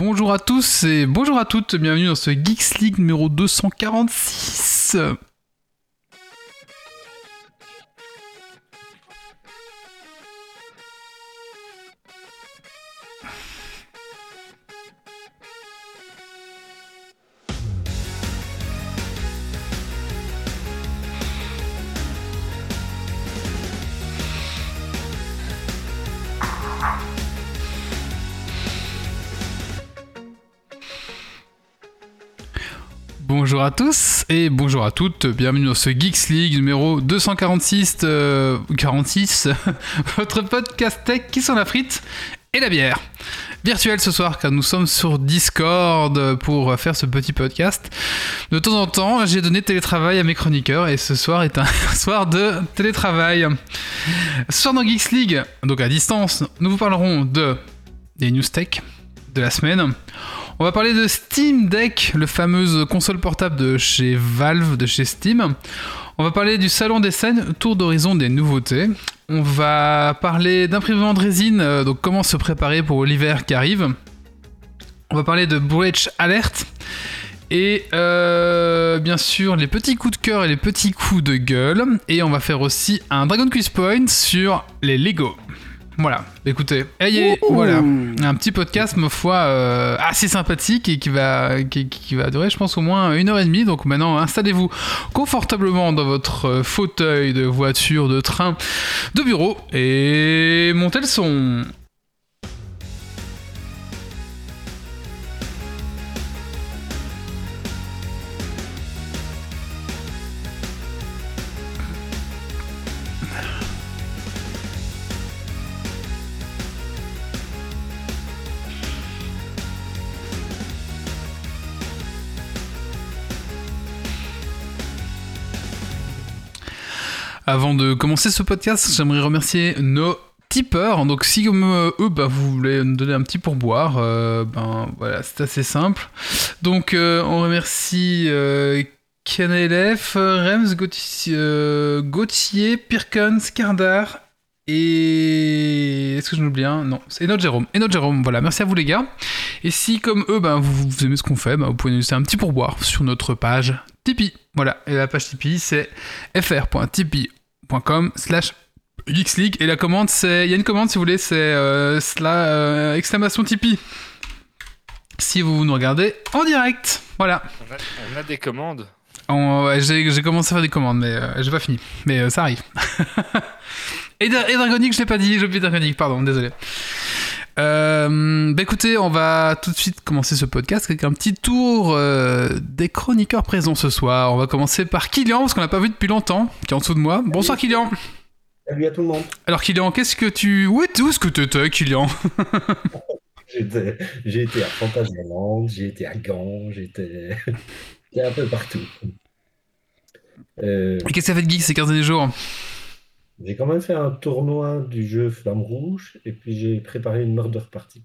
Bonjour à tous et bonjour à toutes, bienvenue dans ce Geeks League numéro 246. Bonjour à tous et bonjour à toutes, bienvenue dans ce Geeks League numéro 246, euh, 46, votre podcast tech qui sont la frite et la bière. Virtuel ce soir car nous sommes sur Discord pour faire ce petit podcast. De temps en temps, j'ai donné télétravail à mes chroniqueurs et ce soir est un soir de télétravail. Ce soir dans Geeks League, donc à distance, nous vous parlerons de des news tech de la semaine. On va parler de Steam Deck, le fameuse console portable de chez Valve, de chez Steam. On va parler du salon des scènes, tour d'horizon des nouveautés. On va parler d'imprimante résine, euh, donc comment se préparer pour l'hiver qui arrive. On va parler de Breach Alert. Et euh, bien sûr, les petits coups de cœur et les petits coups de gueule. Et on va faire aussi un Dragon Quiz Point sur les Lego. Voilà, écoutez, ayez, voilà, un petit podcast, ma foi, euh, assez sympathique et qui va, qui, qui va durer, je pense, au moins une heure et demie. Donc maintenant, installez-vous confortablement dans votre fauteuil de voiture, de train, de bureau et montez le son. Avant de commencer ce podcast, j'aimerais remercier nos tipeurs. Donc si comme euh, eux, bah, vous voulez nous donner un petit pourboire, euh, ben voilà, c'est assez simple. Donc euh, on remercie euh, KNLF, Rems, Gauthier, Pirkens, Kardar et... Est-ce que j'en oublie un Non, c'est notre Jérôme. Et notre Jérôme, voilà, merci à vous les gars. Et si comme eux, ben, vous, aimez ce qu'on fait, ben, vous pouvez nous laisser un petit pourboire sur notre page Tipeee. Voilà, et la page Tipeee c'est fr.tipeee.com slash geeksleague. Et la commande c'est... Il y a une commande si vous voulez, c'est euh, cela, euh, exclamation Tipeee. Si vous nous regardez en direct. Voilà. On a, on a des commandes. J'ai commencé à faire des commandes, mais euh, j'ai pas fini. Mais euh, ça arrive. et, et Dragonic, je l'ai pas dit, j'ai oublié Dragonic, pardon, désolé. Euh, bah écoutez, on va tout de suite commencer ce podcast avec un petit tour euh, des chroniqueurs présents ce soir. On va commencer par Kylian, parce qu'on l'a pas vu depuis longtemps, qui est en dessous de moi. Bonsoir Kylian. Salut à tout le monde. Alors Kylian, qu'est-ce que tu... Où est- où est-ce que t'étais Kylian? J'étais- J'ai été à Fantasyland, j'ai été à Gand, j'étais j'étais un peu partout. Euh, Et Qu'est-ce que ça fait de geek ces 15 derniers jours? J'ai quand même fait un tournoi du jeu Flamme Rouge et puis j'ai préparé une murder party.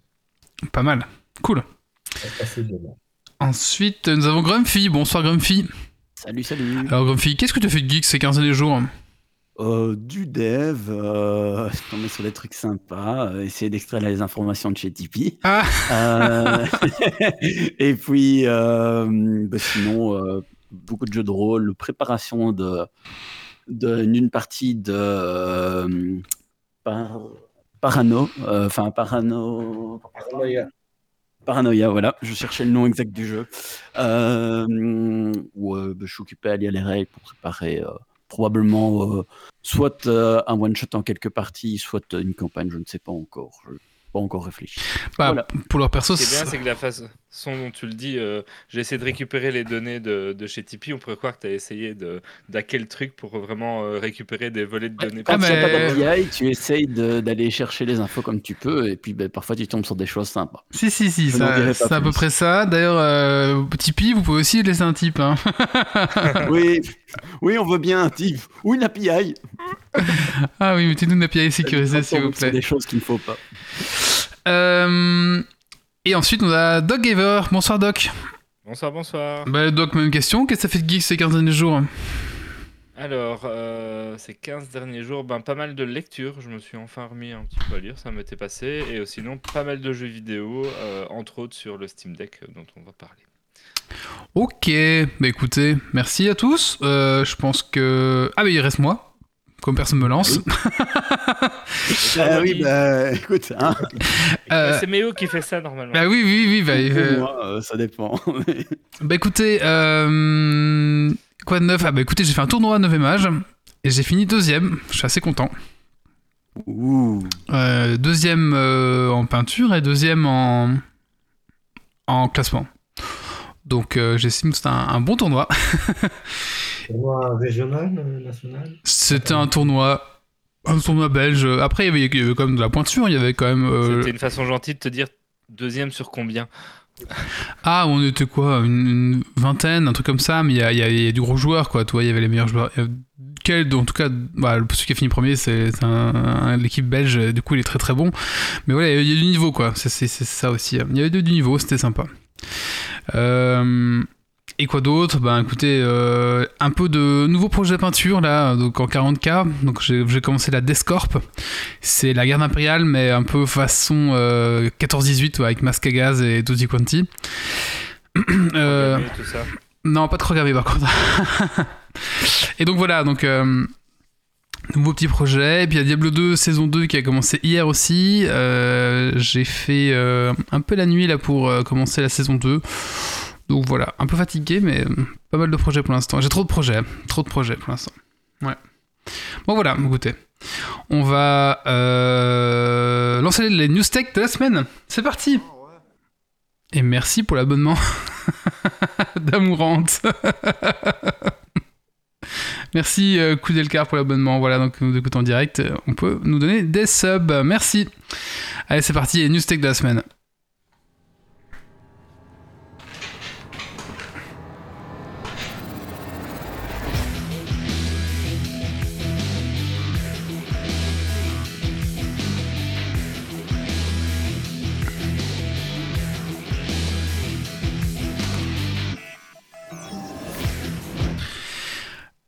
Pas mal. Cool. Ensuite, nous avons Grumpy. Bonsoir Grumpy. Salut, salut. Alors Grumpy, qu'est-ce que tu as fait de geek ces 15 derniers jours? Euh, du dev, euh, tomber sur des trucs sympas, euh, essayer d'extraire les informations de chez Tipeee. Ah Euh, et puis, euh, bah, sinon, euh, beaucoup de jeux de rôle, préparation de- d'une partie de euh, par- Parano, euh, enfin Parano, Paranoïa. Paranoia, voilà, je cherchais le nom exact du jeu. Euh, où euh, bah, je suis occupé à lire les règles pour préparer euh, probablement euh, soit euh, un one-shot en quelques parties, soit euh, une campagne, je ne sais pas encore. Je n'ai pas encore réfléchi. Bah, Voilà. Pour leur perso, Ce qui est bien, c'est- c'est que la façon dont tu le dis, euh, j'ai essayé de récupérer les données de, de chez Tipeee. On pourrait croire que tu as essayé de- d'hacker le truc pour vraiment euh, récupérer des volets de données. Ah, Quand il n'y a mais- pas d'API, tu essayes d'aller chercher les infos comme tu peux, et puis ben, parfois tu tombes sur des choses sympas. Si, si, si, c'est à peu près ça. D'ailleurs, euh, Tipeee, vous pouvez aussi laisser un type. Hein. oui, oui, on veut bien un type ou une API. ah oui, mettez-nous une API sécurisée, s'il vous C'est plaît. des choses qu'il ne faut pas. Euh, Et ensuite, on a Doc Gaver. Bonsoir, Doc. Bonsoir, bonsoir. Bah, Doc, même question. Qu'est-ce que ça fait de geek ces 15 derniers jours Alors, euh, ces 15 derniers jours, ben, pas mal de lectures. Je me suis enfin remis un petit peu à lire, ça m'était passé. Et sinon, pas mal de jeux vidéo, euh, entre autres sur le Steam Deck euh, dont on va parler. Ok, bah écoutez, merci à tous. Euh, je pense que. Ah, mais il reste moi. Comme personne me lance. Ah oui, bah écoute, hein, Euh, C'est Méo qui fait ça normalement. bah oui, oui, oui. Bah, euh, moi, euh, ça dépend. bah écoutez, euh, quoi de neuf? Ah, bah écoutez, j'ai fait un tournoi à 9 âge. Et j'ai fini deuxième. Je suis assez content. Ouh. Euh, deuxième euh, en peinture et deuxième en, en classement. Donc euh, j'estime que c'était un, un bon tournoi. Tournoi régional, euh, national? C'était un tournoi, un tournoi belge. Après il y avait, il y avait quand même de la pointure. Il y avait quand même. euh, C'était une façon gentille de te dire deuxième sur combien? Ah, on était quoi? Une, une vingtaine, un truc comme ça. Mais il y a, il y a- il y a du gros joueur quoi. Toi, il y avait les meilleurs joueurs. Quel, en tout cas, bah, celui qui a fini premier, c'est l'équipe belge. Du coup, il est très très bon. Mais voilà, il y a du niveau quoi. C'est ça aussi. Il y avait du du niveau, c'était sympa. Euh, et quoi d'autre Ben écoutez, euh, un peu de nouveaux projets de peinture là, donc en 40K. Donc j'ai commencé la Descorp. C'est la garde impériale, mais un peu façon euh, 14-18 ouais, avec masque à gaz et tutti quanti. Euh, Programmer, tout ça. non, pas trop gavé par contre. et donc voilà, donc euh, nouveau petit projet. Et puis il y a Diablo 2 saison 2 qui a commencé hier aussi. Euh, J'ai fait euh, un peu la nuit là pour euh, commencer la saison 2. Donc voilà, un peu fatigué, mais euh, pas mal de projets pour l'instant. J'ai trop de projets, trop de projets pour l'instant. Ouais. Bon voilà, écoutez. On va euh, lancer les news tech de la semaine. C'est parti. Et merci pour l'abonnement d'amourante. Merci euh, Koudelkar pour l'abonnement. Voilà, donc nous écoutons en direct. On peut nous donner des subs. Merci. Allez, c'est parti. Et news tech de la semaine.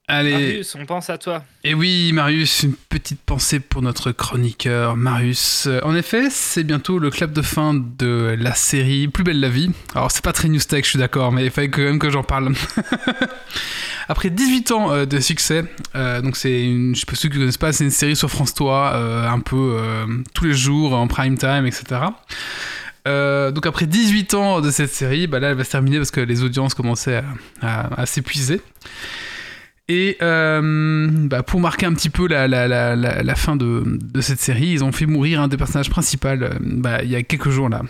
Allez. Marius, on pense à toi. Et oui, Marius, une petite pensée pour notre chroniqueur, Marius. Euh, En effet, c'est bientôt le clap de fin de la série Plus belle la vie. Alors, c'est pas très news tech, je suis d'accord, mais il fallait quand même que j'en parle. Après 18 ans euh, de succès, euh, donc c'est une, je sais pas ceux qui connaissent pas, c'est une série sur France 3, euh, un peu euh, tous les jours, en prime time, etc. Euh, donc après 18 ans de cette série, bah là elle va se terminer parce que les audiences commençaient à, à- à s'épuiser. Et euh, bah, pour marquer un petit peu la, la, la, la, fin de, de cette série, ils ont fait mourir un des personnages principaux euh, bah, il y a quelques jours là.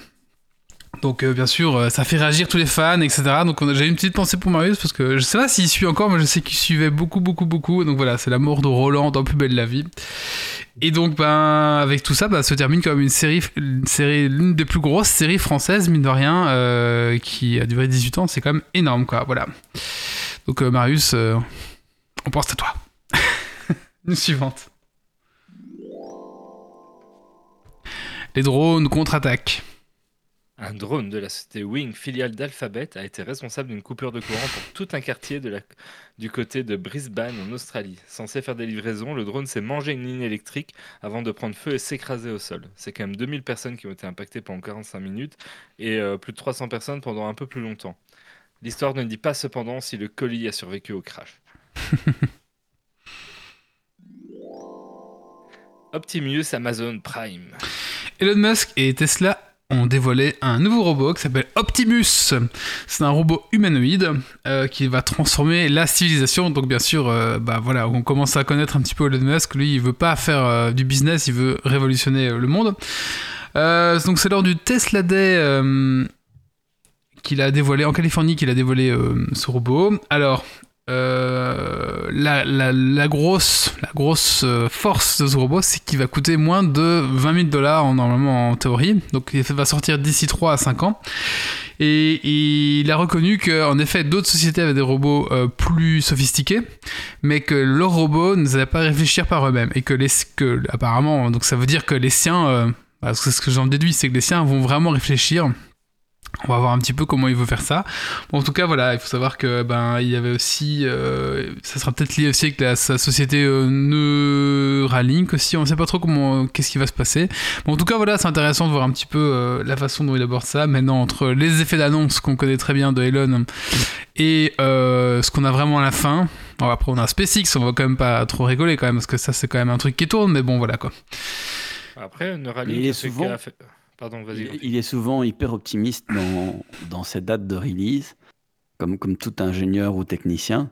Donc euh, bien sûr, ça fait réagir tous les fans, etc. Donc j'ai une petite pensée pour Marius parce que je sais pas s'il suit encore, mais je sais qu'il suivait beaucoup, beaucoup, beaucoup. Donc voilà, c'est la mort de Roland dans Plus belle la vie. Et donc ben avec tout ça, bah, se termine une série, une série, l'une des plus grosses séries françaises mine de rien, qui a duré 18 ans. C'est quand même énorme quoi. Voilà. Donc Marius, on pense à toi. Une suivante. Les drones contre-attaquent. Un drone de la société Wing, filiale d'Alphabet, a été responsable d'une coupure de courant pour tout un quartier de la- du côté de Brisbane, en Australie. Censé faire des livraisons, le drone s'est mangé une ligne électrique avant de prendre feu et s'écraser au sol. C'est quand même 2000 personnes qui ont été impactées pendant 45 minutes et euh, plus de 300 personnes pendant un peu plus longtemps. L'histoire ne dit pas cependant si le colis a survécu au crash. Optimus Amazon Prime. Elon Musk et Tesla ont dévoilé un nouveau robot qui s'appelle Optimus. C'est un robot humanoïde euh, qui va transformer la civilisation. Donc bien sûr, euh, bah voilà, on commence à connaître un petit peu Elon Musk. Lui, il veut pas faire euh, du business, il veut révolutionner le monde. Donc c'est lors du Tesla Day qu'il a dévoilé en Californie qu'il a dévoilé ce robot. Alors euh, la, la- la grosse, la grosse euh, force de ce robot, c'est qu'il va coûter moins de 20 000 dollars en- normalement en théorie. Donc il va sortir d'ici 3 à 5 ans. Et il a reconnu qu'en effet d'autres sociétés avaient des robots euh, plus sophistiqués, mais que leurs robots ne savaient pas réfléchir par eux-mêmes. Et que, les, que apparemment, donc ça veut dire que les siens, euh, bah, c'est ce que j'en déduis, c'est que les siens vont vraiment réfléchir On va voir un petit peu comment il veut faire ça. Bon, en tout cas, voilà, il faut savoir que ben il y avait aussi, euh, ça sera peut-être lié aussi avec la, sa société euh, Neuralink aussi. On ne sait pas trop comment, qu'est-ce qui va se passer. Bon, en tout cas, voilà, c'est intéressant de voir un petit peu euh, la façon dont il aborde ça. Maintenant, entre les effets d'annonce qu'on connaît très bien de Elon et euh, ce qu'on a vraiment à la fin. Bon, après, on a SpaceX, on va quand même pas trop rigoler quand même parce que ça, c'est quand même un truc qui tourne. Mais bon, voilà quoi. Après, Neuralink, Il est c'est souvent- fait- Pardon. Il, il est souvent hyper optimiste dans, dans ses dates de release, comme, comme tout ingénieur ou technicien.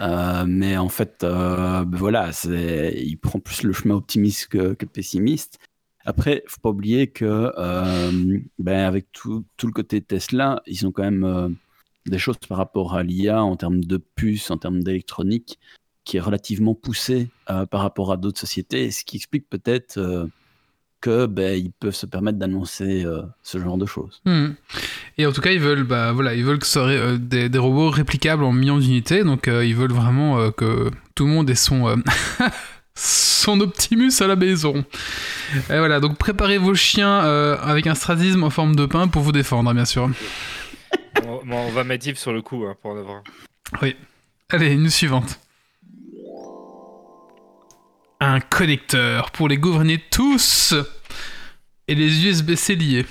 Euh, mais en fait, euh, ben voilà, il prend plus le chemin optimiste que, que pessimiste. Après, faut pas oublier que euh, ben avec tout, tout le côté Tesla, ils ont quand même des choses par rapport à l'IA en termes de puces, en termes d'électronique, qui est relativement poussé euh, par rapport à d'autres sociétés, ce qui explique peut-être que ben, ils peuvent se permettre d'annoncer euh, ce genre de choses. Hmm. Et en tout cas, ils veulent, bah, voilà, ils veulent que ce soit euh, des, des robots réplicables en millions d'unités. Donc, euh, ils veulent vraiment euh, que tout le monde ait son, euh, son Optimus à la maison. Et voilà, donc préparez vos chiens euh, avec un stratisme en forme de pain pour vous défendre, bien sûr. on, bon, on va mettre Yves sur le coup hein, pour en avoir. Allez, une suivante. Un connecteur pour les gouverner tous et les USB-C liés.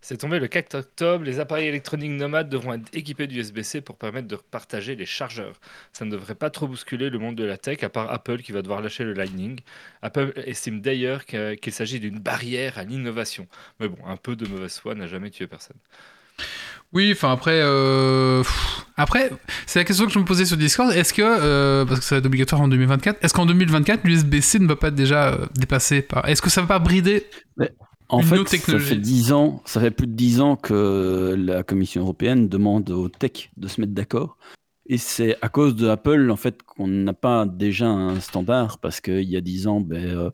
C'est tombé le 4 octobre, les appareils électroniques nomades devront être équipés d'USB-C pour permettre de partager les chargeurs. Ça ne devrait pas trop bousculer le monde de la tech, à part Apple qui va devoir lâcher le Lightning. Apple estime d'ailleurs qu'il s'agit d'une barrière à l'innovation. Mais bon, un peu de mauvaise foi n'a jamais tué personne. Oui, enfin après, euh, pff, après, c'est la question que je me posais sur Discord. Est-ce que, euh, parce que ça va être obligatoire en 2024, est-ce qu'en 2024 l'USB-C ne va pas déjà euh, dépassé par, est-ce que ça va pas brider En Une fait, autre ça fait 10 ans, ça fait plus de 10 ans que la Commission européenne demande aux tech de se mettre d'accord. Et c'est à cause de Apple en fait qu'on n'a pas déjà un standard parce qu'il y a 10 ans, ben,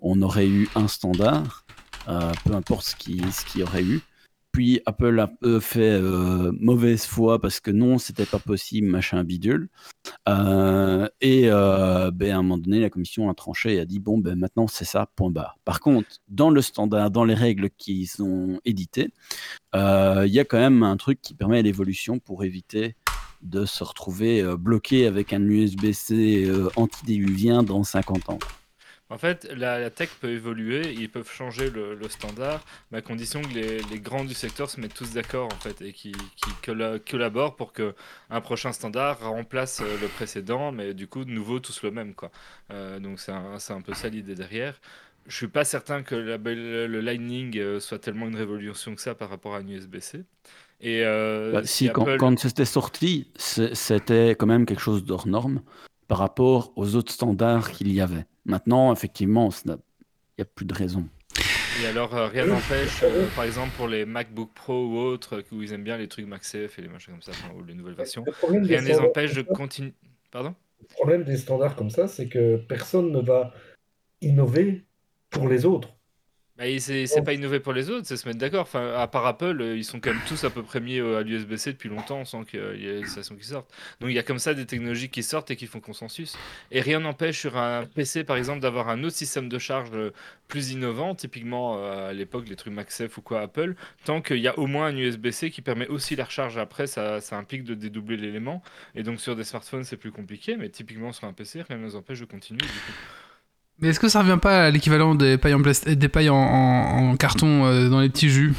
on aurait eu un standard, peu importe ce qui ce qu'il y aurait eu. Apple a euh, fait euh, mauvaise foi parce que non, c'était pas possible, machin bidule. Euh, et ben, à un moment donné, la commission a tranché et a dit bon, ben, maintenant c'est ça, point barre. Par contre, dans le standard, dans les règles qui sont éditées, il y a quand même un truc qui permet l'évolution pour éviter de se retrouver bloqué avec un USB-C antidiluvien dans 50 ans. En fait, la, la tech peut évoluer, ils peuvent changer le, le standard, mais à condition que les, les grands du secteur se mettent tous d'accord en fait et qui, qui colla- collaborent pour que un prochain standard remplace euh, le précédent, mais du coup de nouveau tous le même quoi. Euh, donc c'est un, peu ça l'idée derrière. Je suis pas certain que la- le, le Lightning euh, soit tellement une révolution que ça par rapport à un USB-C. Et euh, Bah, si si, quand, Apple- quand c'était sorti, c'était quand même quelque chose d'hors norme par rapport aux autres standards qu'il y avait. Maintenant, effectivement, il n'y a plus de raison. Et alors, euh, rien n'empêche, euh, par exemple, pour les MacBook Pro ou autres, euh, où ils aiment bien les trucs MagSafe et les machins comme ça, enfin, ou les nouvelles versions, Le rien ne les standards empêche de continuer. Pardon? Le problème des standards comme ça, c'est que personne ne va innover pour les autres. Bah, et C'est pas innover pour les autres, c'est se mettre d'accord. Enfin, à part Apple, euh, ils sont quand même tous à peu près mis euh, à l'USB-C depuis longtemps sans qu'il y ait des législation qui sortent. Donc il y a comme ça des technologies qui sortent et qui font consensus. Et rien n'empêche sur un PC, par exemple, d'avoir un autre système de charge euh, plus innovant, typiquement à l'époque les trucs MagSafe ou quoi Apple, tant qu'il y a au moins un USB-C qui permet aussi la recharge après, ça, ça implique de dédoubler l'élément. Et donc sur des smartphones c'est plus compliqué, mais typiquement sur un PC, rien ne nous empêche de continuer. du coup. Mais est-ce que ça revient pas à l'équivalent des pailles en, plast- des pailles en, carton euh, dans les petits jus?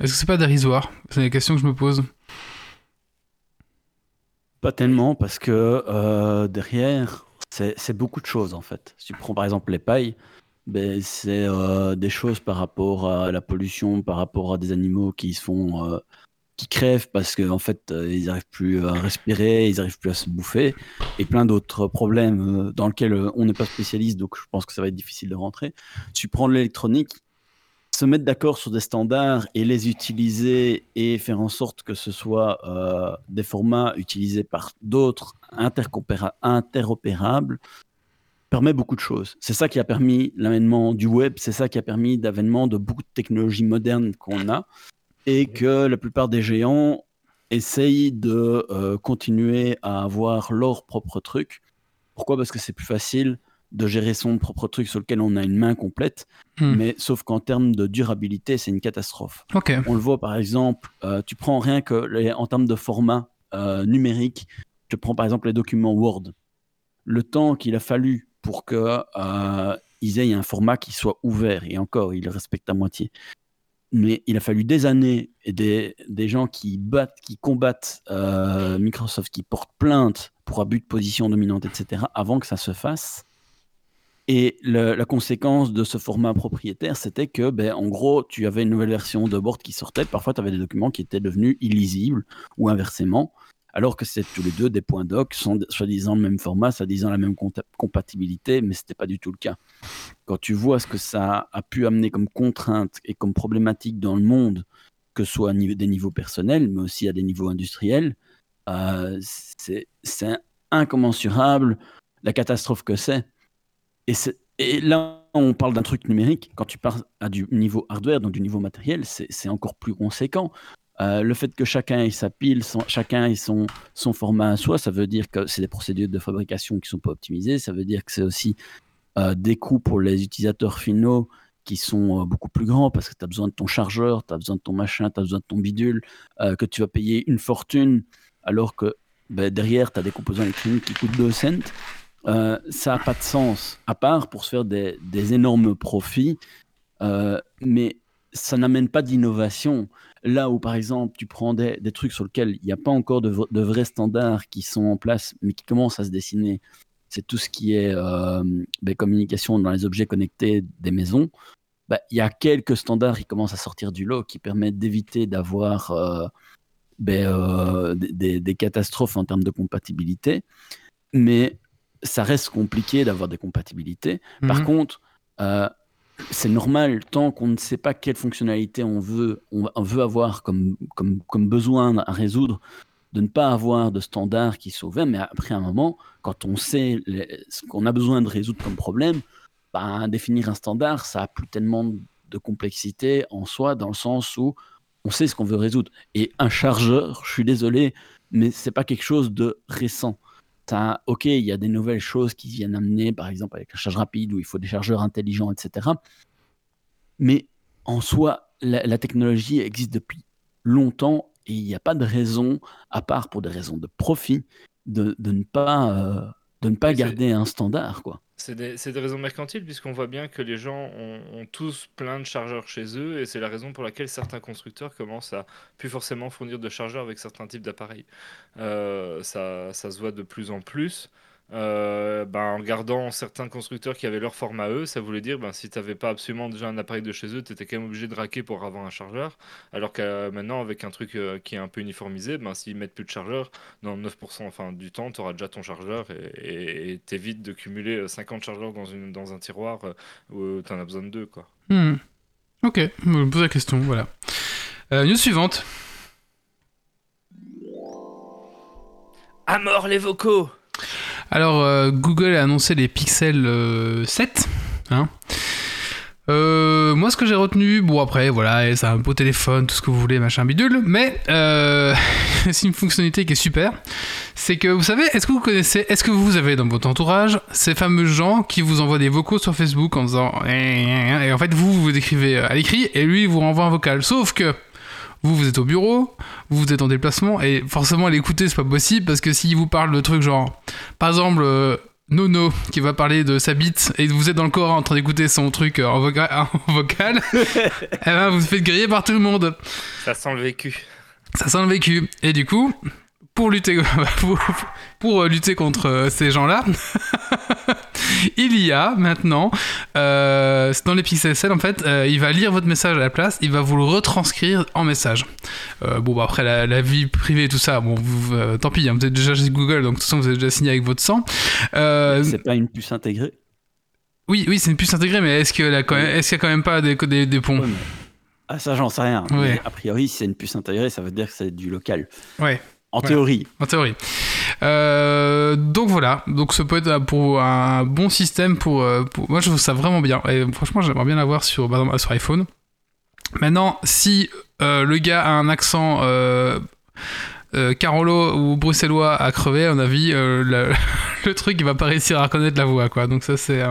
Est-ce que c'est pas dérisoire? C'est la question que je me pose. Pas tellement, parce que euh, derrière, c'est beaucoup de choses en fait. Si tu prends par exemple les pailles, ben, c'est euh, des choses par rapport à la pollution, par rapport à des animaux qui se font, qui crèvent parce qu'en en fait, euh, ils n'arrivent plus à respirer, ils n'arrivent plus à se bouffer, et plein d'autres problèmes euh, dans lesquels euh, on n'est pas spécialiste, donc je pense que ça va être difficile de rentrer. Tu prends l'électronique, se mettre d'accord sur des standards et les utiliser et faire en sorte que ce soit des formats utilisés par d'autres interopérables permet beaucoup de choses. C'est ça qui a permis l'avènement du web, c'est ça qui a permis l'avènement de beaucoup de technologies modernes qu'on a et que la plupart des géants essayent de euh, continuer à avoir leur propre truc. Pourquoi? Parce que c'est plus facile de gérer son propre truc sur lequel on a une main complète. Hmm. Mais sauf qu'en termes de durabilité, c'est une catastrophe. On le voit par exemple, euh, tu prends rien que les- en termes de format euh, numérique, tu prends par exemple les documents Word. Le temps qu'il a fallu pour que euh, ils aient un format qui soit ouvert, et encore, il le respecte à moitié. Mais il a fallu des années et des, des gens qui battent, qui combattent euh, Microsoft, qui portent plainte pour abus de position dominante, etc., avant que ça se fasse. Et la conséquence de ce format propriétaire, c'était que, ben, en gros, tu avais une nouvelle version de Board qui sortait. Parfois, tu avais des documents qui étaient devenus illisibles ou inversement, alors que c'est tous les deux des points doc, soi-disant le même format, soi-disant la même compatibilité, mais ce n'était pas du tout le cas. Quand tu vois ce que ça a pu amener comme contrainte et comme problématique dans le monde, que ce soit à des niveaux personnels, mais aussi à des niveaux industriels, euh, c'est incommensurable la catastrophe que c'est. Et, et là, on parle d'un truc numérique. Quand tu parles à du niveau hardware, donc du niveau matériel, c'est encore plus conséquent. Euh, le fait que chacun ait sa pile, chacun ait son, format à soi, ça veut dire que c'est des procédures de fabrication qui sont pas optimisées. Ça veut dire que c'est aussi euh, des coûts pour les utilisateurs finaux qui sont euh, beaucoup plus grands parce que tu as besoin de ton chargeur, tu as besoin de ton machin, tu as besoin de ton bidule, que tu vas payer une fortune alors que ben, derrière, tu as des composants électroniques qui coûtent 2 cents. Ça n'a pas de sens, à part pour se faire des, énormes profits, mais ça n'amène pas d'innovation. Là où, par exemple, tu prends des, des trucs sur lesquels il n'y a pas encore de, vrais standards qui sont en place, mais qui commencent à se dessiner, c'est tout ce qui est euh, ben, communication dans les objets connectés des maisons. Ben, Il y a quelques standards qui commencent à sortir du lot qui permettent d'éviter d'avoir euh, ben, euh, des- catastrophes en termes de compatibilité. Mais ça reste compliqué d'avoir des compatibilités. Par Mhm. contre, c'est normal, tant qu'on ne sait pas quelle fonctionnalité on veut, on, veut avoir comme, comme, besoin à résoudre, de ne pas avoir de standard qui ouvert. Mais après un moment, quand on sait ce qu'on a besoin de résoudre comme problème, ben, définir un standard, ça a plus tellement de complexité en soi, dans le sens où on sait ce qu'on veut résoudre. Et un chargeur, je suis désolé, mais c'est pas quelque chose de récent. Ok, il y a des nouvelles choses qui viennent amener, par exemple avec la charge rapide, où il faut des chargeurs intelligents, etc. Mais en soi, la, la technologie existe depuis longtemps et il n'y a pas de raison, à part pour des raisons de profit, de, de ne pas, euh, de ne pas c'est- garder un standard. Quoi. C'est des, raisons mercantiles, puisqu'on voit bien que les gens ont, ont tous plein de chargeurs chez eux, et c'est la raison pour laquelle certains constructeurs commencent à plus forcément fournir de chargeurs avec certains types d'appareils. Euh, ça, ça se voit de plus en plus. Euh, ben, en gardant certains constructeurs qui avaient leur format à eux, ça voulait dire ben, si tu n'avais pas absolument déjà un appareil de chez eux, tu étais quand même obligé de raquer pour avoir un chargeur. Alors que euh, maintenant, avec un truc euh, qui est un peu uniformisé, ben, s'ils mettent plus de chargeur, dans 9% enfin, du temps, tu auras déjà ton chargeur et t'évites de cumuler euh, 50 chargeurs dans, une, dans un tiroir euh, où tu en as besoin de deux. Quoi. Hmm. Ok, je me pose la question, voilà. Euh, news suivante. À mort les vocaux Alors, euh, Google a annoncé les Pixel euh, 7. Hein. Euh, moi, ce que j'ai retenu, bon après, voilà, c'est un beau téléphone, tout ce que vous voulez, machin bidule, mais euh, c'est une fonctionnalité qui est super. C'est que vous savez, est-ce que vous connaissez, est-ce que vous avez dans votre entourage ces fameux gens qui vous envoient des vocaux sur Facebook en disant et en fait vous vous écrivez à l'écrit et lui il vous renvoie un vocal. Sauf que vous vous êtes au bureau, vous vous êtes en déplacement et forcément l'écouter c'est pas possible parce que s'il vous parle de trucs genre par exemple euh, Nono qui va parler de sa bite et vous êtes dans le corps en train d'écouter son truc euh, en, voca- en vocal, eh ben vous vous faites griller par tout le monde. Ça sent le vécu. Ça sent le vécu. Et du coup, pour lutter, pour, pour, euh, lutter contre ces gens-là, il y a maintenant, euh, dans les Pixel 7 en fait, euh, il va lire votre message à la place, il va vous le retranscrire en message. Euh, bon, bah, après la, la vie privée et tout ça, bon, vous, tant pis, hein, vous êtes déjà chez Google, donc de toute façon vous êtes déjà signé avec votre sang. C'est pas une puce intégrée? oui, oui, c'est une puce intégrée, mais est-ce qu'il y a quand même, est-ce qu'il y a quand même pas des, des, des ponts? Ouais, mais- Ah, ça, j'en sais rien. Ouais. A priori, si c'est une puce intégrée, ça veut dire que c'est du local. Ouais. En théorie. En théorie. Euh, donc voilà, donc ça peut être pour un bon système pour, euh, pour- moi je trouve ça vraiment bien et franchement j'aimerais bien l'avoir sur par exemple, sur iPhone. Maintenant si euh, le gars a un accent euh, euh, Carolo ou bruxellois à crever, à mon avis, euh, le truc, il va pas réussir à reconnaître la voix, quoi. Donc ça, c'est. euh,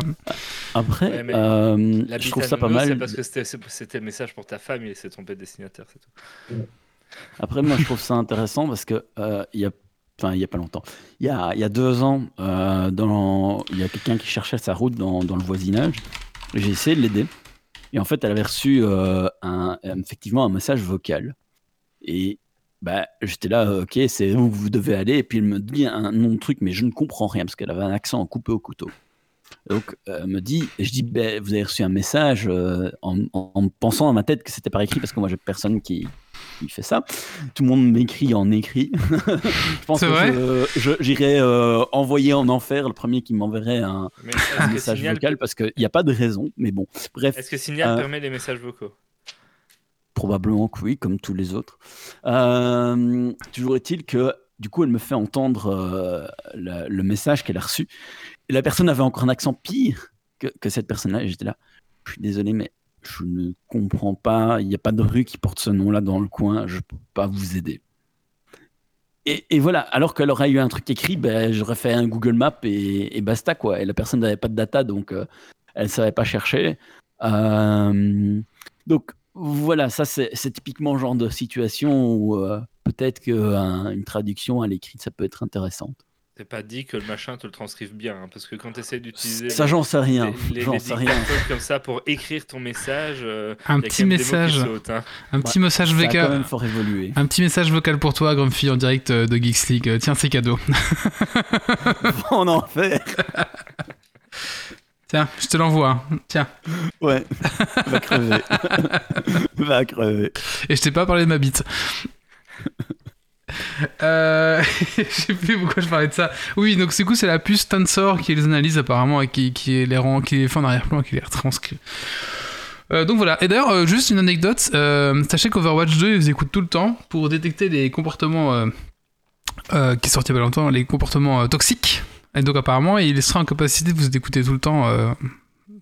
Après, Ouais, euh, je trouve ça pas mal. C'est parce que c'était le message pour ta femme, il s'est trompé de destinataire, c'est tout. Après, moi, je trouve ça intéressant parce que euh, il y a, enfin, il y a pas longtemps, il y a, il y a deux ans, euh, dans, il y a quelqu'un qui cherchait sa route dans, dans le voisinage. J'ai essayé de l'aider. Et en fait, elle avait reçu euh, un, effectivement un message vocal. Et bah, j'étais là, euh, ok, c'est où vous devez aller. Et puis elle me dit un nom de truc, mais je ne comprends rien parce qu'elle avait un accent coupé au couteau. Donc, elle me dit, je dis, ben, vous avez reçu un message en pensant dans ma tête que c'était par écrit parce que moi, j'ai personne qui, qui fait ça. Tout le monde m'écrit en écrit. je pense que vrai j'irais euh, envoyer en enfer le premier qui m'enverrait un, message Signal, vocal parce qu'il n'y a pas de raison. Mais bon, bref, est-ce que Signal Euh, permet les messages vocaux? Probablement que oui, comme tous les autres. Euh, toujours est-il que du coup, elle me fait entendre euh, le message qu'elle a reçu. Et la personne avait encore un accent pire que, que cette personne-là. Et j'étais là, je suis désolé, mais je ne comprends pas. Il n'y a pas de rue qui porte ce nom-là dans le coin. Je ne peux pas vous aider. Et, voilà, alors qu'elle aurait eu un truc écrit, ben, j'aurais fait un Google Map et, basta, quoi. Et la personne n'avait pas de data, donc euh, elle ne savait pas chercher. Euh, donc voilà, ça c'est c'est typiquement le genre de situation où euh, peut-être qu'une traduction à l'écrit, ça peut être intéressante. C'est pas dit que le machin te le transcrive bien, hein, parce que quand tu essaies d'utiliser Ça, j'en sais rien. les, les, J'en les sais rien. comme ça pour écrire ton message, euh, Un y a petit message, sautent, hein. un petit message vocal. même fort évolué. Un petit message vocal pour toi, Grumpy, en direct euh, de Geeks League. Euh, Tiens, c'est cadeau. en enfer. Tiens, je te l'envoie. hein. Tiens. Ouais. Va crever. Va crever. Et je t'ai pas parlé de ma bite. Euh, je sais plus pourquoi je parlais de ça. Oui, donc du coup, c'est la puce Tensor qui les analyse apparemment et qui, les rend, qui les fait en arrière-plan et qui les retranscrit. Euh, donc voilà. Et d'ailleurs, euh, juste une anecdote. Euh, sachez qu'Overwatch 2, ils écoutent tout le temps pour détecter les comportements qui a pas longtemps, les comportements toxiques. Et donc apparemment, il sera en capacité de vous écouter tout le temps,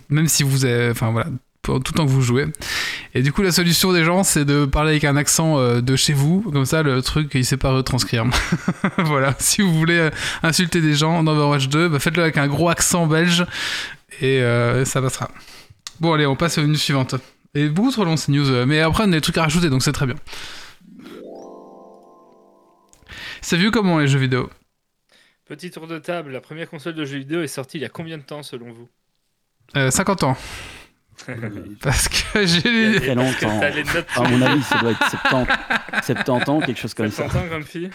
même si vous avez, enfin voilà, tout le temps que vous jouez. Et du coup, la solution des gens, c'est de parler avec un accent euh, de chez vous, comme ça, le truc, il sait pas retranscrire. voilà, si vous voulez euh, insulter des gens dans Overwatch 2, bah, faites-le avec un gros accent belge et euh, ça passera. Bon, allez, on passe aux news suivantes. Et beaucoup trop long ces news, mais après on a des trucs à rajouter, donc c'est très bien. C'est vieux comment les jeux vidéo? Petit tour de table, la première console de jeux vidéo est sortie il y a combien de temps selon vous? Euh, 50 ans. Parce que j'ai Il y a- lu... Très longtemps. les notes À mon avis, ça doit être 70, 70 ans, quelque chose comme ça. 50 ans, Grumpy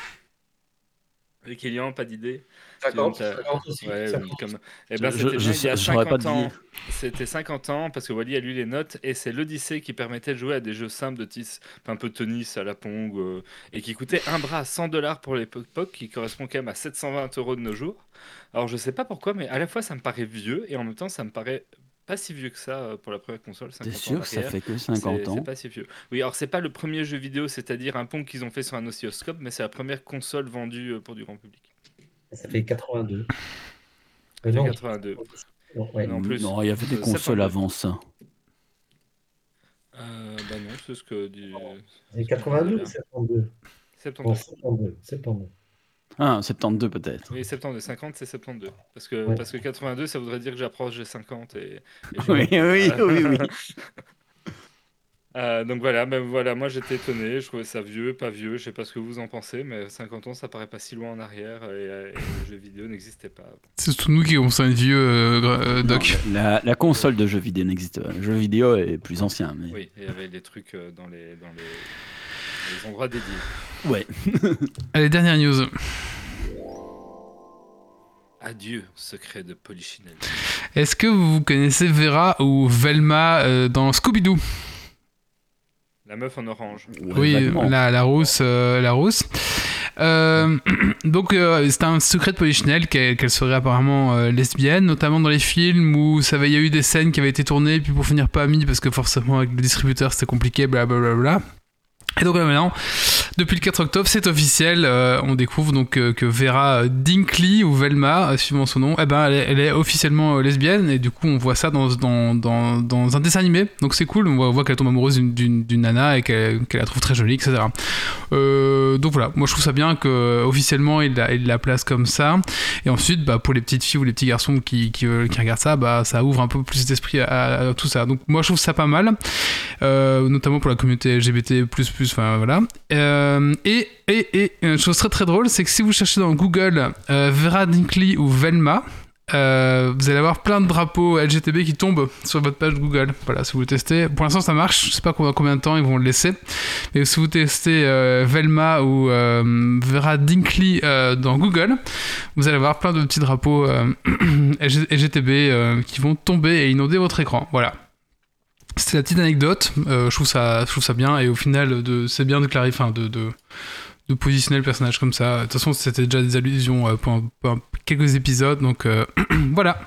Et Kélian, pas d'idée 50, Tu vois, t'as- 50 aussi. Ouais, 50. comme... Eh ben, Je- c'était je- bien il y a je saurais pas 50 te ans. dire. C'était 50 ans parce que Wally a lu les notes et c'est l'Odyssée qui permettait de jouer à des jeux simples de tis, un peu tennis à la Pong euh, et qui coûtait un bras à 100 dollars pour l'époque, qui correspond quand même à 720 euros de nos jours. Alors je sais pas pourquoi, mais à la fois ça me paraît vieux et en même temps ça me paraît pas si vieux que ça euh, pour la première console. 50 T'es sûr que ça fait que C'est- 50 ans C'est pas si vieux. Oui, alors c'est pas le premier jeu vidéo, c'est-à-dire un pont qu'ils ont fait sur un oscilloscope, mais c'est la première console vendue euh, pour du grand public. Ça fait 82. Euh, non, 82. non, ouais. Non, plus. Non, il y avait des consoles 72. avant ça. Euh, bah non, c'est ce que dit. C'est 82 ou 72 Bon, 72. 72. 72. Ah, 72 peut-être. Oui, 72, 50 c'est 72. Parce que, Ouais. parce que 82 ça voudrait dire que j'approche des 50 et, Oui, oui, oui, oui. Euh, donc voilà, même voilà, moi j'étais étonné, je trouvais ça vieux, pas vieux, je sais pas ce que vous en pensez, mais 50 ans ça paraît pas si loin en arrière et, euh, et le jeu vidéo n'existait pas. C'est surtout nous qui à être vieux, euh, euh, Doc. Non, la, la console de jeux vidéo n'existe pas. Le jeu vidéo est plus ancien, mais Oui, il y avait des trucs dans les, dans les, les endroits dédiés. ouais. Allez, dernière news. Adieu, secret de Polichinelle. Est-ce que vous connaissez Vera ou Velma euh, dans Scooby-Doo? La meuf en orange. Oui, la, la rousse. euh, la rousse. Euh, donc, euh, c'est un secret de Polichinelle qu'elle qu'elle serait apparemment euh, lesbienne, notamment dans les films où ça avait- il y a eu des scènes qui avaient été tournées, puis pour finir pas mis parce que forcément avec le distributeur c'était compliqué, blablabla. Et donc maintenant, depuis le 4 octobre, c'est officiel. euh, on découvre donc euh, que Vera Dinkley ou Velma, euh, suivant son nom, eh ben, elle, est, elle est officiellement lesbienne et du coup on voit ça dans, dans, dans, un dessin animé. Donc c'est cool. On voit, qu'elle tombe amoureuse d'une- nana et qu'elle qu'elle la trouve très jolie, etc. Donc voilà, moi je trouve ça bien que officiellement il la, place comme ça. Et ensuite, bah, pour les petites filles ou les petits garçons qui, qui, regardent ça, bah, ça ouvre un peu plus d'esprit à, tout ça. Donc moi je trouve ça pas mal, notamment pour la communauté LGBT++, Euh, et, et, et une chose très très drôle, c'est que si vous cherchez dans Google euh, Vera Dinkley ou Velma, euh, vous allez avoir plein de drapeaux LGTB qui tombent sur votre page Google. Voilà, si vous testez. Pour l'instant, ça marche. Je sais pas combien, de temps ils vont le laisser. Mais si vous testez euh, Velma ou euh, Vera Dinkley dans Google, vous allez avoir plein de petits drapeaux LG- LGTB qui vont tomber et inonder votre écran. Voilà. C'était la petite anecdote. Euh, je, trouve ça, je trouve ça bien. Et au final, de, c'est bien de clarifier, enfin, de, de, de positionner le personnage comme ça. De toute façon, c'était déjà des allusions euh, pour, un- pour un- quelques épisodes. Donc euh, voilà.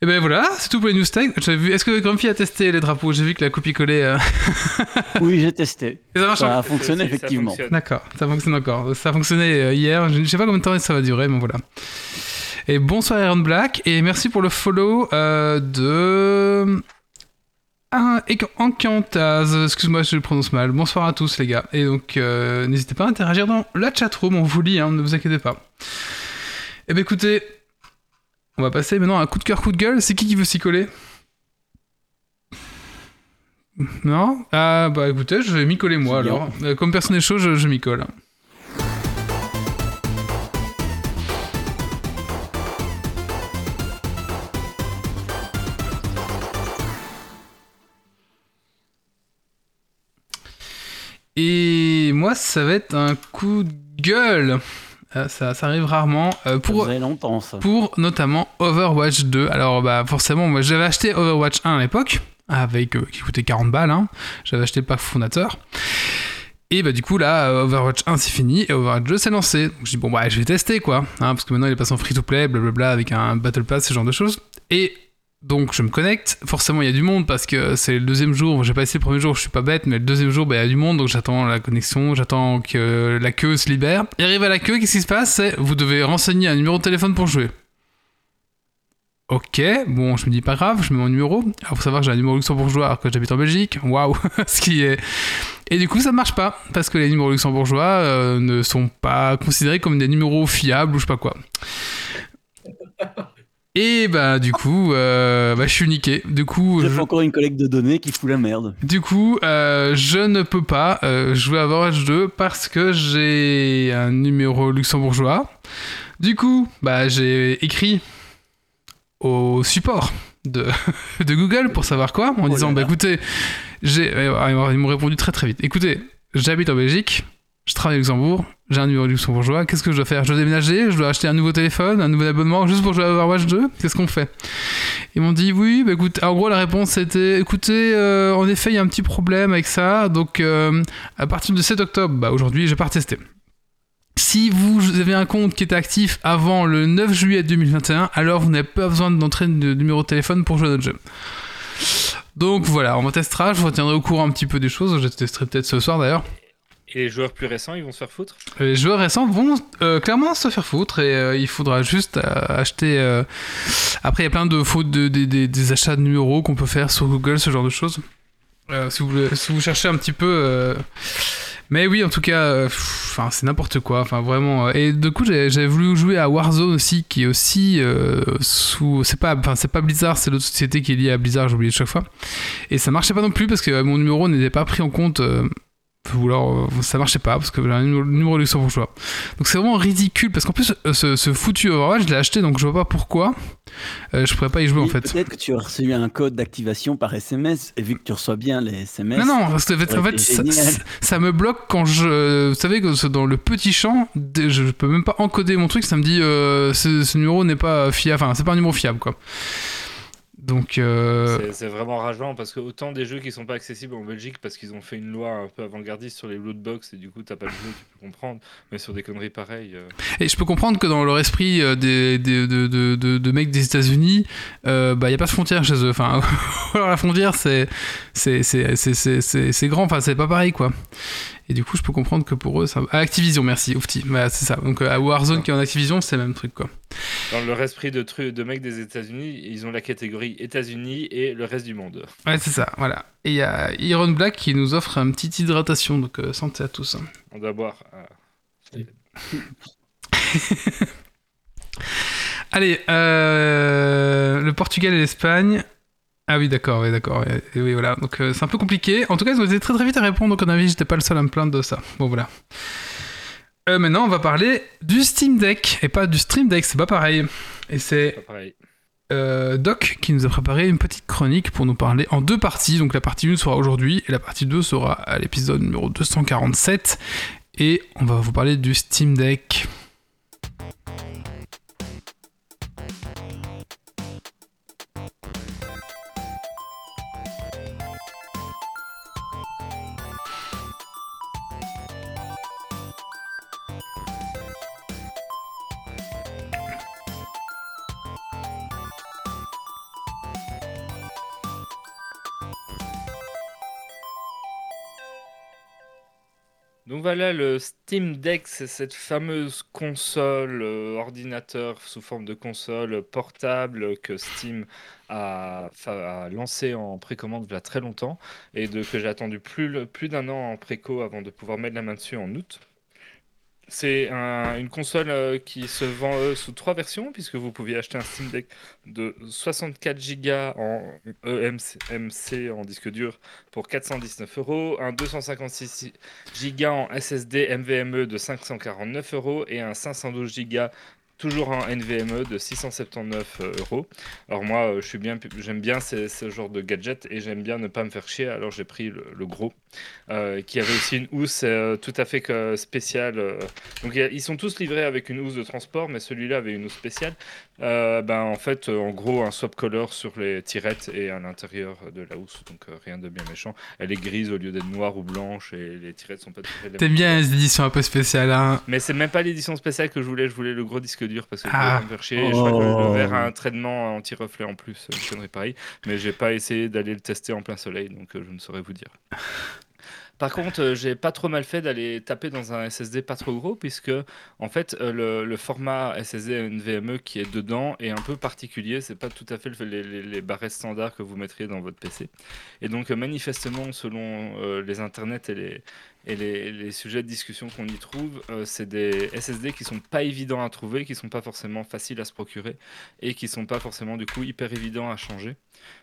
Et ben voilà, c'est tout pour les news vu. Est-ce que Grumpy a testé les drapeaux? J'ai vu que la copie-collée. euh, Oui, j'ai testé. et ça marche Ça a fonctionné effectivement. D'accord, ça fonctionne encore. Ça a fonctionné euh, hier. Je ne sais pas combien de temps ça va durer, mais voilà. Et bonsoir Iron Black et merci pour le follow euh, de ah, Ec- Encantaz. Excuse-moi, je le prononce mal. Bonsoir à tous les gars. Et donc euh, n'hésitez pas à interagir dans la chatroom. On vous lit, hein, ne vous inquiétez pas. Et ben écoutez, on va passer maintenant à un coup de cœur, coup de gueule. C'est qui qui veut s'y coller? Non? Ah bah écoutez, je vais m'y coller moi bien. alors. Euh, Comme personne n'est chaud, je, je m'y colle. Moi, ça va être un coup de gueule. Euh, ça, ça arrive rarement. Euh, pour, faisait longtemps ça. pour notamment Overwatch 2. Alors, bah, forcément, moi j'avais acheté Overwatch 1 à l'époque, avec, euh, qui coûtait 40 balles. hein. J'avais acheté le pack fondateur. Et bah, du coup, là, Overwatch 1 c'est fini et Overwatch 2 c'est lancé. Donc, je dis, bon, bah, je vais tester quoi. hein, parce que maintenant il est passé en free to play, blablabla, avec un Battle Pass, ce genre de choses. Et. Donc je me connecte, forcément il y a du monde parce que c'est le deuxième jour, j'ai pas essayé le premier jour, je suis pas bête, mais le deuxième jour bah, il y a du monde, donc j'attends la connexion, j'attends que la queue se libère. Et arrive à la queue, qu'est-ce qui se passe? Vous devez renseigner un numéro de téléphone pour jouer. Ok, bon, je me dis pas grave, je mets mon numéro. Alors, faut savoir que j'ai un numéro luxembourgeois alors que j'habite en Belgique. Waouh, ce qui est. Et du coup, ça marche pas parce que les numéros luxembourgeois euh, ne sont pas considérés comme des numéros fiables ou je sais pas quoi. Et bah, du coup, euh, bah, je suis niqué. Du coup, J'ai je- encore une collecte de données qui fout la merde. du coup, euh, je ne peux pas euh, jouer à Overwatch 2 parce que j'ai un numéro luxembourgeois. Du coup, bah, j'ai écrit au support de, de Google pour savoir quoi, en Oh disant là bah écoutez, j'ai, euh, ils m'ont répondu très très vite. Écoutez, j'habite en Belgique, je travaille au Luxembourg, j'ai un numéro luxembourgeois, qu'est-ce que je dois faire? Je dois déménager, je dois acheter un nouveau téléphone, un nouvel abonnement juste pour jouer à Overwatch 2 Qu'est-ce qu'on fait? Ils m'ont dit oui, bah écoute, en gros la réponse c'était écoutez, euh, en effet il y a un petit problème avec ça, donc euh, à partir de 7 octobre, bah aujourd'hui j'ai pas retesté. Si vous avez un compte qui était actif avant le 9 juillet 2021, alors vous n'avez pas besoin d'entrer de numéro de téléphone pour jouer à notre jeu. Donc voilà, on testera, je vous retiendrai au courant un petit peu des choses, je testerai peut-être ce soir d'ailleurs. Et les joueurs plus récents, ils vont se faire foutre? Les joueurs récents vont euh, clairement se faire foutre et euh, il faudra juste euh, acheter. Après, il y a plein de fautes de, des- achats de numéros qu'on peut faire sur Google, ce genre de choses. Si, vous, si vous cherchez un petit peu. Mais oui, en tout cas, enfin, c'est n'importe quoi. Enfin, vraiment. Et du coup, j'avais voulu jouer à Warzone aussi, qui est aussi sous. C'est pas, pas Blizzard, c'est l'autre société qui est liée à Blizzard. J'oublie chaque fois. Et ça marchait pas non plus parce que mon numéro n'était pas pris en compte. Ou alors euh, ça marchait pas parce que un numéro, numéro luxembourgeois. Donc c'est vraiment ridicule parce qu'en plus euh, ce, ce foutu Overwatch je l'ai acheté donc je vois pas pourquoi euh, je pourrais pas y jouer en fait. Peut-être que tu as reçu un code d'activation par SMS et vu que tu reçois bien les SMS. Non non parce que, en fait, Ça me bloque quand je vous savez que dans le petit champ je peux même pas encoder mon truc ça me dit euh, ce, ce numéro n'est pas fiable enfin c'est pas un numéro fiable quoi. Donc euh, C'est- vraiment rageant parce que autant des jeux qui sont pas accessibles en Belgique parce qu'ils ont fait une loi un peu avant-gardiste sur les lootbox et du coup t'as pas le jeu, tu peux comprendre. Mais sur des conneries pareilles. euh, Et je peux comprendre que dans leur esprit euh, des, des- de, de, de, de mecs des États-Unis, il n'y a pas de frontière chez eux. Enfin, alors la frontière, c'est- c'est grand, enfin, c'est pas pareil, quoi. Et du coup, je peux comprendre que pour eux, ça... Ah, Activision, merci, Oufti. Bah, c'est ça. Donc, à Warzone qui est en Activision, c'est le même truc, quoi. Dans leur esprit de, truc, de mecs des États-Unis, ils ont la catégorie États-Unis et le reste du monde. Ouais, c'est ça, voilà. Et il y a Iron Black qui nous offre un petit hydratation, donc euh, santé à tous. hein. On doit boire. euh, Allez, euh, le Portugal et l'Espagne. Ah oui, d'accord, oui, d'accord. et oui, voilà. Donc euh, c'est un peu compliqué. En tout cas, ils ont été très très vite à répondre, donc à mon avis, j'étais pas le seul à me plaindre de ça. Bon, voilà. Euh, maintenant, on va parler du Steam Deck, et pas du Stream Deck, c'est pas pareil. Et c'est euh, Doc qui nous a préparé une petite chronique pour nous parler en deux parties. Donc la partie 1 sera aujourd'hui, et la partie 2 sera à l'épisode numéro 247. Et on va vous parler du Steam Deck. Donc voilà, le Steam Deck, c'est cette fameuse console, euh, ordinateur sous forme de console portable que Steam a, a lancé en précommande il y a très longtemps et que j'ai attendu plus, plus d'un an en préco avant de pouvoir mettre la main dessus en août. C'est un- une console euh, qui se vend euh, sous trois versions, puisque vous pouviez acheter un Steam Deck de 64 Go en EMC en disque dur pour 419 euros, un 256 Go en SSD NVMe de 549 euros et un 512 Go toujours en NVMe de 679 euros. Alors moi, euh, je suis bien, j'aime bien ce genre de gadget et j'aime bien ne pas me faire chier, alors j'ai pris le, gros, euh, qui avait aussi une housse euh, tout à fait spéciale. euh. Donc ils sont tous livrés avec une housse de transport, mais celui-là avait une housse spéciale. Euh, ben, en fait, euh, en gros, un swap color sur les tirettes et à l'intérieur de la housse, donc euh, rien de bien méchant. Elle est grise au lieu d'être noire ou blanche et les tirettes sont pas la T'aimes même bien les éditions un peu spéciales, hein Mais c'est même pas l'édition spéciale que je voulais, je voulais le gros disque dur parce que je Ah. voulais pas me faire chier. Et Je crois que le Oh. verre a un traitement anti-reflet en plus, une connerie pareil. Mais j'ai pas essayé d'aller le tester en plein soleil, donc euh, je ne saurais vous dire. Par contre, euh, j'ai pas trop mal fait d'aller taper dans un SSD pas trop gros, puisque en fait euh, le, format SSD NVMe qui est dedans est un peu particulier. C'est pas tout à fait le- les, les- barrettes standards que vous mettriez dans votre PC. Et donc euh, manifestement, selon les internets et les sujets de discussion qu'on y trouve, euh, c'est des SSD qui sont pas évidents à trouver, qui sont pas forcément faciles à se procurer et qui sont pas forcément du coup hyper évidents à changer.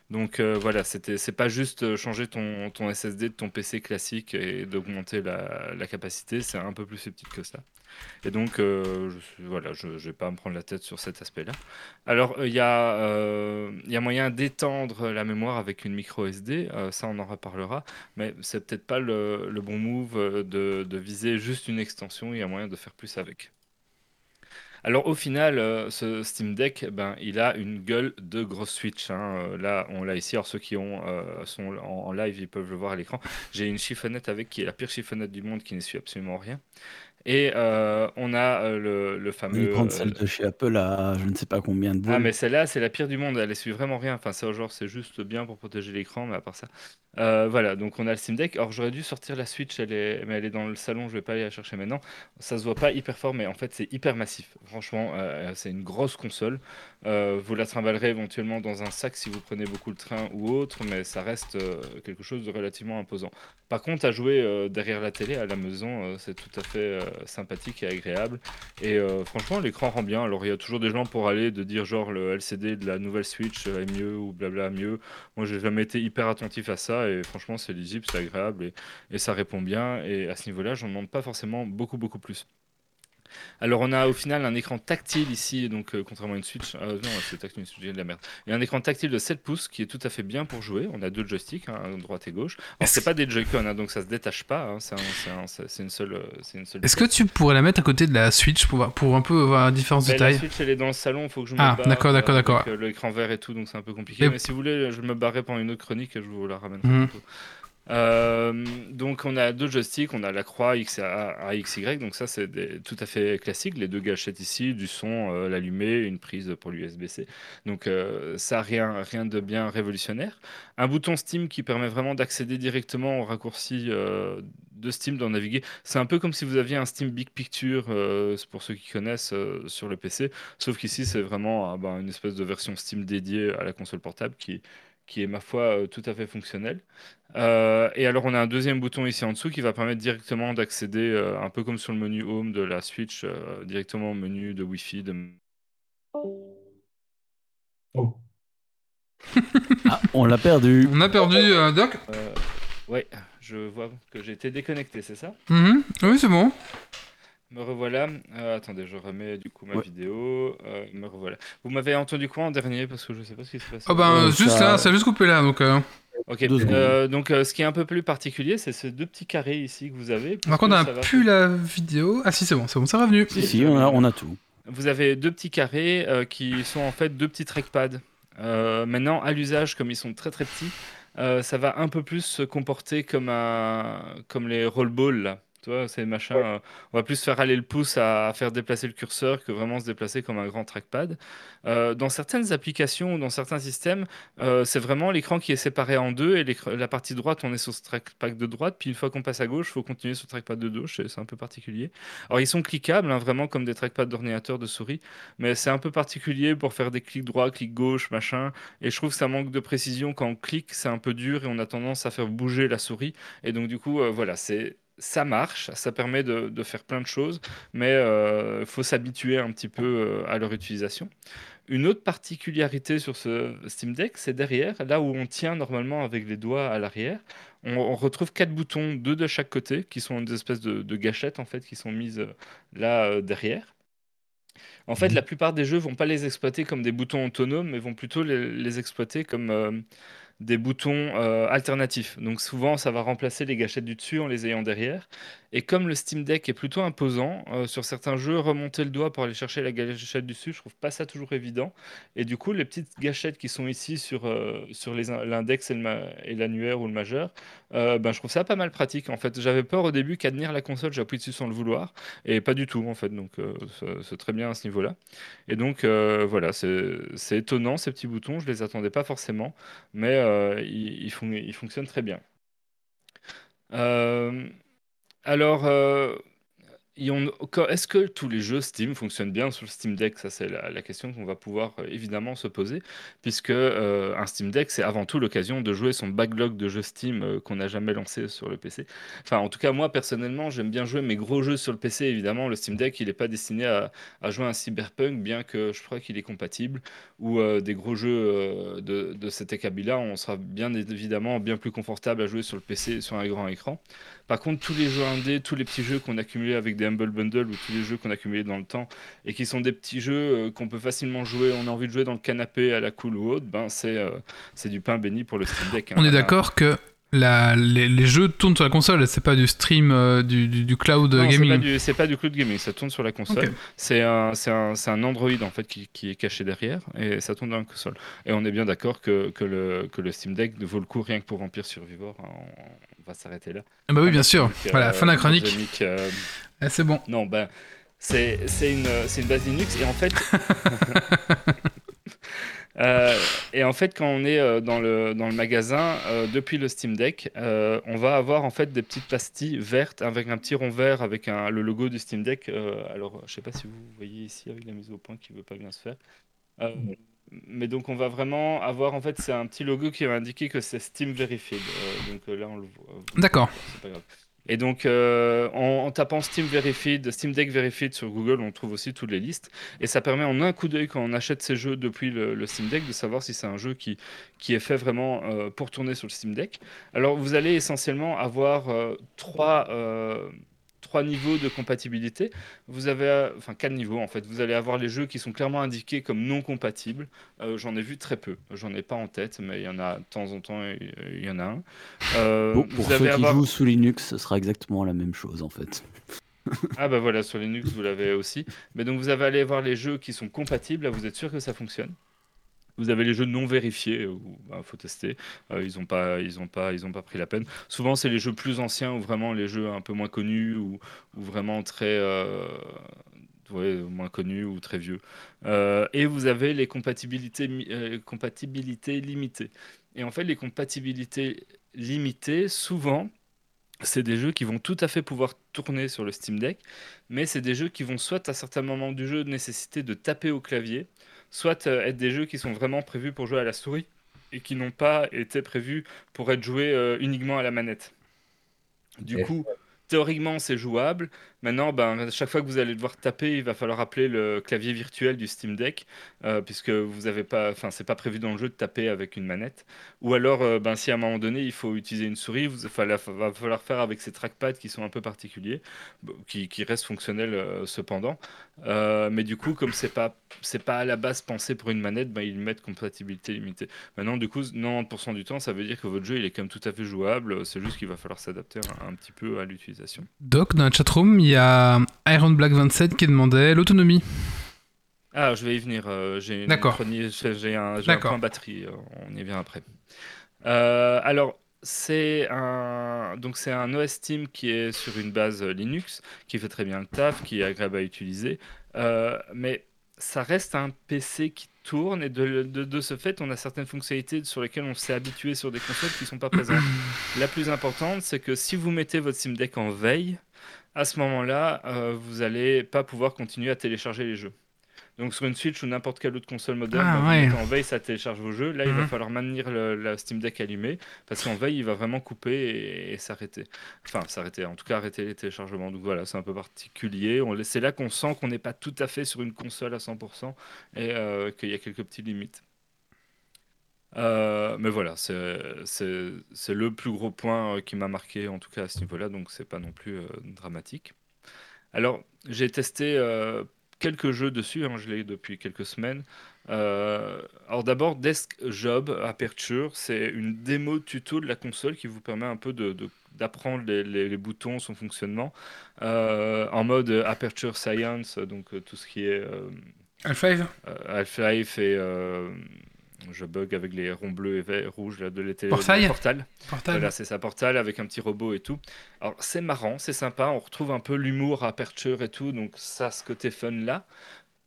Donc euh, voilà, c'est pas juste euh, changer ton, SSD de ton PC classique et d'augmenter la, capacité, c'est un peu plus subtil que ça. Et donc euh, je voilà, je, vais pas me prendre la tête sur cet aspect-là. Alors il y y a moyen d'étendre la mémoire avec une micro SD, ça on en reparlera, mais c'est peut-être pas le, bon move de viser juste une extension, il y a moyen de faire plus avec. Alors au final, euh, ce Steam Deck, ben, il a une gueule de grosse Switch. hein. Euh, là, on l'a ici. Alors ceux qui euh, sont en live, ils peuvent le voir à l'écran. J'ai une chiffonnette avec qui est la pire chiffonnette du monde qui ne suit absolument rien. Et euh, on a euh, le, le fameux... prend euh, celle de chez Apple à je ne sais pas combien de boules. ah mais celle-là c'est la pire du monde, elle essuie vraiment rien. Enfin c'est genre c'est juste bien pour protéger l'écran, mais à part ça. Voilà, donc on a le Steam Deck. Alors j'aurais dû sortir la Switch, elle est... mais elle est dans le salon, je vais pas aller la chercher maintenant. Ça se voit pas hyper fort, mais en fait c'est hyper massif. Franchement, c'est une grosse console. Euh, vous la trimballerez éventuellement dans un sac si vous prenez beaucoup le train ou autre, mais ça reste euh, quelque chose de relativement imposant. Par contre, à jouer euh, derrière la télé à la maison, c'est tout à fait sympathique et agréable. Et franchement, l'écran rend bien. Alors, il y a toujours des gens pour aller de dire genre le LCD de la nouvelle Switch est mieux ou blabla mieux. Moi, j'ai jamais été hyper attentif à ça et franchement, c'est lisible, c'est agréable et, ça répond bien. Et à ce niveau-là, j'en demande pas forcément beaucoup, beaucoup plus. Alors, on a au final un écran tactile ici, donc euh, contrairement à une Switch. euh, non, c'est tactile, je dis de la merde. Il y a un écran tactile de 7 pouces qui est tout à fait bien pour jouer. On a deux joysticks, hein, droite et gauche. Alors, c'est pas des Joy-Con, hein, donc ça se détache pas. hein, c'est un- c'est un- c'est- c'est une seule. une Est-ce que tu pourrais la mettre à côté de la Switch pour, voir- pour un peu voir la différence de Ben, la taille Switch, elle est dans le salon, il faut que je me Ah, d'accord, d'accord, euh, d'accord. L'écran vert et tout, donc c'est un peu compliqué. Et- Mais si vous voulez, je me barrerai pendant une autre chronique, je vous la ramène. Mhm. Euh, donc on a deux joysticks, on a la croix X à, XY, donc ça c'est tout à fait classique, les deux gâchettes ici, du son, euh, l'allumé, une prise pour l'USB-C. Donc euh, ça rien, rien de bien révolutionnaire. Un bouton Steam qui permet vraiment d'accéder directement au raccourci de Steam dans naviguer. C'est un peu comme si vous aviez un Steam Big Picture, pour ceux qui connaissent, sur le PC, sauf qu'ici c'est vraiment ben, une espèce de version Steam dédiée à la console portable qui qui est ma foi tout à fait fonctionnel. Euh, et alors on a un deuxième bouton ici en dessous qui va permettre directement d'accéder, euh, un peu comme sur le menu Home de la Switch, euh, directement au menu de Wi-Fi. De... Oh. ah, on l'a perdu. On a perdu Doc Ouais, je vois que j'ai été déconnecté, c'est ça? Mm-hmm. Oui, c'est bon. Me revoilà. attendez, je remets du coup ma vidéo. me revoilà. Vous m'avez entendu quoi en dernier? Parce que je sais pas ce qui se passe. Oh ben, juste là, ça a juste coupé là, donc. Ok, euh, donc euh, ce qui est un peu plus particulier, c'est ces deux petits carrés ici que vous avez. Par contre, on n'a plus la vidéo? Ah si, c'est bon, c'est bon, c'est revenu. Si, si, on a, on a tout. Vous avez deux petits carrés euh, qui sont en fait deux petits trackpads. maintenant, à l'usage, comme ils sont très très petits, ça va un peu plus se comporter comme, un, comme les rollballs là. Tu vois, c'est machin. Euh, on va plus faire aller le pouce à, faire déplacer le curseur que vraiment se déplacer comme un grand trackpad. Euh, dans certaines applications ou dans certains systèmes, euh, c'est vraiment l'écran qui est séparé en deux et la partie droite, on est sur ce trackpad de droite, puis une fois qu'on passe à gauche, il faut continuer sur le trackpad de gauche. C'est un peu particulier. Alors, ils sont cliquables, hein, vraiment comme des trackpads d'ordinateur de souris, mais c'est un peu particulier pour faire des clics droits, clics gauche, machin. Et je trouve que ça manque de précision quand on clique, c'est un peu dur et on a tendance à faire bouger la souris. Et donc, du coup, voilà, c'est ça marche, ça permet de, faire plein de choses, mais il euh, faut s'habituer un petit peu euh, à leur utilisation. Une autre particularité sur ce Steam Deck, c'est derrière, là où on tient normalement avec les doigts à l'arrière, on, retrouve quatre boutons, deux de chaque côté, qui sont des espèces de, gâchettes en fait, qui sont mises euh, là derrière. En fait, mmh. la plupart des jeux vont pas les exploiter comme des boutons autonomes, mais vont plutôt les, exploiter comme des boutons euh, alternatifs. Donc souvent, ça va remplacer les gâchettes du dessus en les ayant derrière. Et comme le Steam Deck est plutôt imposant, euh, sur certains jeux, remonter le doigt pour aller chercher la gâchette du dessus, je trouve pas ça toujours évident. Et du coup, les petites gâchettes qui sont ici sur, euh, sur l'index et l'annuaire ou le majeur, ben, je trouve ça pas mal pratique. En fait, j'avais peur au début qu'à tenir la console, j'appuie dessus sans le vouloir. Et pas du tout, en fait. Donc c'est très bien à ce niveau-là. Et donc voilà, c'est étonnant ces petits boutons, je les attendais pas forcément. Mais euh, il, fonctionne très bien. Euh, est-ce que tous les jeux Steam fonctionnent bien sur le Steam Deck? Ça, c'est la, question qu'on va pouvoir euh, évidemment se poser, puisque euh, un Steam Deck, c'est avant tout l'occasion de jouer son backlog de jeux Steam euh, qu'on n'a jamais lancé sur le PC. Enfin, en tout cas, moi, personnellement, j'aime bien jouer mes gros jeux sur le PC, évidemment. Le Steam Deck, il n'est pas destiné à, jouer un Cyberpunk, bien que je crois qu'il est compatible, ou des gros jeux de, de cet acabit-là, on sera bien évidemment bien plus confortable à jouer sur le PC sur un grand écran. Par contre, tous les jeux indés, tous les petits jeux qu'on a accumulés avec des Humble Bundle ou tous les jeux qu'on a accumulés dans le temps et qui sont des petits jeux euh, qu'on peut facilement jouer, on a envie de jouer dans le canapé à la cool ou autre, ben c'est euh, du pain béni pour le Steam Deck. Hein. On est d'accord que la, les, jeux tournent sur la console, c'est pas du stream euh, du, du, cloud gaming. C'est pas, du cloud gaming, ça tourne sur la console. C'est un, un, un, Android en fait qui, qui, est caché derrière et ça tourne dans la console. Et on est bien d'accord que, que, le, que le Steam Deck vaut le coup rien que pour Vampire Survivor. Hein, on, va s'arrêter là. Ah bah oui, bien sûr. voilà, fin de la chronique. Euh, ah, c'est bon. Non, ben, c'est une, une base Linux et en fait. Euh, et en fait, quand on est euh, dans, le, dans le magasin, euh, depuis le Steam Deck, on va avoir en fait des petites pastilles vertes avec un petit rond vert avec un, le logo du Steam Deck. alors, je sais pas si vous voyez ici avec la mise au point qui veut pas bien se faire. mais donc, on va vraiment avoir en fait, c'est un petit logo qui va indiquer que c'est Steam Verified. donc là, on le voit. D'accord. C'est pas grave. Et donc, euh, en, tapant Steam Verified, Steam Deck Verified sur Google, on trouve aussi toutes les listes. Et ça permet en un coup d'œil, quand on achète ces jeux depuis le, Steam Deck, de savoir si c'est un jeu qui, qui est fait vraiment euh, pour tourner sur le Steam Deck. Alors, vous allez essentiellement avoir euh, trois trois niveaux de compatibilité. Vous avez, euh, enfin quatre niveaux en fait. Vous allez avoir les jeux qui sont clairement indiqués comme non compatibles. Euh, j'en ai vu très peu. J'en ai pas en tête, mais il y en a de temps en temps. Il y en a un. Euh, pour ceux qui jouent sous Linux, ce sera exactement la même chose en fait. ah bah voilà, sur Linux vous l'avez aussi. Mais donc vous allez voir les jeux qui sont compatibles. Là, vous êtes sûr que ça fonctionne? Vous avez les jeux non vérifiés il bah, faut tester. Euh, ils n'ont pas, ont pas, pris la peine. Souvent, c'est les jeux plus anciens ou vraiment les jeux un peu moins connus ou, ou vraiment très euh, moins connus ou très vieux. Euh, et vous avez les compatibilités, compatibilités limitées. Et en fait, les compatibilités limitées, souvent, c'est des jeux qui vont tout à fait pouvoir tourner sur le Steam Deck, mais c'est des jeux qui vont soit à certains moments du jeu nécessiter de taper au clavier, soit euh, être des jeux qui sont vraiment prévus pour jouer à la souris et qui n'ont pas été prévus pour être joués euh, uniquement à la manette. Du coup, théoriquement, c'est jouable, Maintenant, ben, chaque fois que vous allez devoir taper, il va falloir appeler le clavier virtuel du Steam Deck, euh, puisque vous avez pas, enfin, c'est pas prévu dans le jeu de taper avec une manette. Ou alors, euh, ben, si à un moment donné, il faut utiliser une souris, il va falloir faire avec ces trackpads qui sont un peu particuliers, qui, qui restent fonctionnels euh, cependant. mais du coup, comme c'est pas, c'est pas à la base pensé pour une manette, ben, ils mettent compatibilité limitée. Maintenant, du coup, 90% du temps, ça veut dire que votre jeu, il est quand même tout à fait jouable. C'est juste qu'il va falloir s'adapter un, un, petit peu à l'utilisation. Doc, dans la chatroom, il y a Iron Black 27 qui demandait l'autonomie. Ah, je vais y venir. Euh, j'ai un, un, point batterie. Euh, on y vient après. Euh, alors, c'est un donc c'est un OS Team qui est sur une base Linux, qui fait très bien le taf, qui est agréable à utiliser, mais ça reste un PC qui tourne et de, de, de, ce fait, on a certaines fonctionnalités sur lesquelles on s'est habitué sur des consoles qui ne sont pas présentes. La plus importante, c'est que si vous mettez votre Steam Deck en veille, à ce moment-là, euh, vous n'allez pas pouvoir continuer à télécharger les jeux. Donc sur une Switch ou n'importe quelle autre console moderne, ah, en veille, ça télécharge vos jeux. Là, il va mhm. falloir maintenir le, la Steam Deck allumé parce qu'en veille, il va vraiment couper et, s'arrêter. Enfin, s'arrêter, en tout cas arrêter les téléchargements. Donc voilà, c'est un peu particulier. C'est là qu'on sent qu'on n'est pas tout à fait sur une console à 100% et euh, qu'il y a quelques petites limites. Euh, mais voilà, c'est le plus gros point euh, qui m'a marqué, en tout cas à ce niveau-là, donc c'est pas non plus euh, dramatique. Alors, j'ai testé quelques jeux dessus, hein, je l'ai depuis quelques semaines. alors d'abord, Desk Job Aperture, c'est une démo tuto de la console qui vous permet un peu d'apprendre les, les, boutons, son fonctionnement, en mode Aperture Science, donc tout ce qui est... Half-Life? Half-Life et je bug avec les ronds bleus et rouges là, de l'été. Portail. Portal. Voilà, c'est ça, Portal avec un petit robot et tout. Alors, c'est marrant, c'est sympa. On retrouve un peu l'humour à Aperture et tout. Donc, ça, ce côté fun là.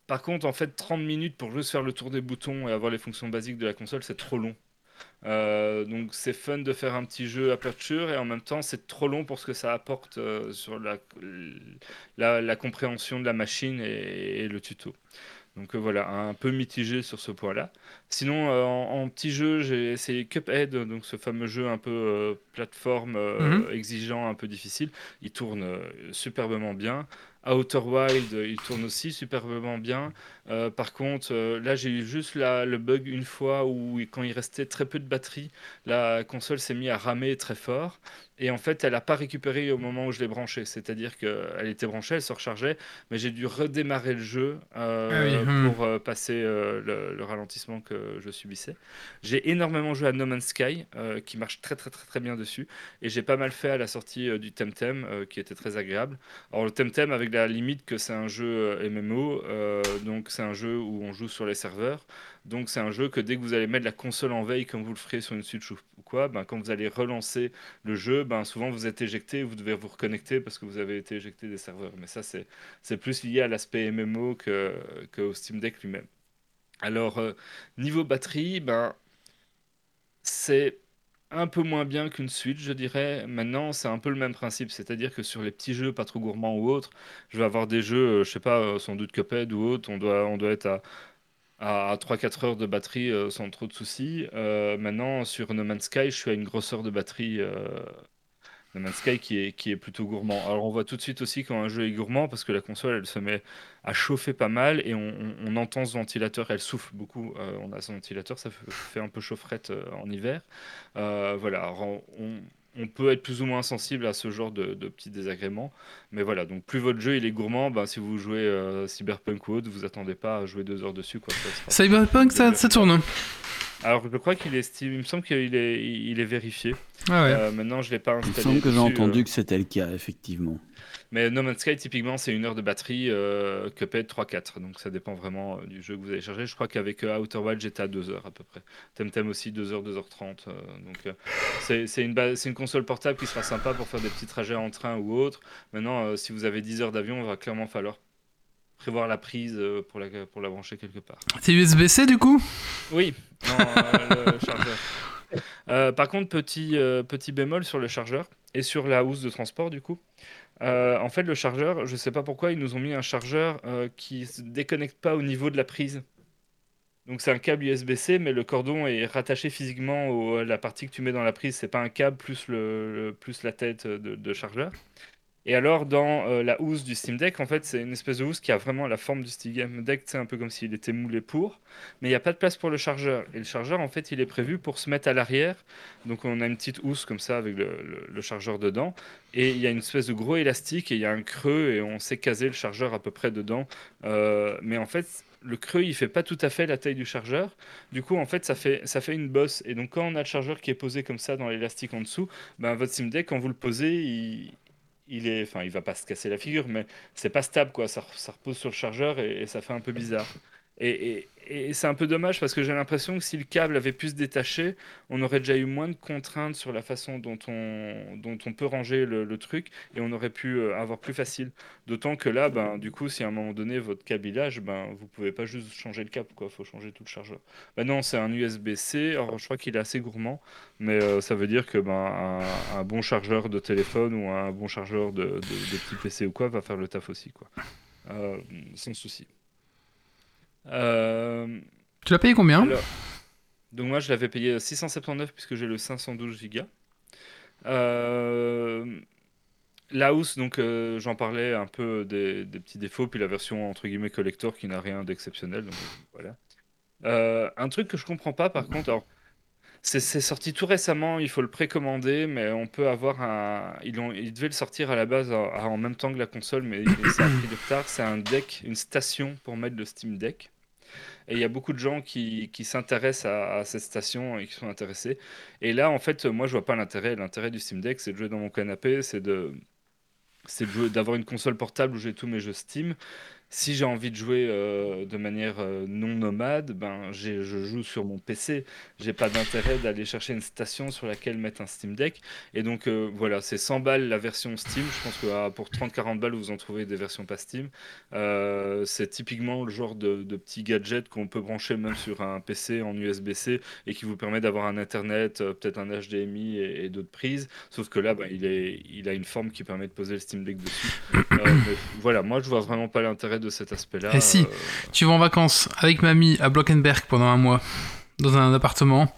Par contre, en fait, 30 minutes pour juste faire le tour des boutons et avoir les fonctions basiques de la console, c'est trop long. Euh, donc c'est fun de faire un petit jeu Aperture et en même temps c'est trop long pour ce que ça apporte euh, sur la, la, compréhension de la machine et le tuto. Donc euh, voilà, un peu mitigé sur ce point-là. Sinon, euh, en, petit jeu, j'ai essayé Cuphead, donc ce fameux jeu un peu euh, plateforme mhm. exigeant, un peu difficile. Il tourne superbement bien. Outer Wild, il tourne aussi superbement bien. par contre, là, j'ai eu juste le bug une fois où, quand il restait très peu de batterie, la console s'est mise à ramer très fort. Et en fait, elle n'a pas récupéré au moment où je l'ai branchée. C'est-à-dire qu'elle était branchée, elle se rechargeait, mais j'ai dû redémarrer le jeu euh, ah pour euh, passer euh, le, ralentissement que je subissais. J'ai énormément joué à No Man's Sky, qui marche très très très très bien dessus. Et j'ai pas mal fait à la sortie du Temtem, qui était très agréable. Alors le Temtem, avec la limite que c'est un jeu MMO, donc c'est un jeu où on joue sur les serveurs. Donc c'est un jeu que dès que vous allez mettre la console en veille, comme vous le ferez sur une Switch ou quoi, ben, quand vous allez relancer le jeu, ben, souvent vous êtes éjecté, vous devez vous reconnecter parce que vous avez été éjecté des serveurs. Mais ça, c'est plus lié à l'aspect MMO que, que, au Steam Deck lui-même. Alors, euh, niveau batterie, ben, c'est un peu moins bien qu'une Switch, je dirais. Maintenant, c'est un peu le même principe, c'est-à-dire que sur les petits jeux pas trop gourmands ou autres, je vais avoir des jeux, euh, je sais pas, euh, sans doute Cuphead ou autre, on doit, on doit être à à 3-4 heures de batterie euh, sans trop de soucis. Euh, maintenant, sur No Man's Sky, je suis à une grosseur de batterie. Euh, no Man's Sky qui est, qui est plutôt gourmand. Alors, on voit tout de suite aussi quand un jeu est gourmand parce que la console, elle se met à chauffer pas mal et on, entend ce ventilateur, elle souffle beaucoup. on a ce ventilateur, ça fait, un peu chaufferette en hiver. voilà, on on peut être plus ou moins sensible à ce genre de, petits désagréments. Mais voilà, donc plus votre jeu il est gourmand, ben, si vous jouez euh, Cyberpunk ou autre, vous attendez pas à jouer deux heures dessus. Quoi, Cyberpunk, ça, tourne. Alors, je crois qu'il est. Il me semble qu'il est, il est vérifié. Ah ouais. Euh, maintenant, je l'ai pas Il me installé. semble que j'ai entendu euh, que c'était le cas, effectivement. Mais No Man's Sky, typiquement, c'est une heure de batterie. Euh, Cuphead 3-4. Donc, ça dépend vraiment euh, du jeu que vous allez charger. Je crois qu'avec euh, Outer Wild, j'étais à 2 heures à peu près. Temtem aussi, 2 heures, 2h30. euh, donc, c'est une, une console portable qui sera sympa pour faire des petits trajets en train ou autre. Maintenant, si vous avez 10 heures d'avion, il va clairement falloir prévoir la prise pour la, pour la brancher quelque part. C'est USB-C du coup? Oui, non, le chargeur. Par contre, petit, petit bémol sur le chargeur et sur la housse de transport, du coup. Euh, en fait, le chargeur, je sais pas pourquoi, ils nous ont mis un chargeur euh, qui se déconnecte pas au niveau de la prise. Donc c'est un câble USB-C, mais le cordon est rattaché physiquement à la partie que tu mets dans la prise. C'est pas un câble plus, la tête de chargeur. Et alors, dans euh, la housse du Steam Deck, en fait, c'est une espèce de housse qui a vraiment la forme du Steam Deck, c'est un peu comme s'il était moulé pour, mais il n'y a pas de place pour le chargeur. Et le chargeur, en fait, il est prévu pour se mettre à l'arrière. Donc, on a une petite housse comme ça avec le, chargeur dedans. Et il y a une espèce de gros élastique et il y a un creux et on sait caser le chargeur à peu près dedans. Euh, mais en fait, le creux, il fait pas tout à fait la taille du chargeur. Du coup, en fait, ça fait, ça fait une bosse. Et donc, quand on a le chargeur qui est posé comme ça dans l'élastique en dessous, ben, votre Steam Deck, quand vous le posez, il, il est, enfin, il va pas se casser la figure, mais c'est pas stable, quoi. Ça, repose sur le chargeur et ça fait un peu bizarre. Et, c'est un peu dommage parce que j'ai l'impression que si le câble avait pu se détacher, on aurait déjà eu moins de contraintes sur la façon dont on, peut ranger le, truc et on aurait pu euh, avoir plus facile. D'autant que là, ben, du coup, si à un moment donné votre câblage, ben, vous pouvez pas juste changer le câble, quoi. Faut changer tout le chargeur. Ben non, c'est un USB-C. Je crois qu'il est assez gourmand, mais euh, ça veut dire que ben, un, bon chargeur de téléphone ou un bon chargeur de, petit PC ou quoi va faire le taf aussi. Euh, sans souci. Euh, Tu l'as payé combien alors, donc moi je l'avais payé 679 puisque j'ai le 512 Go. Euh, la housse, donc euh, j'en parlais un peu des, des petits défauts, puis la version entre guillemets collector qui n'a rien d'exceptionnel. voilà. Euh, un truc que je comprends pas par contre, c'est sorti tout récemment, il faut le précommander, mais on peut avoir un. Ils, ont, ils devaient le sortir à la base en, en même temps que la console, mais ça a pris du retard. C'est un deck, une station pour mettre le Steam Deck. Et il y a beaucoup de gens qui, qui s'intéressent à, cette station et qui sont intéressés. Et là, en fait, moi, je vois pas l'intérêt. L'intérêt du Steam Deck, c'est de jouer dans mon canapé, c'est de, c'est d'avoir une console portable où j'ai tous mes jeux Steam. Si j'ai envie de jouer euh, de manière euh, non nomade, ben je joue sur mon PC. J'ai pas d'intérêt d'aller chercher une station sur laquelle mettre un Steam Deck. Et donc euh, voilà, c'est 100 balles la version Steam. Je pense que ah, pour 30-40 balles, vous en trouvez des versions pas Steam. C'est typiquement le genre de, de petit gadget qu'on peut brancher même sur un PC en USB-C et qui vous permet d'avoir un Internet, peut-être un HDMI et, d'autres prises. Sauf que là, bah, il, a une forme qui permet de poser le Steam Deck dessus. Voilà, moi je vois vraiment pas l'intérêt de cet aspect-là. Eh si. Euh, Tu vas en vacances avec mamie à Blockenberg pendant un mois, dans un appartement.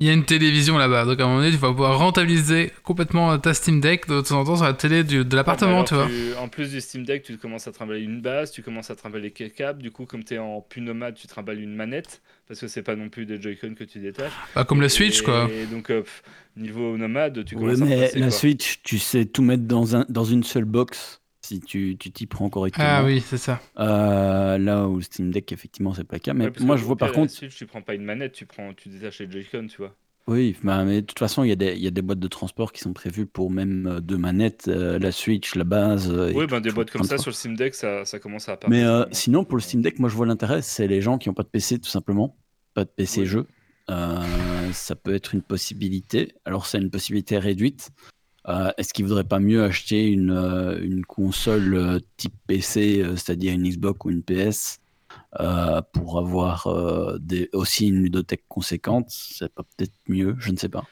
Il y a une télévision là-bas, donc à un moment donné, tu vas pouvoir rentabiliser complètement ta Steam Deck de temps en temps sur la télé du- de l'appartement, tu vois. En plus du Steam Deck, tu commences à trimballer une base, tu commences à trimballer quelques câbles. Du coup, comme tu es en plus nomade, tu trimbales une manette. Parce que c'est pas non plus des Joy-Con que tu détaches. Bah, comme la Et- Switch, quoi. Et donc, euh, pff, niveau nomade, tu Ouais, commences à mais repasser, la quoi. Switch, tu sais tout mettre dans, un, dans une seule box si tu tu t'y prends correctement. Ah oui, c'est ça. Euh, là où le Steam Deck, effectivement, c'est pas le cas. Mais Ouais, moi, je vois par contre. Switch, tu prends pas une manette, tu, prends, tu détaches les Joy-Con, tu vois. Oui, bah, mais de toute façon, il y, a des- il y a des boîtes de transport qui sont prévues pour même euh, deux manettes, euh, la Switch, la base. euh, Oui, tout- ben, des boîtes comme ça sur le Steam Deck, ça, ça commence à apparaître. Mais euh, sinon, pour le Steam Deck, moi, je vois l'intérêt, c'est les gens qui n'ont pas de PC, tout simplement. Pas de PC Oui. jeu. Euh, ça peut être une possibilité. Alors, c'est une possibilité réduite. Euh, Est-ce qu'il ne vaudrait pas mieux acheter une, euh, console euh, type PC, c'est-à-dire une Xbox ou une PS, pour avoir aussi une ludothèque conséquente? C'est peut-être mieux, je ne sais pas.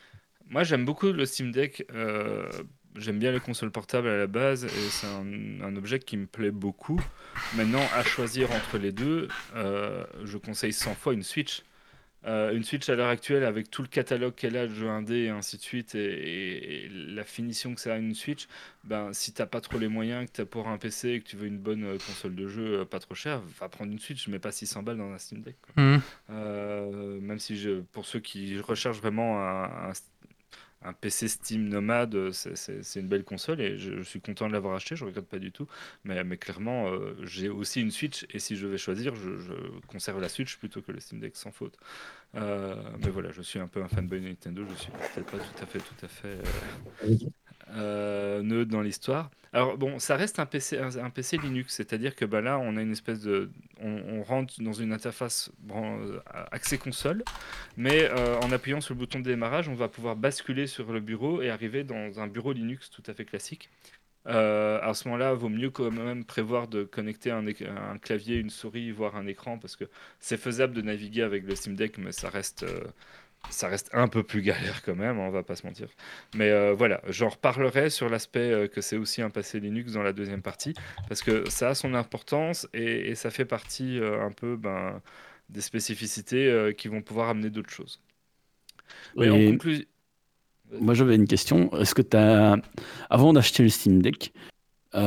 Moi, j'aime beaucoup le Steam Deck. j'aime bien les consoles portables à la base et c'est un, un objet qui me plaît beaucoup. Maintenant, à choisir entre les deux, je conseille 100 fois une Switch. Euh, une Switch à l'heure actuelle avec tout le catalogue qu'elle a de jeux indés et ainsi de suite et, et- et la finition que ça a une Switch, ben si t'as pas trop les moyens, que t'as pour un PC et que tu veux une bonne euh, console de jeu euh, pas trop chère, va prendre une Switch, mais pas 600 balles dans un Steam Deck. quoi. Euh, même si je, pour ceux qui recherchent vraiment un, un- un PC Steam nomade, euh, c'est une belle console et je, suis content de l'avoir acheté, je regrette pas du tout. Mais, clairement, euh, j'ai aussi une Switch et si je vais choisir, je, conserve la Switch plutôt que le Steam Deck sans faute. Euh, mais voilà, je suis un peu un fanboy de Nintendo, je suis peut-être pas tout à fait, tout à fait neutre dans l'histoire. Alors bon, ça reste un PC, un, PC Linux, c'est-à-dire que bah, là, on a une espèce de, on, rentre dans une interface bon, accès console, mais euh, en appuyant sur le bouton de démarrage, on va pouvoir basculer sur le bureau et arriver dans un bureau Linux tout à fait classique. Euh, à ce moment-là, vaut mieux quand même prévoir de connecter un, clavier, une souris, voire un écran, parce que c'est faisable de naviguer avec le Steam Deck, mais ça reste, euh, ça reste un peu plus galère quand même, hein, on va pas se mentir. Mais euh, voilà, j'en reparlerai sur l'aspect euh, que c'est aussi un passé Linux dans la deuxième partie, parce que ça a son importance et, ça fait partie euh, un peu ben, des spécificités qui vont pouvoir amener d'autres choses. Moi j'avais une question. Est-ce que tu as, avant d'acheter le Steam Deck, est-ce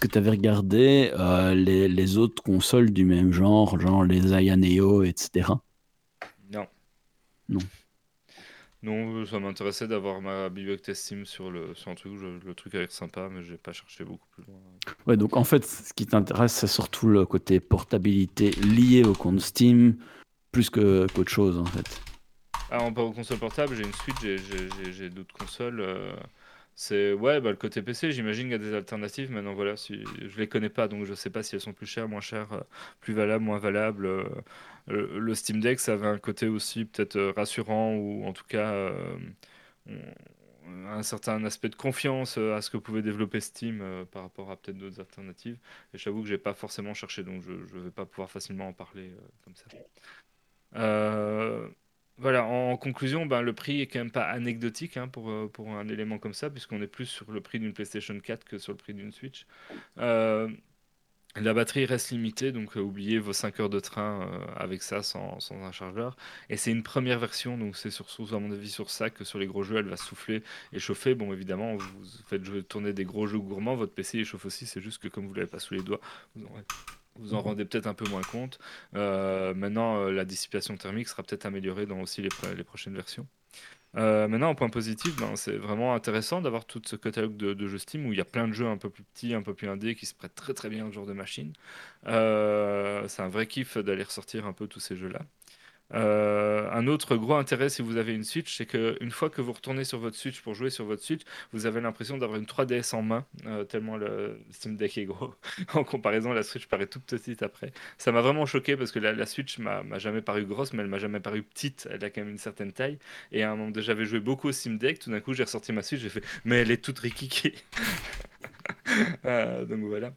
que tu avais regardé les, les, autres consoles du même genre, genre les Aya Neo, etc. Non. Non, ça m'intéressait d'avoir ma bibliothèque Steam sur le, sur un truc. le truc a l'air sympa, mais j'ai pas cherché beaucoup plus loin. Ouais, donc en fait, ce qui t'intéresse, c'est surtout le côté portabilité lié au compte Steam, plus que qu'autre chose en fait. Ah, en console portable, j'ai une Switch, j'ai d'autres consoles. Euh, c'est ouais, bah, le côté PC, j'imagine qu'il y a des alternatives. Maintenant, voilà, si je les connais pas, donc je sais pas si elles sont plus chères, moins chères, euh, plus valables, moins valables. Euh, le Steam Deck, ça avait un côté aussi peut-être euh, rassurant ou en tout cas un certain aspect de confiance à ce que pouvait développer Steam par rapport à peut-être d'autres alternatives. Et j'avoue que j'ai pas forcément cherché, donc je ne vais pas pouvoir facilement en parler comme ça. Voilà, en conclusion, ben, le prix est quand même pas anecdotique hein, pour, euh, pour un élément comme ça, puisqu'on est plus sur le prix d'une PlayStation 4 que sur le prix d'une Switch. Euh, la batterie reste limitée, donc euh, oubliez vos 5 heures de train avec ça sans, un chargeur. Et c'est une première version, donc c'est sur, à mon avis sur ça que sur les gros jeux elle va souffler et chauffer. Bon, évidemment, vous faites tourner des gros jeux gourmands, votre PC il chauffe aussi, c'est juste que comme vous l'avez pas sous les doigts, vous aurez vous en rendez peut-être un peu moins compte. Euh, maintenant, euh, la dissipation thermique sera peut-être améliorée dans aussi les, les prochaines versions. Euh, maintenant, en point positif, ben, c'est vraiment intéressant d'avoir tout ce catalogue de, jeux Steam où il y a plein de jeux un peu plus petits, un peu plus indés qui se prêtent très très bien au genre de machine. c'est un vrai kiff d'aller ressortir un peu tous ces jeux-là. Euh, un autre gros intérêt si vous avez une Switch, c'est qu'une fois que vous retournez sur votre Switch pour jouer sur votre Switch, vous avez l'impression d'avoir une 3DS en main, euh, tellement le Steam Deck est gros. en comparaison, la Switch paraît toute petite après. Ça m'a vraiment choqué parce que la, la Switch m'a jamais paru grosse, mais elle m'a jamais paru petite. Elle a quand même une certaine taille. Et à un moment j'avais joué beaucoup au Steam Deck, tout d'un coup j'ai ressorti ma Switch, j'ai fait, mais elle est toute rikiki. Euh, donc voilà.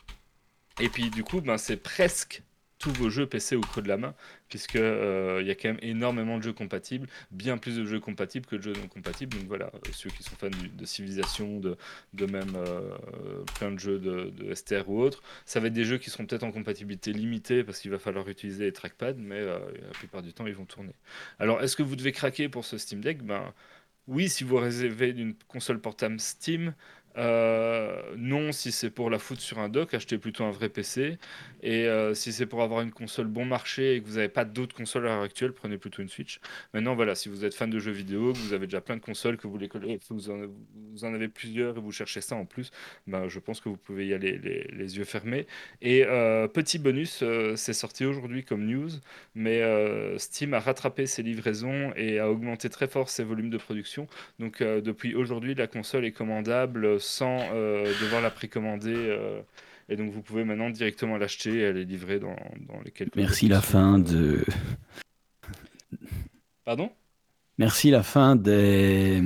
Et puis du coup, ben, c'est presque tous vos jeux PC au creux de la main, puisque euh, il y a quand même énormément de jeux compatibles, bien plus de jeux compatibles que de jeux non compatibles. Donc voilà, euh, ceux qui sont fans de civilisation, de, même euh, plein de jeux de, STR ou autres, ça va être des jeux qui seront peut-être en compatibilité limitée parce qu'il va falloir utiliser les trackpads, mais la plupart du temps ils vont tourner. Alors est-ce que vous devez craquer pour ce Steam Deck? Ben oui, si vous réservez d'une console portable Steam, euh, non, si c'est pour la foutre sur un dock, achetez plutôt un vrai PC. Et euh, si c'est pour avoir une console bon marché et que vous n'avez pas d'autres consoles à l'heure actuelle, prenez plutôt une Switch. Maintenant, voilà, si vous êtes fan de jeux vidéo, que vous avez déjà plein de consoles, que vous les vous en, vous en avez plusieurs et vous cherchez ça en plus, ben, je pense que vous pouvez y aller les, yeux fermés. Et euh, petit bonus, c'est sorti aujourd'hui comme news, mais Steam a rattrapé ses livraisons et a augmenté très fort ses volumes de production. Donc depuis aujourd'hui, la console est commandable sans euh, devoir la précommander. Euh, et donc vous pouvez maintenant directement l'acheter et elle est livrée dans, dans les quelques Merci la fin de. Pardon? Merci la fin des.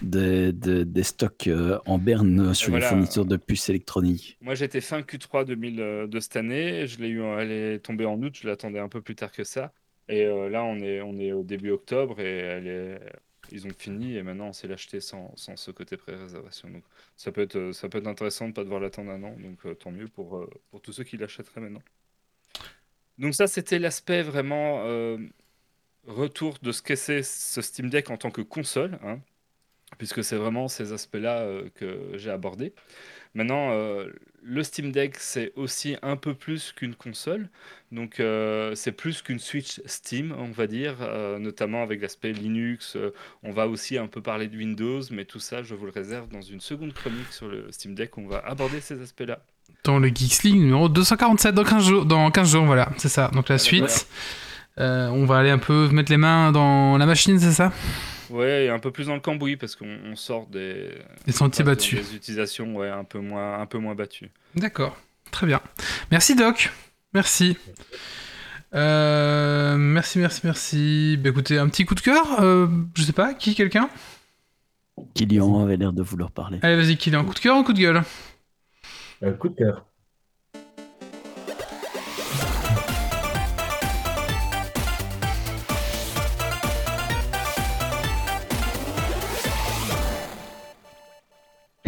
Des, des, stocks euh, en berne sur les fournitures de puces électroniques. Moi j'étais fin Q3 2000 de cette année, je l'ai eu, elle est tombée en août, je l'attendais un peu plus tard que ça. Et là on est, on est au début octobre et elle est, ils ont fini et maintenant on sait l'acheter sans, sans, ce côté pré-réservation. Donc ça peut, être, ça peut être intéressant de ne pas devoir l'attendre un an, donc euh, tant mieux pour, euh, pour tous ceux qui l'achèteraient maintenant. Donc ça c'était l'aspect vraiment euh, retour de ce qu'est ce Steam Deck en tant que console. Hein. puisque c'est vraiment ces aspects-là euh, que j'ai abordés. Maintenant, euh, le Steam Deck, c'est aussi un peu plus qu'une console. Donc, euh, c'est plus qu'une Switch Steam, on va dire, euh, notamment avec l'aspect Linux. Euh, on va aussi un peu parler de Windows, mais tout ça, je vous le réserve dans une seconde chronique sur le Steam Deck. On va aborder ces aspects-là. Dans le Geeks League numéro 247, dans 15 jours, dans 15 jours voilà, c'est ça. Donc la suite, euh, on va aller un peu mettre les mains dans la machine, c'est ça? Ouais, et un peu plus dans le cambouis parce qu'on on sort des, Les sentiers battus. des utilisations ouais, un peu moins, un peu moins battues. D'accord, très bien. Merci Doc, merci. Euh, merci, merci, merci. Bah, écoutez, un petit coup de cœur, euh, je sais pas, qui, quelqu'un? Kylian avait l'air de vouloir parler. Allez, vas-y, un coup de cœur ou un coup de gueule? Un coup de cœur.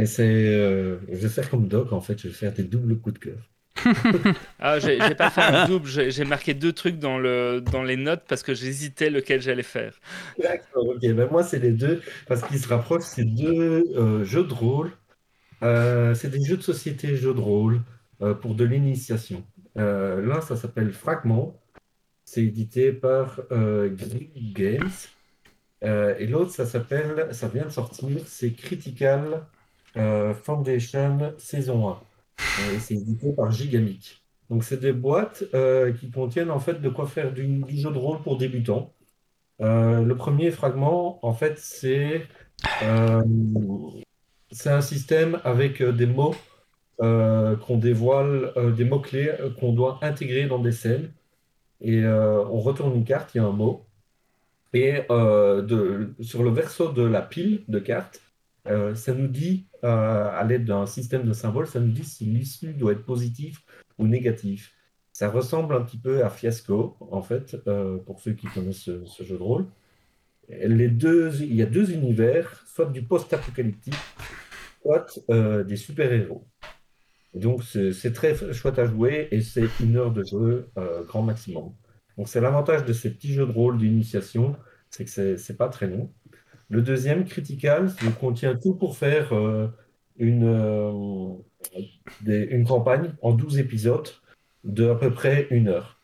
Et c'est. euh, je vais faire comme Doc, en fait, je vais faire des doubles coups de cœur. Ah, j'ai pas fait un double, j'ai marqué deux trucs dans, le, dans les notes parce que j'hésitais lequel j'allais faire. D'accord, ok. Ben moi, c'est les deux, parce qu'ils se rapprochent. C'est deux euh, jeux de rôle. Euh, c'est des jeux de société, jeux de rôle, euh, pour de l'initiation. L'un, ça s'appelle Fragment. C'est édité par Grid Games. Et l'autre, ça s'appelle, ça vient de sortir, c'est Critical euh, Foundation saison 1. Et c'est édité par Gigamic. Donc, c'est des boîtes euh, qui contiennent en fait de quoi faire du, du jeu de rôle pour débutants. Euh, le premier fragment, en fait, c'est euh, un système avec euh, des mots euh, qu'on dévoile, euh, des mots-clés euh, qu'on doit intégrer dans des scènes. Et euh, on retourne une carte, il y a un mot. Et euh, de, sur le verso de la pile de cartes, euh, ça nous dit, euh, à l'aide d'un système de symboles, ça nous dit si l'issue doit être positive ou négative. Ça ressemble un petit peu à Fiasco, en fait, euh, pour ceux qui connaissent ce, jeu de rôle. Il y a deux univers, soit du post-apocalyptique, soit des super-héros. Donc c'est très chouette à jouer et c'est une heure de jeu grand maximum. Donc c'est l'avantage de ces petits jeux de rôle d'initiation, c'est que c'est pas très long. Le deuxième, Critical, contient tout pour faire euh, une, euh, une campagne en 12 épisodes de à peu près une heure.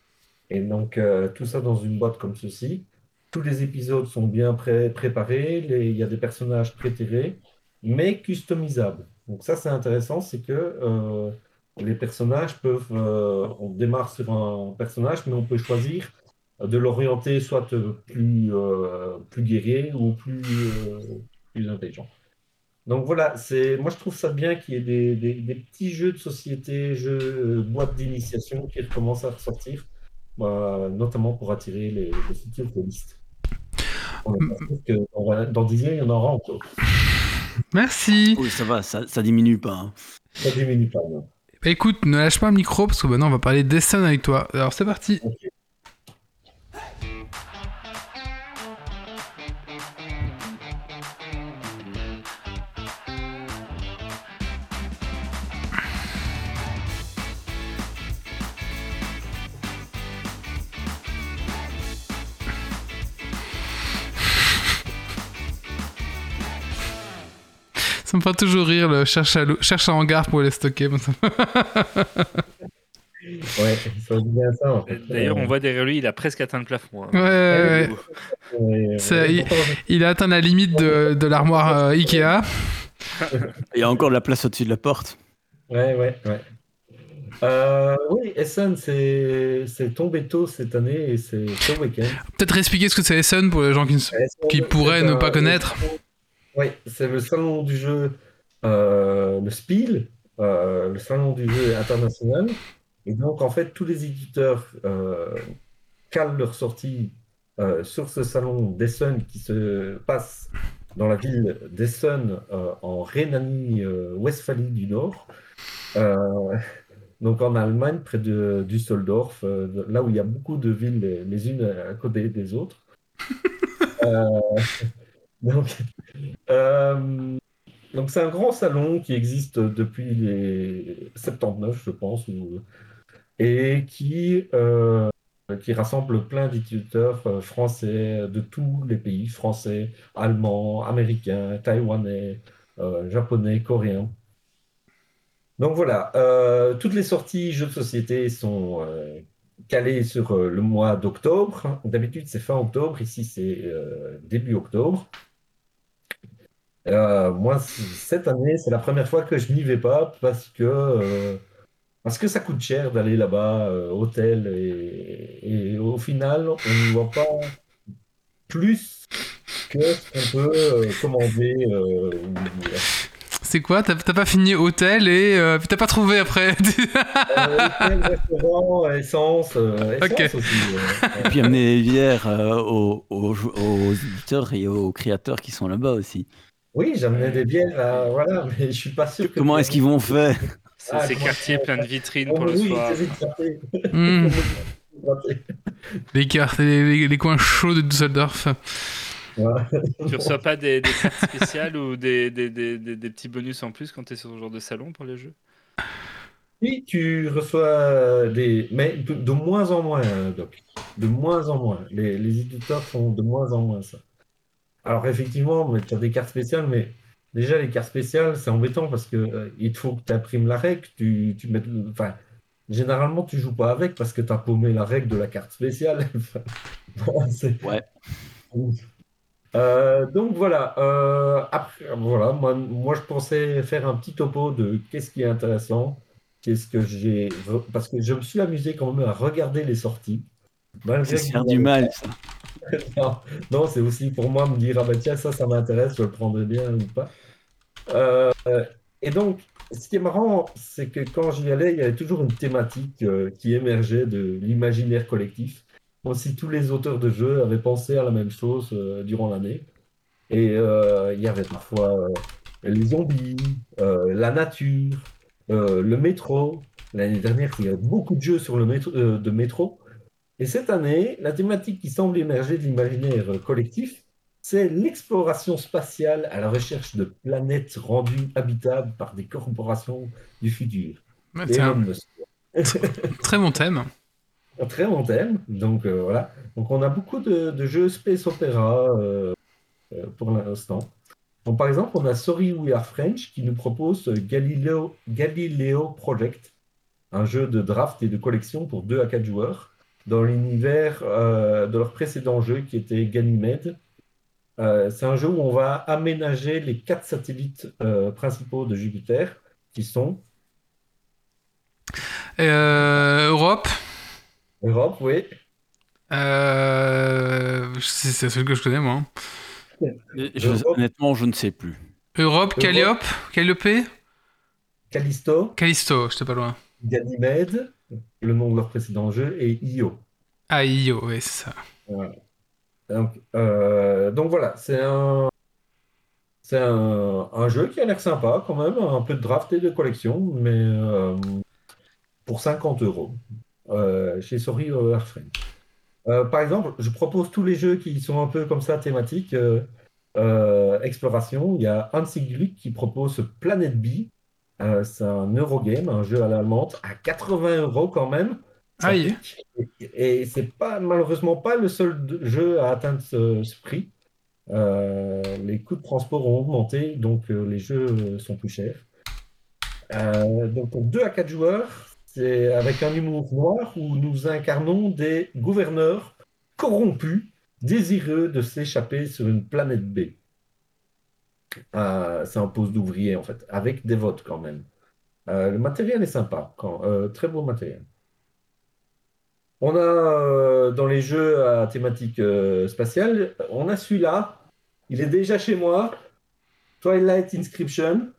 Et donc euh, tout ça dans une boîte comme ceci. Tous les épisodes sont bien pré- préparés, il y a des personnages préterrés, mais customisables. Donc ça, c'est intéressant, c'est que les personnages peuvent... on démarre sur un personnage, mais on peut choisir de l'orienter soit euh, plus, euh, plus guerrier ou plus, euh, plus intelligent. Donc voilà, c'est, moi je trouve ça bien qu'il y ait des, des- des petits jeux de société, jeux, euh, boîtes d'initiation qui recommencent à ressortir, euh, notamment pour attirer les, les futurs holistes. On que dans, dans 10 ans, il y en aura encore. Merci. Oui, ça va, ça, ça diminue pas. hein. Ça diminue pas. non. Bah, écoute, ne lâche pas le micro parce que maintenant on va parler d'Essen avec toi. Alors c'est parti. Ok. Ça me fait toujours rire le cherche à, cherche à hangar pour les stocker. Ouais, en fait. D'ailleurs, on voit derrière lui, il a presque atteint le plafond. hein. Ouais, ouais, ouais. Ouais, C'est- ouais. il- Il a atteint la limite de, de l'armoire euh, Ikea. Il y a encore de la place au-dessus de la porte. Ouais, ouais, ouais. Euh, oui, Essen, c'est c'est tombé tôt cette année et c'est ce week-end. Peut-être expliquer ce que c'est Essen pour les gens qui ne pourraient ne un- pas connaître. Oui, c'est le salon du jeu, euh, le Spiel, euh, le salon du jeu international. Et donc, en fait, tous les éditeurs euh, calent leur sortie euh, sur ce salon d'Essen qui se passe dans la ville d'Essen euh, en Rhénanie-Westphalie du Nord. Donc en Allemagne, près de Düsseldorf, là où il y a beaucoup de villes les, les unes à côté des autres. Donc, donc c'est un grand salon qui existe depuis les 79, je pense, ou- et qui euh, qui rassemble plein d'éditeurs euh, français de tous les pays, français, allemands, américains, taïwanais, euh, japonais, coréens. Donc voilà, toutes les sorties jeux de société sont calées sur le mois d'octobre. D'habitude, c'est fin octobre, ici, c'est début octobre. Moi, cette année, c'est la première fois que je n'y vais pas parce que, parce que ça coûte cher d'aller là-bas, euh, hôtel, et, et au final, on n'y voit pas plus que ce qu'on peut euh, commander. euh, ou- C'est quoi? T'as t'as pas fini hôtel et euh, puis t'as pas trouvé après? Euh, hôtel, restaurant, essence, euh, essence aussi. euh, Et puis amener des bières euh, aux, aux, éditeurs et aux créateurs qui sont là-bas aussi. Oui, j'amenais des bières, à- voilà, mais je suis pas sûr que. Comment est-ce qu'ils vont faire? C'est Ah, ces quartiers pleins de vitrines Oh, pour le oui, soir. Hmm. Les cartes, les, les- les coins chauds de Düsseldorf. Voilà. Tu reçois pas des, des cartes spéciales ou des, des, des, des- des petits bonus en plus quand tu es sur ce genre de salon pour les jeux? Oui, tu reçois des. Mais de, de moins en moins, Doc. De moins en moins. Les, les éditeurs font de moins en moins ça. Alors, effectivement, tu as des cartes spéciales, mais déjà, les cartes spéciales, c'est embêtant parce que euh, il faut que tu imprimes la règle. Tu, tu mets... Enfin, généralement, tu joues pas avec parce que tu as paumé la règle de la carte spéciale. Enfin, c'est- Ouais. Euh, donc voilà, euh, après, voilà moi, moi je pensais faire un petit topo de qu'est-ce qui est intéressant, qu'est-ce que j'ai. Parce que je me suis amusé quand même à regarder les sorties. Malgré C'est se que- faire du mal, ça. non, c'est aussi pour moi me dire, ah bah tiens, ça, ça m'intéresse, je le prendrai bien ou pas. Euh, et donc, ce qui est marrant, c'est que quand j'y allais, il y avait toujours une thématique euh, qui émergeait de l'imaginaire collectif. Comme si tous les auteurs de jeux avaient pensé à la même chose euh, durant l'année. Et il y avait parfois les zombies, la nature, le métro. L'année dernière, il y avait beaucoup de jeux sur le métro, de métro. Et cette année, la thématique qui semble émerger de l'imaginaire collectif, c'est l'exploration spatiale à la recherche de planètes rendues habitables par des corporations du futur. Un très bon thème. Un très bon thème. Donc euh, voilà. Donc on a beaucoup de, de jeux space opéra euh, euh, pour l'instant. Donc, par exemple, on a Sorry We Are French qui nous propose Galileo, Galileo Project, un jeu de draft et de collection pour 2 à 4 joueurs dans l'univers euh, de leur précédent jeu qui était Ganymede. Euh, c'est un jeu où on va aménager les quatre satellites euh, principaux de Jupiter qui sont Euh, Europe. Europe, oui, Euh, c'est c'est celui que je connais moi. hein. Je- honnêtement, je ne sais plus. Europe, Calliope, Calliope, Callisto, Callisto, j'étais pas loin. Ganymede, le nom de leur précédent jeu, et Io. Ah, Io, oui, c'est ça. Donc, euh, donc voilà, c'est un, c'est un, un jeu qui a l'air sympa quand même, un peu de draft et de collection, mais euh, pour 50 euros euh, chez Sorry Airframe. Par exemple, je propose tous les jeux qui sont un peu comme ça thématiques. exploration, il y a Hansig Glück qui propose Planet B. Euh, c'est un Eurogame, un jeu à l'allemande, à 80 euros quand même. Aïe. pique. Et, et c'est pas malheureusement pas le seul jeu à atteindre ce, ce prix. Euh, les coûts de transport ont augmenté, donc euh, les jeux sont plus chers. Donc pour 2 à 4 joueurs, c'est avec un humour noir où nous incarnons des gouverneurs corrompus, désireux de s'échapper sur une planète B. Euh, c'est un poste d'ouvrier en fait, avec des votes quand même. Euh, le matériel est sympa, quand, euh, très beau matériel. On a dans les jeux à thématique spatiale, on a celui-là, il est déjà chez moi, Twilight Inscription,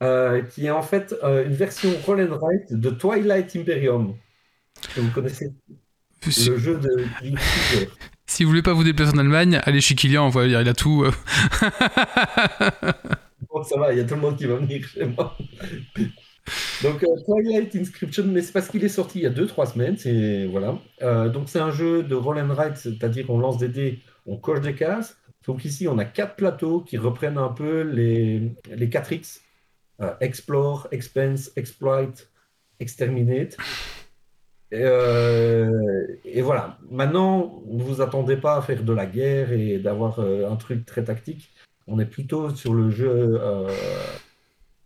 qui est en fait une version roll and write de Twilight Imperium. Que vous connaissez le jeu de. Si vous voulez pas vous déplacer en Allemagne, allez chez Kylian, on va dire, il a tout. euh. Bon, ça va, il y a tout le monde qui va venir chez moi. Donc, euh, Twilight Inscription, mais c'est parce qu'il est sorti il y a 2-3 semaines. C'est, voilà. Euh, donc, c'est un jeu de roll and write, c'est-à-dire on lance des dés, on coche des cases. Donc, ici, on a quatre plateaux qui reprennent un peu les, les 4X Euh, Explore, Expense, Exploit, Exterminate. Et, euh, et voilà. Maintenant, ne vous attendez pas à faire de la guerre et d'avoir euh, un truc très tactique. On est plutôt sur le jeu, euh,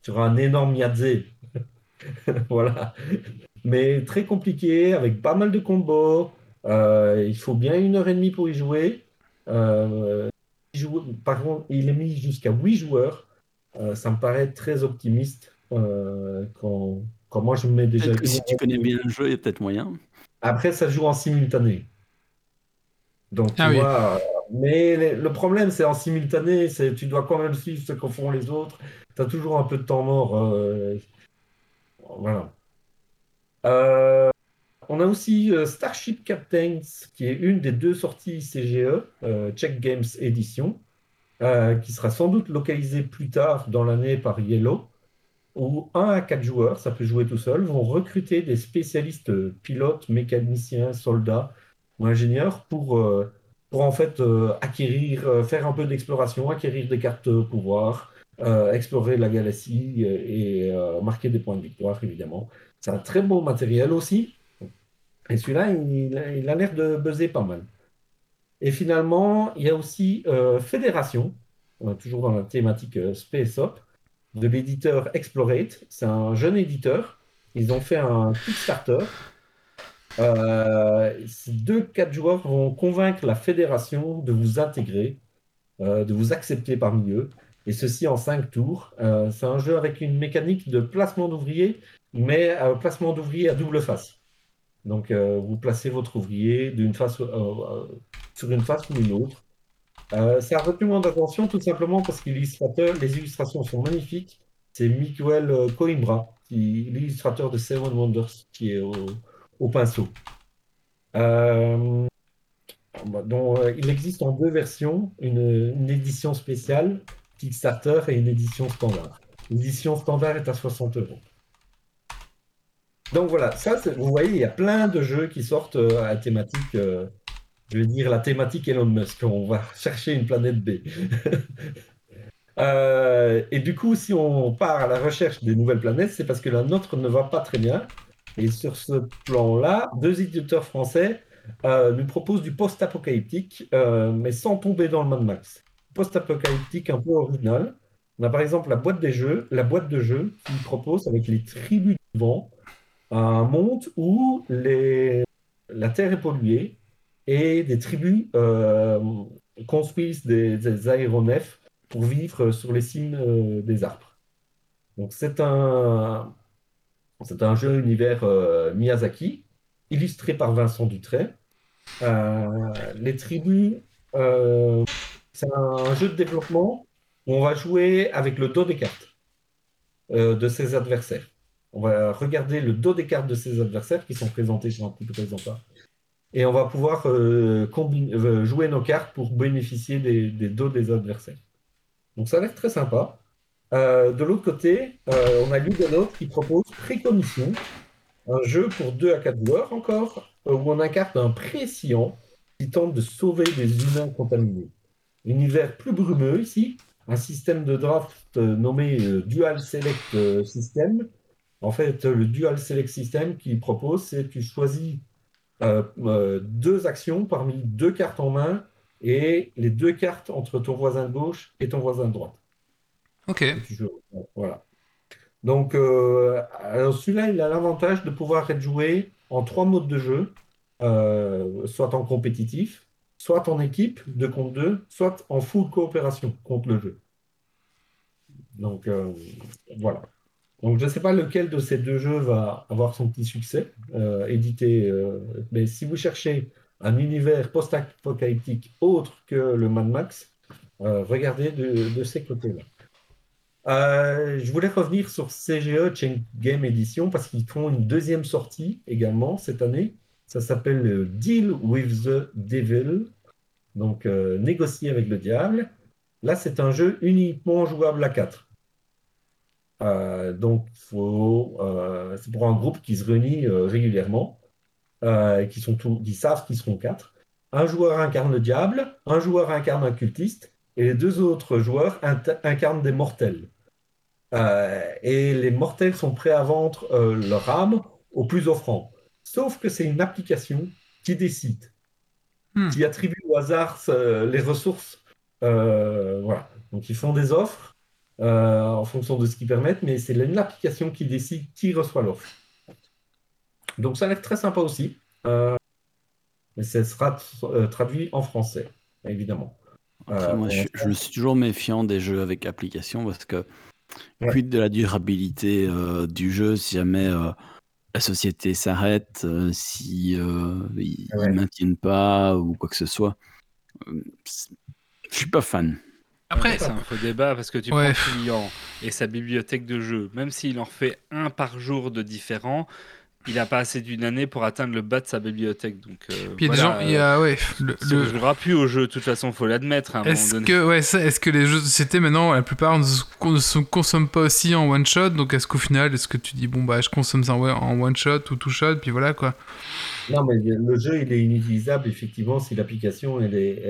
sur un énorme Yadze. voilà. Mais très compliqué, avec pas mal de combos. Il faut bien une heure et demie pour y jouer. Par contre, il est mis jusqu'à 8 joueurs. Ça me paraît très optimiste. quand, quand moi je me mets déjà. Que si tu connais bien le jeu, il y a peut-être moyen. Après, ça joue en simultané. Donc, tu Ah oui. vois, euh, mais le problème, c'est en simultané, c'est tu dois quand même suivre ce qu'en font les autres. Tu as toujours un peu de temps mort. euh, voilà. Euh, on a aussi euh, Starship Captains, qui est une des deux sorties CGE, euh, Check Games Edition, euh, qui sera sans doute localisée plus tard dans l'année par Yellow où 1 à 4 joueurs, ça peut jouer tout seul, vont recruter des spécialistes euh, pilotes, mécaniciens, soldats ou ingénieurs pour, euh, pour en fait euh, acquérir, faire un peu d'exploration, acquérir des cartes pouvoir, explorer la galaxie et marquer des points de victoire, évidemment. C'est un très beau matériel aussi. Et celui-là, il, a- l'air de buzzer pas mal. Et finalement, il y a aussi Fédération, toujours dans la thématique Space Op, de l'éditeur Explorate. C'est un jeune éditeur. Ils ont fait un Kickstarter. Euh, deux, quatre joueurs vont convaincre la fédération de vous intégrer, euh, de vous accepter parmi eux. Et ceci en cinq tours. Euh, c'est un jeu avec une mécanique de placement d'ouvriers, mais un placement d'ouvriers à double face. Donc, vous placez votre ouvrier d'une face, sur une face ou une autre. Euh, ça a retenu mon attention tout simplement parce que les illustrations sont magnifiques. C'est Miguel euh, Coimbra, l'illustrateur de Seven Wonders, qui est au, au pinceau. Euh, euh, il existe en deux versions, une, une édition spéciale Kickstarter et une édition standard. L'édition standard est à 60 euros. Donc voilà, ça, vous voyez, il y a plein de jeux qui sortent euh, à thématique, je vais dire la thématique Elon Musk. On va chercher une planète B. Euh, et du coup, si on part à la recherche des nouvelles planètes, c'est parce que la nôtre ne va pas très bien. Et sur ce plan-là, deux éditeurs français euh, nous proposent du post-apocalyptique, euh, mais sans tomber dans le Mad Max. Post-apocalyptique un peu original. On a par exemple la boîte des jeux, la boîte de jeux qui propose avec les tribus du vent un monde où la Terre est polluée et des tribus euh, construisent des, aéronefs pour vivre sur les cimes euh, des arbres. Donc c'est un, c'est un jeu univers euh, Miyazaki, illustré par Vincent Dutray. Les tribus, c'est un jeu de développement où on va jouer avec le dos des cartes de ses adversaires. On va regarder le dos des cartes de ses adversaires qui sont présentés sur un petit présentoir. Et on va pouvoir euh, euh, jouer nos cartes pour bénéficier des, dos des adversaires. Donc ça a l'air très sympa. Euh, de l'autre côté, on a Ludelot qui propose Précognition, un jeu pour 2 à 4 joueurs encore, où on incarne un préscient qui tente de sauver des humains contaminés. Univers plus brumeux ici, un système de draft nommé Dual Select System. En fait, le Dual Select System qu'il propose, c'est tu choisis euh, euh, deux actions parmi deux cartes en main et les deux cartes entre ton voisin de gauche et ton voisin de droite. Ok. Voilà. Donc, euh, celui-là, il a l'avantage de pouvoir être joué en trois modes de jeu, euh, soit en compétitif, soit en équipe, deux contre deux, soit en full coopération contre le jeu. Donc, euh, voilà. Donc, je ne sais pas lequel de ces deux jeux va avoir son petit succès euh, édité, euh, mais si vous cherchez un univers post-apocalyptique autre que le Mad Max, euh, regardez de, de ces côtés-là. Je voulais revenir sur CGE Chain Game Edition parce qu'ils font une deuxième sortie également cette année. Ça s'appelle Deal with the Devil, donc négocier avec le diable. Là, c'est un jeu uniquement jouable à 4. Euh, donc, euh, c'est pour un groupe qui se réunit euh, régulièrement, qui, sont qui savent qu'ils seront 4. Un joueur incarne le diable, un joueur incarne un cultiste, et les deux autres joueurs incarnent des mortels. Euh, et les mortels sont prêts à vendre euh, leur âme au plus offrant. sauf que c'est une application qui décide, Hmm. qui attribue au hasard euh, les ressources. Voilà. Donc ils font des offres euh, en fonction de ce qu'ils permettent, mais c'est une application qui décide qui reçoit l'offre. Donc ça a l'air très sympa aussi. Euh, mais ça sera euh, traduit en français, évidemment. Après, moi, je, suis toujours méfiant des jeux avec application parce que Ouais. quid de la durabilité du jeu si jamais la société s'arrête, euh, si euh, ils, Ouais. maintiennent pas ou quoi que ce soit? Euh, je suis pas fan. Après, c'est un faux débat parce que tu Ouais. prends le client et sa bibliothèque de jeux, même s'il en fait un par jour de différents, il n'a pas assez d'une année pour atteindre le bas de sa bibliothèque. Donc, euh, puis il y a des voilà, gens, il y a, ouais, le, le- jouera plus au jeu, de toute façon, faut l'admettre. moment Est-ce que, ouais, est-ce que les jeux de société maintenant, la plupart ne se, consomment pas aussi en one shot? Donc est-ce qu'au final, est-ce que tu dis bon bah je consomme ça en, en one shot ou two shot, puis voilà quoi Non, mais le jeu, il est inutilisable, effectivement, si l'application, elle est...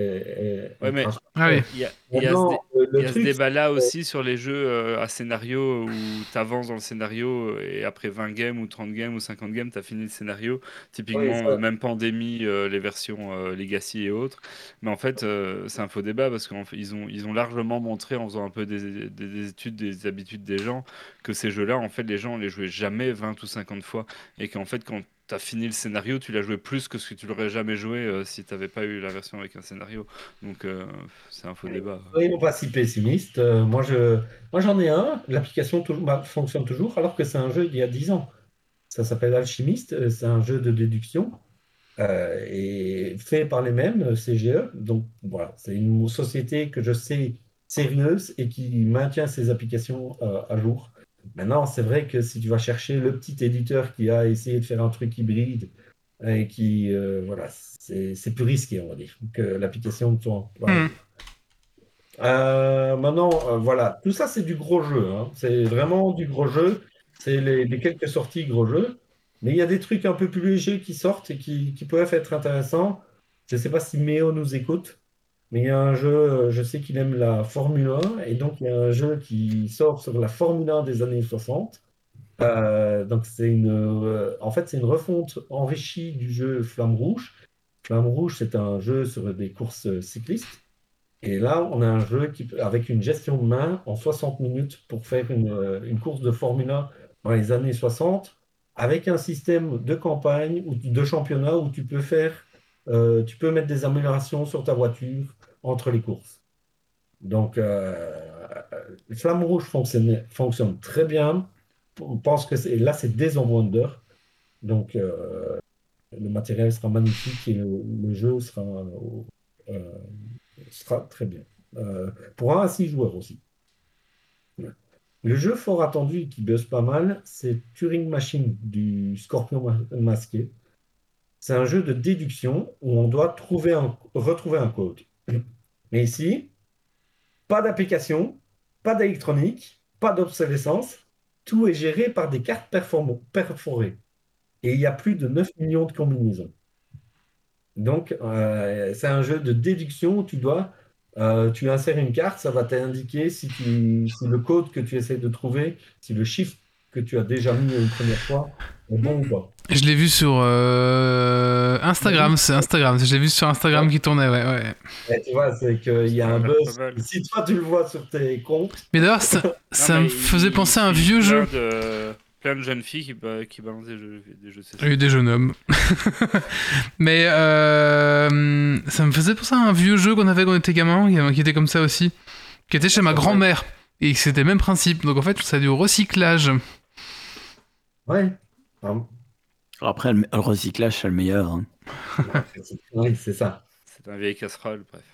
Ouais, mais- Ah oui. Il y a, il y a ce dé- y a ce débat-là aussi sur les jeux euh, à scénario où tu avances dans le scénario et après 20 games ou 30 games ou 50 games, tu as fini le scénario. Typiquement, même Pandémie, euh, les versions euh, Legacy et autres. Mais en fait, c'est un faux débat parce qu'ils ont, ils ont largement montré en faisant un peu des, des- des études des habitudes des gens que ces jeux-là, en fait, les gens les jouaient jamais 20 ou 50 fois. Et qu'en fait, quand tu as fini le scénario, tu l'as joué plus que ce que tu l'aurais jamais joué euh, si tu n'avais pas eu la version avec un scénario. Donc, euh, c'est un faux débat. Soyons pas si pessimistes. Euh, moi, je, moi, j'en ai un. L'application bah, fonctionne toujours, alors que c'est un jeu d'il y a 10 ans. Ça s'appelle Alchimiste. C'est un jeu de déduction et fait par les mêmes CGE. Donc voilà, c'est une société que je sais sérieuse et qui maintient ses applications à jour. Maintenant, c'est vrai que si tu vas chercher le petit éditeur qui a essayé de faire un truc hybride et qui, euh, voilà, c'est plus risqué, on va dire, que l'application de toi. Hmm. Euh, maintenant, euh, voilà, tout ça c'est du gros jeu. hein. C'est vraiment du gros jeu. C'est les, les quelques sorties gros jeux. Mais il y a des trucs un peu plus légers qui sortent et qui, qui peuvent être intéressants. Je ne sais pas si Méo nous écoute, mais il y a un jeu, je sais qu'il aime la Formule 1, et donc il y a un jeu qui sort sur la Formule 1 des années 60. Euh, donc c'est une, euh, en fait, c'est une refonte enrichie du jeu Flamme Rouge. Flamme Rouge, c'est un jeu sur des courses cyclistes. Et là, on a un jeu qui, avec une gestion de main en 60 minutes pour faire une, euh, course de Formule 1 dans les années 60, avec un système de campagne ou de championnat où tu peux faire, tu peux mettre des améliorations sur ta voiture entre les courses. Donc, euh, Flamme Rouge fonctionne, très bien. On pense que là, c'est des Wonder. Donc, euh, le matériel sera magnifique et le, jeu sera, euh, très bien. Euh, pour un à six joueurs aussi. Le jeu fort attendu qui buzz pas mal, c'est Turing Machine du Scorpion ma- masqué. C'est un jeu de déduction où on doit retrouver un code. Mais ici, pas d'application, pas d'électronique, pas d'obsolescence. Tout est géré par des cartes perforées. Et il y a plus de 9 millions de combinaisons. Donc, euh, c'est un jeu de déduction où tu dois, euh, tu insères une carte, ça va t'indiquer si, tu, si le code que tu essaies de trouver, si le chiffre que tu as déjà mis une première fois est bon ou pas. Je l'ai vu sur euh, Instagram, c'est Instagram. Je l'ai vu sur Instagram qui tournait, ouais, ouais. Et tu vois, c'est qu'il y a un Ça a buzz. Si toi tu le vois sur tes comptes, Mais d'ailleurs, ça, ça Non, me faisait il- penser à un il- vieux jeu. De, plein de jeunes filles qui, qui balancent des jeux, des jeux de Il y a eu des jeunes hommes. Mais euh, ça me faisait penser à un vieux jeu qu'on avait quand on était gamin, qui- qui était comme ça aussi. Qui était chez ma grand-mère. Et c'était le même principe. Donc en fait, c'est du recyclage. ouais. Après, le, le recyclage, c'est le meilleur. hein. oui, c'est ça. C'est un vieil casserole, bref.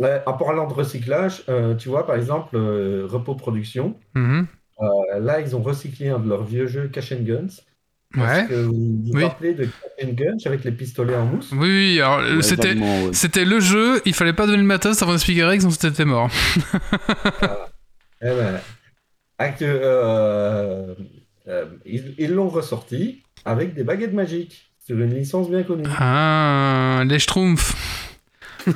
Euh, en parlant de recyclage, euh, tu vois, par exemple, euh, Repos Production, Mhm. euh, là, ils ont recyclé un de leurs vieux jeux Cash and Guns. Parce Ouais. que vous vous Oui. rappelez de Cash and Guns avec les pistolets en mousse? Oui, oui, alors Ouais, c'était. vaguement, ouais. C'était le jeu, il fallait pas donner le matos avant d'expliquer les règles, sinon c'était mort. Eh ben, acte- euh, euh, ils ils l'ont ressorti avec des baguettes magiques sur une licence bien connue. Ah, les schtroumpfs.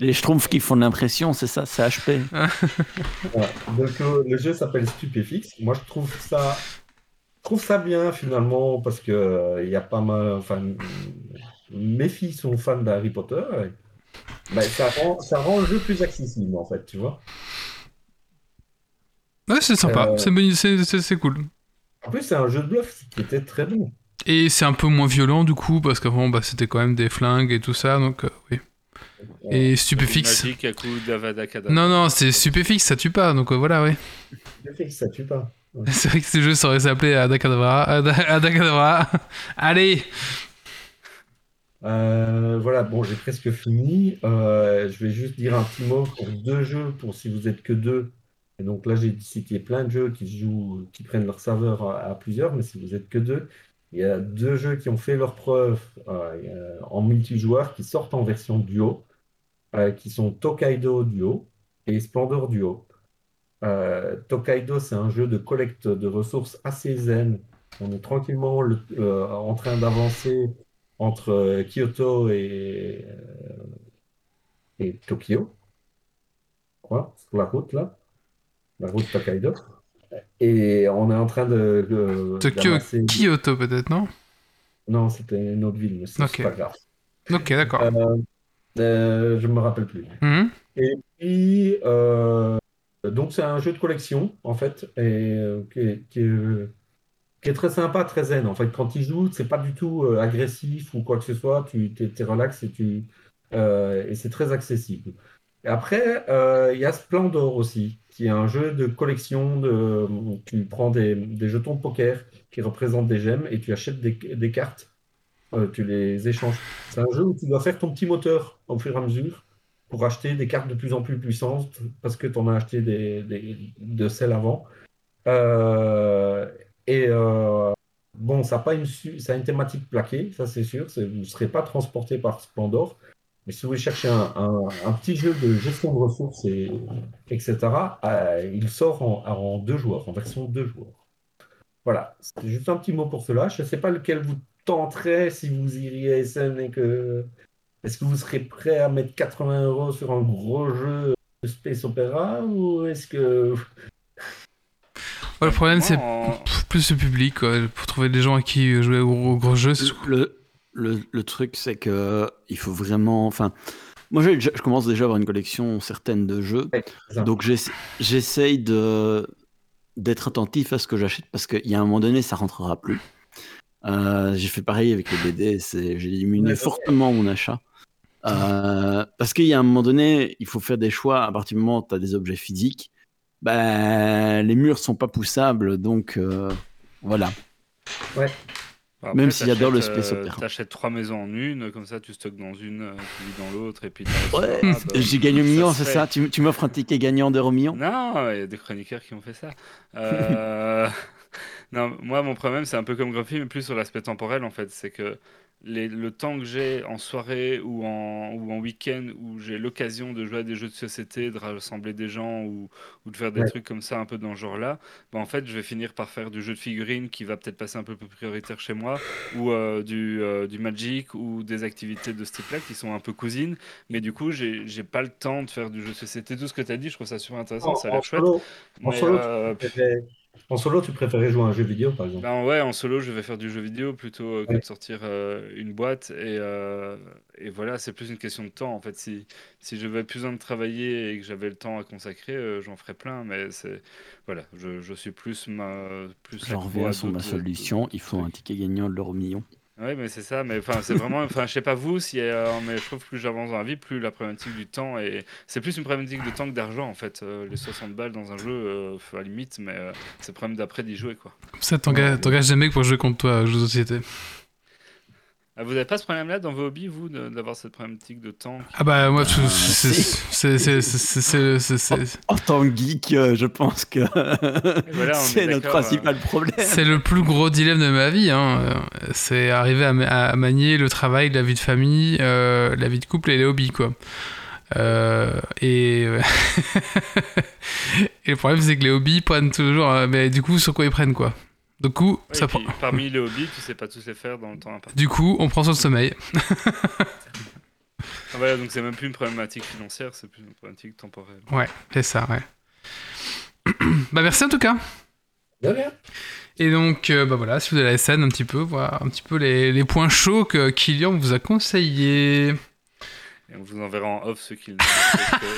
Les schtroumpfs qui font l'impression, c'est ça, c'est HP. Voilà. Donc, euh, le jeu s'appelle Stupéfix. Moi, je trouve ça Je trouve ça bien finalement parce que euh, il y a pas mal. Enfin, mes filles sont fans d'Harry Potter. et, ben, ça rend, ça rend le jeu plus accessible en fait, tu vois. Ouais, c'est sympa, Euh, c'est cool. En plus, c'est un jeu de bluff qui était très bon. Et c'est un peu moins violent du coup, parce qu'avant bah, c'était quand même des flingues et tout ça, donc euh, oui. Et stupéfixe. Non, non, c'est stupéfixe, ça tue pas, donc euh, voilà, oui. Que ça tue pas. C'est vrai que ce jeu ça aurait s'appelé Adakadabra. Ada- Adakadabra. Allez Euh, voilà, bon, j'ai presque fini. Euh, je vais juste dire un petit mot pour deux jeux, pour si vous êtes que deux. Et donc là, j'ai cité plein de jeux qui jouent, qui prennent leur serveur à, plusieurs, mais si vous êtes que deux, il y a deux jeux qui ont fait leur preuve euh, a- en multijoueur qui sortent en version duo, euh, qui sont Tokaido Duo et Splendor Duo. Euh, Tokaido, c'est un jeu de collecte de ressources assez zen. On est tranquillement le- euh, en train d'avancer entre euh, Kyoto et, euh, et Tokyo. Quoi? Sur la route, là? La route Tokaido. Et on est en train de, de- Tokyo, Kyoto peut-être, non? Non, c'était une autre ville, mais c'est Ok. c'est pas grave. Ok, d'accord. Euh, euh, je me rappelle plus. Mhm. Et puis, euh, donc c'est un jeu de collection, en fait, et euh, qui est, qui est- qui est très sympa, très zen. En fait, quand tu joues, c'est pas du tout euh, agressif ou quoi que ce soit, tu t'es, t'es relax et, tu, et c'est très accessible. Et après, il y a Splendor aussi, qui est un jeu de collection. De, tu prends des, des jetons de poker qui représentent des gemmes et tu achètes des, des cartes, euh, tu les échanges. C'est un jeu où tu dois faire ton petit moteur au fur et à mesure pour acheter des cartes de plus en plus puissantes parce que tu en as acheté des, des- de celles avant. Euh, et euh, bon, ça a pas une, ça a une thématique plaquée, ça c'est sûr. Vous ne serez pas transporté par Splendor. Mais si vous cherchez un, un- un petit jeu de gestion de ressources, et, etc., euh, il sort en, en deux joueurs, en version deux joueurs. Voilà, c'est juste un petit mot pour cela. Je ne sais pas lequel vous tenterait si vous iriez à SN et que. Est-ce que vous serez prêt à mettre 80 euros sur un gros jeu de Space Opera ou est-ce que. Ouais, le problème, c'est plus le public, quoi. Pour trouver des gens à qui jouer au gros, au gros jeu, c'est Le, le, le truc, c'est que il faut vraiment. Enfin, moi, je commence déjà à avoir une collection certaine de jeux. Donc, j'essa- j'essaye de d'être attentif à ce que j'achète parce qu'il y a un moment donné, ça rentrera plus. Euh, j'ai fait pareil avec les BD. J'ai diminué Ouais, fortement mon achat. Euh, parce qu'il y a un moment donné, il faut faire des choix. À partir du moment où tu as des objets physiques, ben, les murs sont pas poussables. Donc, euh, voilà. Après, Même si j'adore le space euh, opéra. T'achètes trois maisons en une, comme ça tu stockes dans une, euh, tu vis dans l'autre, et puis Ouais, j'ai gagné au million, c'est ça Tu, tu m'offres un ticket gagnant d'euro million? Non, il y a des chroniqueurs qui ont fait ça. Euh, non, moi, mon problème, c'est un peu comme Grumpy, mais plus sur l'aspect temporel, en fait. C'est que les- le temps que j'ai en soirée ou en, ou en week-end où j'ai l'occasion de jouer à des jeux de société, de rassembler des gens ou, ou de faire des Ouais. trucs comme ça, un peu dans ce genre-là, bah, en fait, je vais finir par faire du jeu de figurines qui va peut-être passer un peu plus prioritaire chez moi, ou euh, du, euh, du Magic, ou des activités de ce type-là qui sont un peu cousines. Mais du coup, j'ai pas le temps de faire du jeu de société. Tout ce que tu as dit, je trouve ça super intéressant, ça a l'air chouette. solo, en Mais, solo, euh, tu en solo, tu préférais jouer à un jeu vidéo, par exemple? ben ouais, en solo, je vais faire du jeu vidéo plutôt euh, que Ouais. de sortir euh, une boîte. Et, euh, et voilà, c'est plus une question de temps. En fait, si, si je j'avais plus besoin de travailler et que j'avais le temps à consacrer, euh, j'en ferais plein. Mais c'est voilà, je, je suis plus ma plus J'en accro reviens à sur ma d'autres- solution, il faut un ticket gagnant de l'euro million. Ouais, mais c'est ça. Mais enfin, c'est vraiment. Enfin, je sais pas vous, si, euh, mais je trouve que plus j'avance dans la vie, plus la problématique du temps et c'est plus une problématique de temps que d'argent en fait. Euh, les 60 balles dans un jeu, euh, à la limite, mais c'est le problème d'après d'y jouer quoi. Ça, t'engages mecs pour jouer contre toi jeux de société. Ah, vous n'avez pas ce problème-là dans vos hobbies, vous, de- d'avoir cette problématique de temps Ah bah, moi, Euh, c'est- si. c'est- c'est- c'est- c'est- c'est- c'est- En tant que geek, euh, je pense que voilà, c'est est notre d'accord, principal problème. c'est le plus gros dilemme de ma vie. Hein. Euh, C'est arriver à, ma- à manier le travail, la vie de famille, euh, la vie de couple et les hobbies, quoi. Euh, et... et le problème, c'est que les hobbies prennent toujours... euh, mais du coup, sur quoi ils prennent, quoi? Du coup, Ouais, ça prend... parmi les hobbies, tu sais pas tous les faire dans le temps imparti. Du coup, on prend sur le sommeil. Ah, voilà, donc c'est même plus une problématique financière, c'est plus une problématique temporelle. Ouais, c'est ça, ouais. bah merci en tout cas. De rien. Et donc, euh, bah voilà, si vous avez la SN un petit peu, voir un petit peu les, les points chauds que Kylian vous a conseillés. Et on vous enverra en off ce qu'il a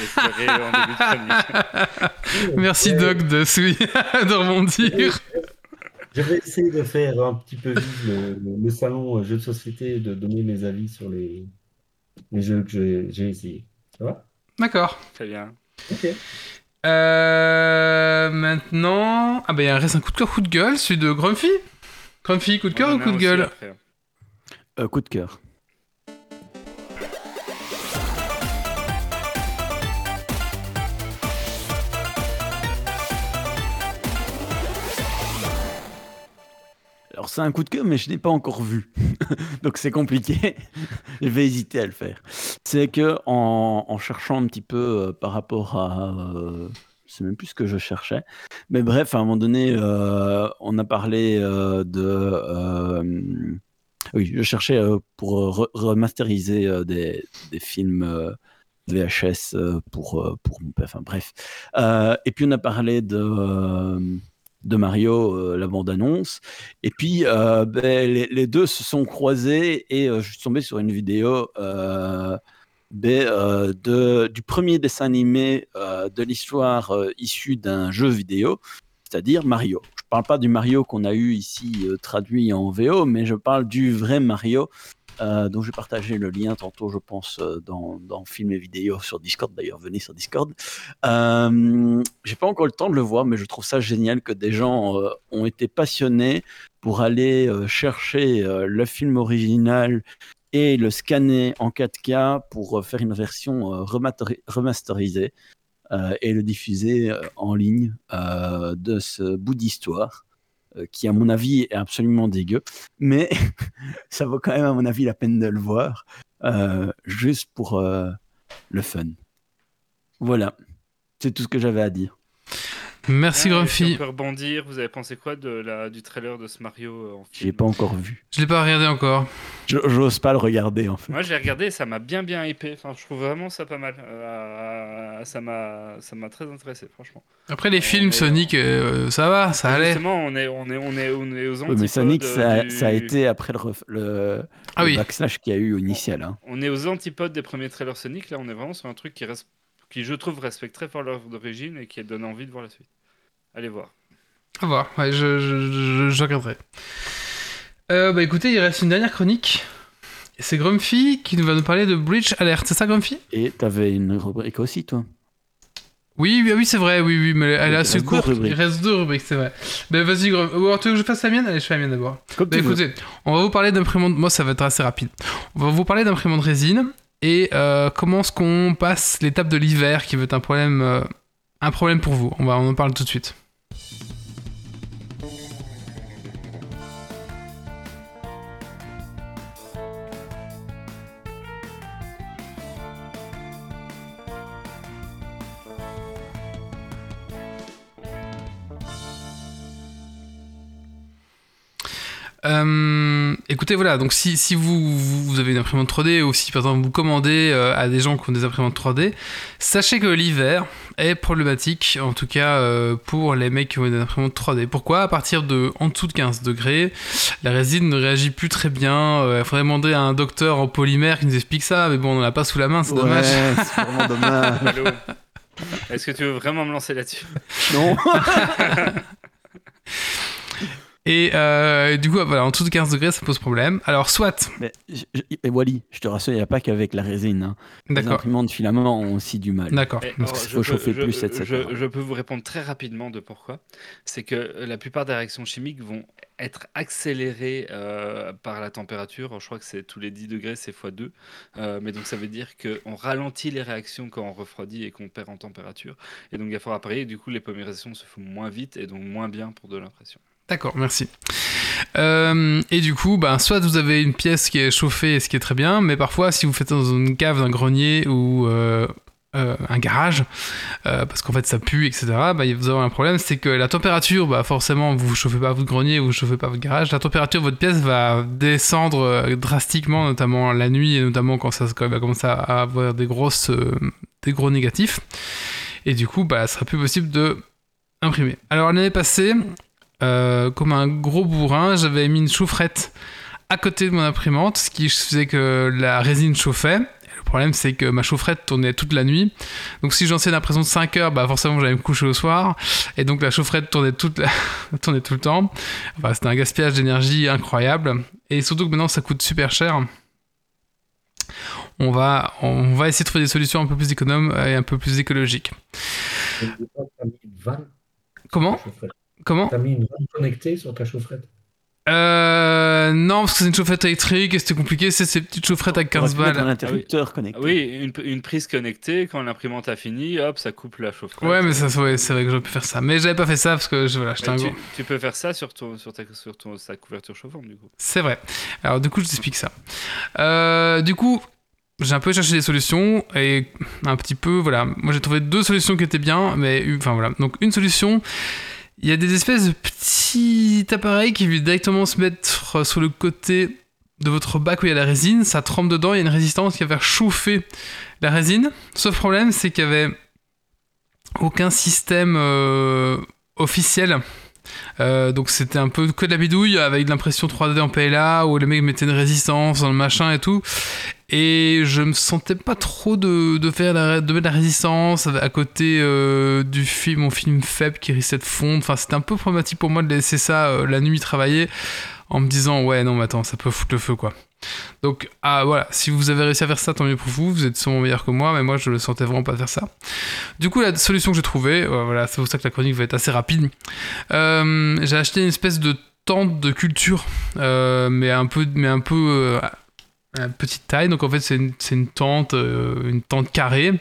effleuré en début de chronique. Merci Ouais. Doc de, de rebondir. Je vais essayer de faire un petit peu vivre le, salon euh, jeux de société et de donner mes avis sur les, les jeux que j'ai essayés. Ça va? D'accord. Très bien. Ok. Euh, maintenant, ah bah il reste un coup de cœur, coup de gueule, celui de Grumpy. Grumpy, coup de cœur ou coup de gueule? Euh, coup de cœur. Alors c'est un coup de cœur, mais je n'ai pas encore vu. Donc c'est compliqué. je vais hésiter à le faire. C'est que en, cherchant un petit peu euh, par rapport à... euh, sais même plus ce que je cherchais. Mais bref, à un moment donné, euh, on a parlé euh, de... oui, je cherchais pour re- remasteriser des, films VHS pour, pour mon père. Enfin bref. Et puis on a parlé de, de Mario, euh, la bande-annonce. Et puis euh, ben, les, deux se sont croisés et euh, je suis tombé sur une vidéo ben, de, du premier dessin animé de l'histoire issu d'un jeu vidéo, c'est-à-dire Mario. Je parle pas du Mario qu'on a eu ici traduit en VO, mais je parle du vrai Mario. Euh, dont je vais partager le lien tantôt, je pense, euh, dans, dans film et vidéo sur Discord. D'ailleurs, venez sur Discord. Euh, J'ai pas encore le temps de le voir, mais je trouve ça génial que des gens euh, ont été passionnés pour aller euh, chercher le film original et le scanner en 4K pour faire une version remasterisée et le diffuser en ligne de ce bout d'histoire qui, à mon avis, est absolument dégueu. Mais ça vaut quand même, à mon avis, la peine de le voir, euh, juste pour euh, le fun. Voilà, c'est tout ce que j'avais à dire. Merci Ah, si Grumpy. on peut rebondir, vous avez pensé quoi de la, du trailer de ce Mario euh, en J'ai film pas encore vu. Je l'ai pas regardé encore. Je- J'ose pas le regarder, en fait. Moi, j'ai regardé et ça m'a bien bien hypé. Enfin, je trouve vraiment ça pas mal. Euh, ça m'a ça m'a très intéressé, franchement. Après les films est- Sonic, euh, ça va, ça allait. Justement, on est on est on est on est aux Oui, antipodes mais Sonic, ça, du- ça a été après le, ref- le, Ah le oui. backslash qu'il y a eu initial. hein. On est aux antipodes des premiers trailers Sonic. Là, on est vraiment sur un truc qui reste qui je trouve respecte très fort l'œuvre d'origine et qui donne envie de voir la suite. Allez voir. À voir, ouais, je, je, je- je regarderai. Euh, bah écoutez, il reste une dernière chronique. Et C'est Grumpy qui va nous parler de Bridge Alert, c'est ça Grumpy? Et t'avais une rubrique aussi, toi? Oui, oui, oui, c'est vrai, oui, oui, mais elle est assez courte. Il reste deux rubriques, c'est vrai. Ben vas-y, Grumpy. Ou alors tu veux que je fasse la mienne? Allez, je fais la mienne d'abord. Bah veux. écoutez, on va vous parler d'imprimante. Moi, ça va être assez rapide. On va vous parler d'imprimante résine et euh, comment est-ce qu'on passe l'étape de l'hiver qui veut être un problème, euh, un problème pour vous? On va, on en parle tout de suite. Euh, écoutez, voilà, donc si, si vous, vous vous avez une imprimante 3D ou si par exemple vous commandez euh, à des gens qui ont des imprimantes 3D, sachez que l'hiver est problématique, en tout cas euh, pour les mecs qui ont des imprimantes 3D. Pourquoi? À partir de en dessous de 15 degrés, la résine ne réagit plus très bien. Il faudrait demander à un docteur en polymère qui nous explique ça, mais bon, on n'en a pas sous la main, c'est Ouais, dommage. c'est vraiment dommage. Allô? Est-ce que tu veux vraiment me lancer là-dessus? Non Et euh, du coup, voilà, en dessous de 15 degrés, ça pose problème. Alors, soit, Mais, je- je- et Wally, je te rassure, il n'y a pas qu'avec la résine. hein. Les imprimantes filament ont aussi du mal. d'accord. Je faut peux- chauffer je- plus, etc. Je, je peux vous répondre très rapidement de pourquoi. C'est que la plupart des réactions chimiques vont être accélérées euh, par la température. Je crois que c'est tous les 10 degrés, c'est x2. Euh, mais donc ça veut dire qu'on ralentit les réactions quand on refroidit et qu'on perd en température. Et donc il faut appareil. Du coup, les polymérisations se font moins vite et donc moins bien pour de l'impression. D'accord, merci. Euh, et du coup, ben, soit vous avez une pièce qui est chauffée, ce qui est très bien, mais parfois, si vous faites dans une cave, un grenier ou euh, euh, un garage, parce qu'en fait ça pue, etc., ben, vous avez un problème, c'est que la température, bah, forcément, vous ne chauffez pas votre grenier ou vous ne chauffez pas votre garage, la température de votre pièce va descendre drastiquement, notamment la nuit, et notamment quand ça va commencer à avoir des, grosses, des gros négatifs. Et du coup, bah, ce sera plus possible de imprimer. Alors l'année passée, euh, comme un gros bourrin, j'avais mis une chaufferette à côté de mon imprimante, ce qui faisait que la résine chauffait. Le problème, c'est que ma chaufferette tournait toute la nuit. Donc, si j'en sais une impression de 5 heures, bah forcément, j'allais me coucher au soir. Et donc, la chaufferette tournait, toute la... tournait tout le temps. Enfin, c'était un gaspillage d'énergie incroyable. Et surtout que maintenant, ça coûte super cher. On va, on va essayer de trouver des solutions un peu plus économes et un peu plus écologiques. Comment? Comment T'as mis une vanne connectée sur ta chaufferette. Euh, non, parce que c'est une chaufferette électrique et c'était compliqué. C'est ces petites chaufferettes à 15 On aurait pu mettre un balles. interrupteur connecté. Ah oui, une, une prise connectée, quand l'imprimante a fini, hop, ça coupe la chaufferette. Ouais, mais ça, ouais, c'est vrai que j'aurais pu faire ça. Mais j'avais pas fait ça parce que je, voilà, j'étais un tu, gros. tu peux faire ça sur, ton, sur, ta, sur ton, sa couverture chauffante, du coup. C'est vrai. Alors, du coup, je t'explique ça. Euh, du coup, j'ai un peu cherché des solutions et un petit peu, voilà. Moi, j'ai trouvé deux solutions qui étaient bien, mais enfin voilà. Donc, une solution, il y a des espèces de petits appareils qui viennent directement se mettre sur le côté de votre bac où il y a la résine. Ça trempe dedans, il y a une résistance qui va faire chauffer la résine. Sauf problème, c'est qu'il y avait aucun système euh, officiel. Euh, donc c'était un peu que de la bidouille avec de l'impression 3D en PLA où les mecs mettaient une résistance dans le machin et tout. Et je me sentais pas trop de, de faire de mettre la résistance à côté euh, du film, mon film faible qui risquait de fondre. Enfin, c'était un peu problématique pour moi de laisser ça euh, la nuit travailler en me disant ouais non mais attends ça peut foutre le feu quoi. Donc ah voilà, si vous avez réussi à faire ça, tant mieux pour vous, vous êtes sûrement meilleur que moi, mais moi je le sentais vraiment pas faire ça. Du coup la solution que j'ai trouvée, euh, voilà, c'est pour ça que la chronique va être assez rapide. Euh, j'ai acheté une espèce de tente de culture, euh, mais un peu, mais un peu petite taille. Donc en fait c'est une, une tente, euh, une tente carrée.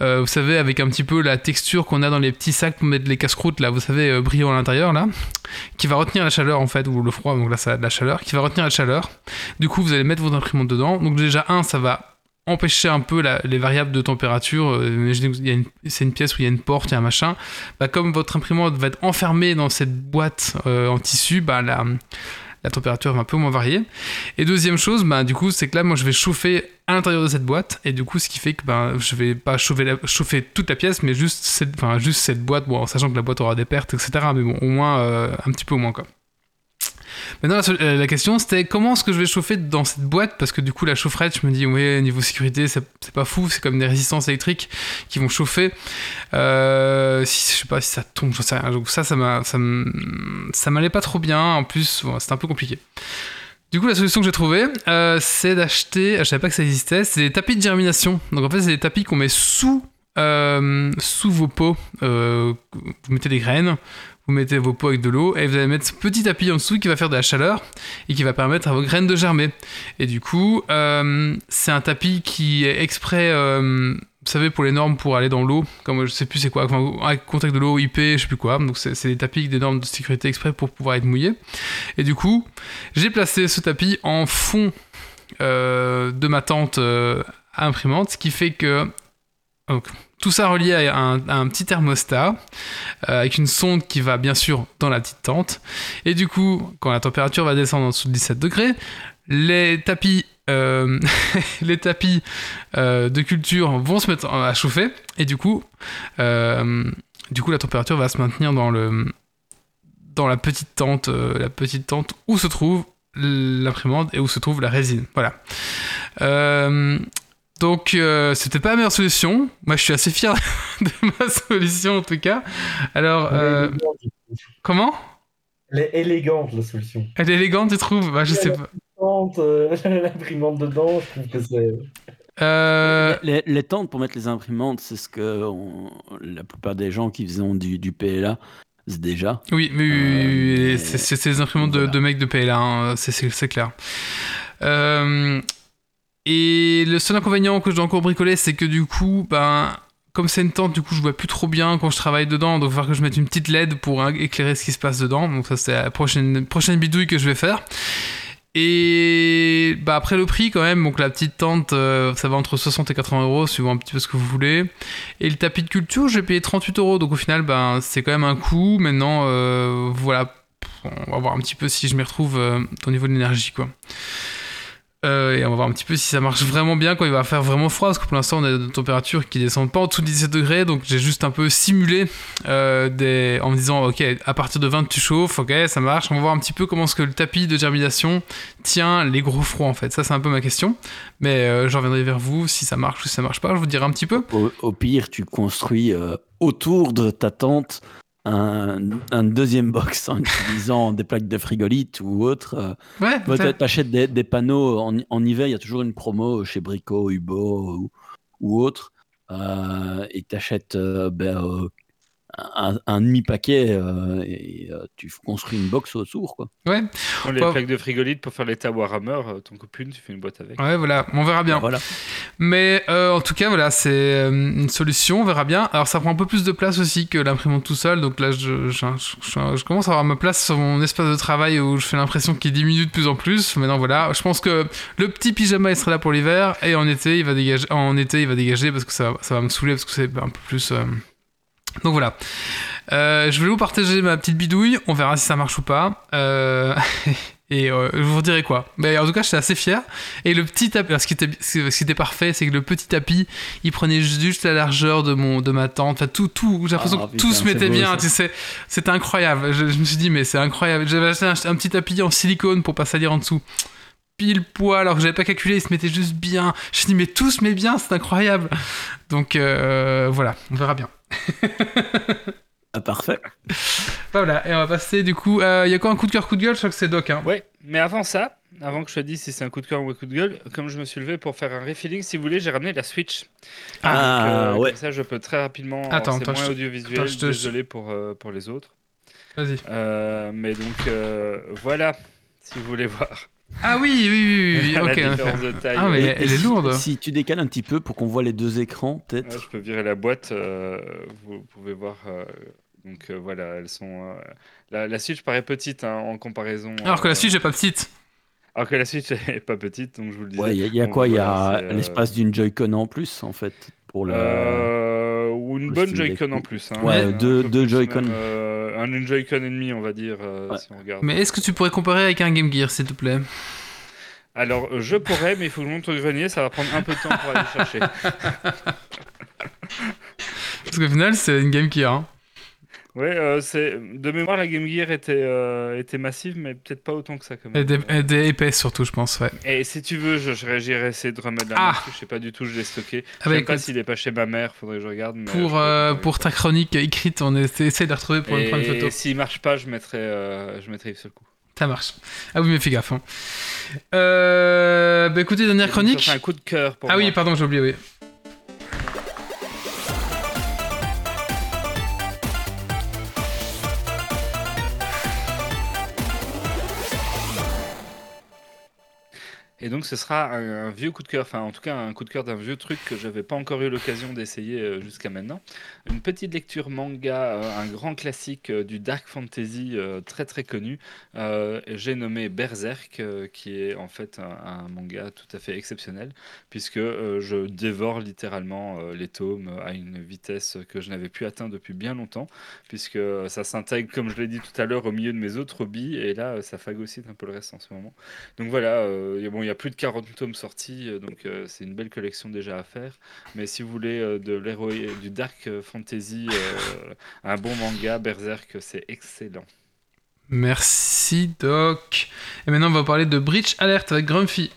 Euh, vous savez avec un petit peu la texture qu'on a dans les petits sacs pour mettre les casse-croûtes là, vous savez euh, brillant à l'intérieur là, qui va retenir la chaleur en fait ou le froid. Donc là ça a de la chaleur, qui va retenir la chaleur. Du coup vous allez mettre votre imprimante dedans. Donc déjà un ça va empêcher un peu la- les variables de température. Euh, imaginez que c'est une pièce où il y a une porte, il y a un machin. Bah, comme votre imprimante va être enfermée dans cette boîte en tissu, bah, la, la température va un peu moins varier. Et deuxième chose, bah, du coup, c'est que là, moi, je vais chauffer à l'intérieur de cette boîte. Et du coup, ce qui fait que bah, je vais pas chauffer, toute la pièce, mais juste cette, boîte, en sachant que la boîte aura des pertes, etc. Mais bon, au moins, euh, un petit peu au moins, quoi. Maintenant, euh, la question, c'était comment est-ce que je vais chauffer dans cette boîte? Parce que du coup, la chaufferette, je me dis, ouais, niveau sécurité, c'est pas fou, c'est comme des résistances électriques qui vont chauffer. Euh, si, je sais pas si ça tombe. Donc ça, ça m'allait pas trop bien. En plus, bon, c'était un peu compliqué. Du coup, la solution que j'ai trouvée, euh, c'est d'acheter, je savais pas que ça existait, c'est des tapis de germination. Donc en fait, c'est des tapis qu'on met sous, euh, sous vos pots. Vous mettez des graines, vous mettez vos pots avec de l'eau, et vous allez mettre ce petit tapis en dessous qui va faire de la chaleur et qui va permettre à vos graines de germer. Et du coup, euh, c'est un tapis qui est exprès, euh, vous savez, pour les normes pour aller dans l'eau, comme je sais plus c'est quoi, enfin, contact de l'eau, IP, je sais plus quoi. Donc c'est des tapis avec des normes de sécurité exprès pour pouvoir être mouillés. Et du coup, j'ai placé ce tapis en fond euh, de ma tente imprimante, ce qui fait que tout ça relié à un, petit thermostat euh, avec une sonde qui va bien sûr dans la petite tente. Et du coup, quand la température va descendre en dessous de 17 degrés, les tapis, euh, euh, de culture vont se mettre à chauffer et du coup, la température va se maintenir dans le dans la petite tente, la petite tente où se trouve l'imprimante et où se trouve la résine. Voilà. Donc, euh, c'était pas la meilleure solution. Moi, je suis assez fier de ma solution en tout cas. Alors, euh, comment? Elle est élégante, la solution. Elle est élégante, tu trouves? Bah, Je sais pas. Tente, euh, L'imprimante dedans, je trouve que c'est. Euh, Les, les tentes pour mettre les imprimantes, c'est ce que on- la plupart des gens qui faisaient du, du PLA c'est déjà. Oui, mais oui, oui, oui, oui, c'est des imprimantes de, voilà. de mecs de PLA, hein, c'est clair. Euh, et le seul inconvénient que dois encore bricoler, c'est que du coup, ben, comme c'est une tente, du coup, je vois plus trop bien quand je travaille dedans, donc il va falloir que je mette une petite LED pour hein, éclairer ce qui se passe dedans. Donc ça, c'est la prochaine, bidouille que je vais faire. Et bah après le prix quand même, donc la petite tente, euh, ça va entre 60 et 80 euros, suivant un petit peu ce que vous voulez. Et le tapis de culture, j'ai payé 38 euros, donc au final, ben, c'est quand même un coût. Maintenant, euh, voilà, on va voir un petit peu si je m'y retrouve euh, au niveau de l'énergie, quoi. Euh, et on va voir un petit peu si ça marche vraiment bien quand il va faire vraiment froid, parce que pour l'instant on a des températures qui descendent pas en dessous de 17 degrés, donc j'ai juste un peu simulé euh, des... en me disant ok à partir de 20 tu chauffes, ok ça marche, on va voir un petit peu comment est-ce que le tapis de germination tient les gros froids en fait, ça c'est un peu ma question, mais euh, je reviendrai vers vous si ça marche ou si ça marche pas, je vous dirai un petit peu. Au, pire, tu construis autour de ta tente un, un deuxième box en utilisant des plaques de frigolite ou autre. euh. Ouais, peut-être. t'achètes des, des panneaux en, en hiver, il y a toujours une promo chez Brico, Hubo ou, ou autre. Euh, et t'achètes euh, ben, euh, un, un demi-paquet euh, et euh, tu construis une box autour. Quoi. ouais, Prends les Pas- plaques de frigolite pour faire les tas Warhammer, euh, t'en coupes une, tu fais une boîte avec. ouais, voilà, on verra bien. Voilà. Mais euh, en tout cas, voilà, c'est euh, une solution, on verra bien. Alors ça prend un peu plus de place aussi que l'imprimante tout seul, donc là je, je, je- je commence à avoir ma place sur mon espace de travail où je fais l'impression qu'il diminue de plus en plus. Maintenant voilà, je pense que le petit pyjama il sera là pour l'hiver et en été il va dégager, en été il va dégager parce que ça, ça va me saouler parce que c'est un peu plus. Euh, Donc voilà. Euh, je voulais vous partager ma petite bidouille, on verra si ça marche ou pas. Euh, Et euh, je vous dirai quoi. Mais en tout cas, j'étais assez fier. Et le petit tapis, ce qui était, ce qui était parfait, c'est que le petit tapis, il prenait juste la largeur de mon, de ma tente. Enfin, tout, tout. J'ai l'impression Ah, que putain, tout se mettait beau, bien. ça. Tu sais, c'était incroyable. Je, je me suis dit, mais c'est incroyable. J'avais acheté un, un petit tapis en silicone pour pas salir en dessous. Pile poil, alors que j'avais pas calculé, il se mettait juste bien. Je me suis dit, mais tout se met bien, c'est incroyable. Donc euh, voilà, on verra bien. Ah, parfait. Voilà, et on va passer du coup. euh, Il y a quoi un coup de cœur, coup de gueule? Je crois que c'est Doc. Hein. Ouais, mais avant ça, avant que je te dise si c'est un coup de cœur ou un coup de gueule, comme je me suis levé pour faire un refilling, si vous voulez, j'ai ramené la Switch. Ah, Donc, euh, ouais. Comme ça, je peux très rapidement. Attends, c'est attends, moins je audiovisuel. attends, je te- Désolé pour, euh, pour les autres. Vas-y. Euh, mais donc, euh, voilà, si vous voulez voir. Ah oui, oui, oui, oui, la ok. on différence fait. de taille. Ah, mais ouais. elle est lourde. Si tu décales un petit peu pour qu'on voit les deux écrans, peut-être. Ouais, je peux virer la boîte. euh, vous pouvez voir. euh, donc euh, voilà, elles sont. euh, la, la Switch paraît petite hein, en comparaison. Alors que la Switch est pas petite. Alors que la Switch est pas petite, donc je vous le disais. Ouais, il y a- il y, a quoi? Il y a euh, l'espace d'une Joy-Con en plus, en fait, pour le. Euh, ou une le bonne. Joy-Con en plus. hein. Ouais, deux- deux Joy-Con. euh, un une Joy-Con et demi, on va dire, euh, Ouais. si on regarde. Mais est-ce que tu pourrais comparer avec un Game Gear, s'il te plaît? Alors, euh, je pourrais, mais il faut que je monte au grenier, ça va prendre un peu de temps pour aller le chercher. Parce qu'au final, c'est une Game Gear. Hein. Ouais, euh, c'est de mémoire, la Game Gear était, euh, était massive, mais peut-être pas autant que ça quand Et même. des, et des épaisses, surtout, je pense, ouais. Et si tu veux, je, je- essayer de remettre la Ah. main dessus. Je sais pas du tout, je l'ai stocké. Ah je bah sais pas écoute, s'il est pas chez ma mère, faudrait que je regarde. mais pour, euh, pour ta chronique écrite, on essaie de la retrouver pour une et, prendre une photo. s'il marche pas, je mettrai, je mettrai Yves sur le coup. Ça marche. Ah oui, mais fais gaffe. Hein. Bah écoutez, dernière chronique. un coup de cœur pour Ah moi. oui, pardon, j'ai oublié, oui. Et donc ce sera un, vieux coup de cœur, enfin en tout cas un coup de cœur d'un vieux truc que j'avais pas encore eu l'occasion d'essayer euh, jusqu'à maintenant. Une petite lecture manga, euh, un grand classique euh, du dark fantasy très très connu. J'ai nommé Berserk, qui est en fait un, manga tout à fait exceptionnel, puisque je dévore littéralement les tomes à une vitesse que je n'avais plus atteint depuis bien longtemps, puisque ça s'intègre, comme je l'ai dit tout à l'heure, au milieu de mes autres hobbies, et là ça phagocyte un peu le reste en ce moment. Donc voilà, bon, il y a plus de 40 tomes sortis, euh, donc euh, c'est une belle collection déjà à faire. Mais si vous voulez euh, de l'héroï, du dark fantasy, un bon manga, Berserk, c'est excellent. Merci, Doc. Et maintenant, on va parler de Breach Alert avec Grumpy.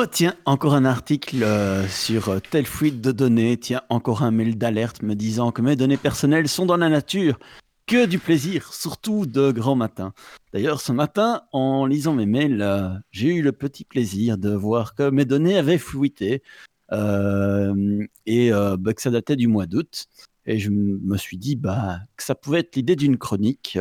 Oh tiens, encore un article euh, sur euh, telle fuite de données. Tiens, encore un mail d'alerte me disant que mes données personnelles sont dans la nature. Que du plaisir, surtout de grand matin. D'ailleurs, ce matin, en lisant mes mails, euh, j'ai eu le petit plaisir de voir que mes données avaient fuité et bah, que ça datait du mois d'août. Et je me suis dit bah, que ça pouvait être l'idée d'une chronique.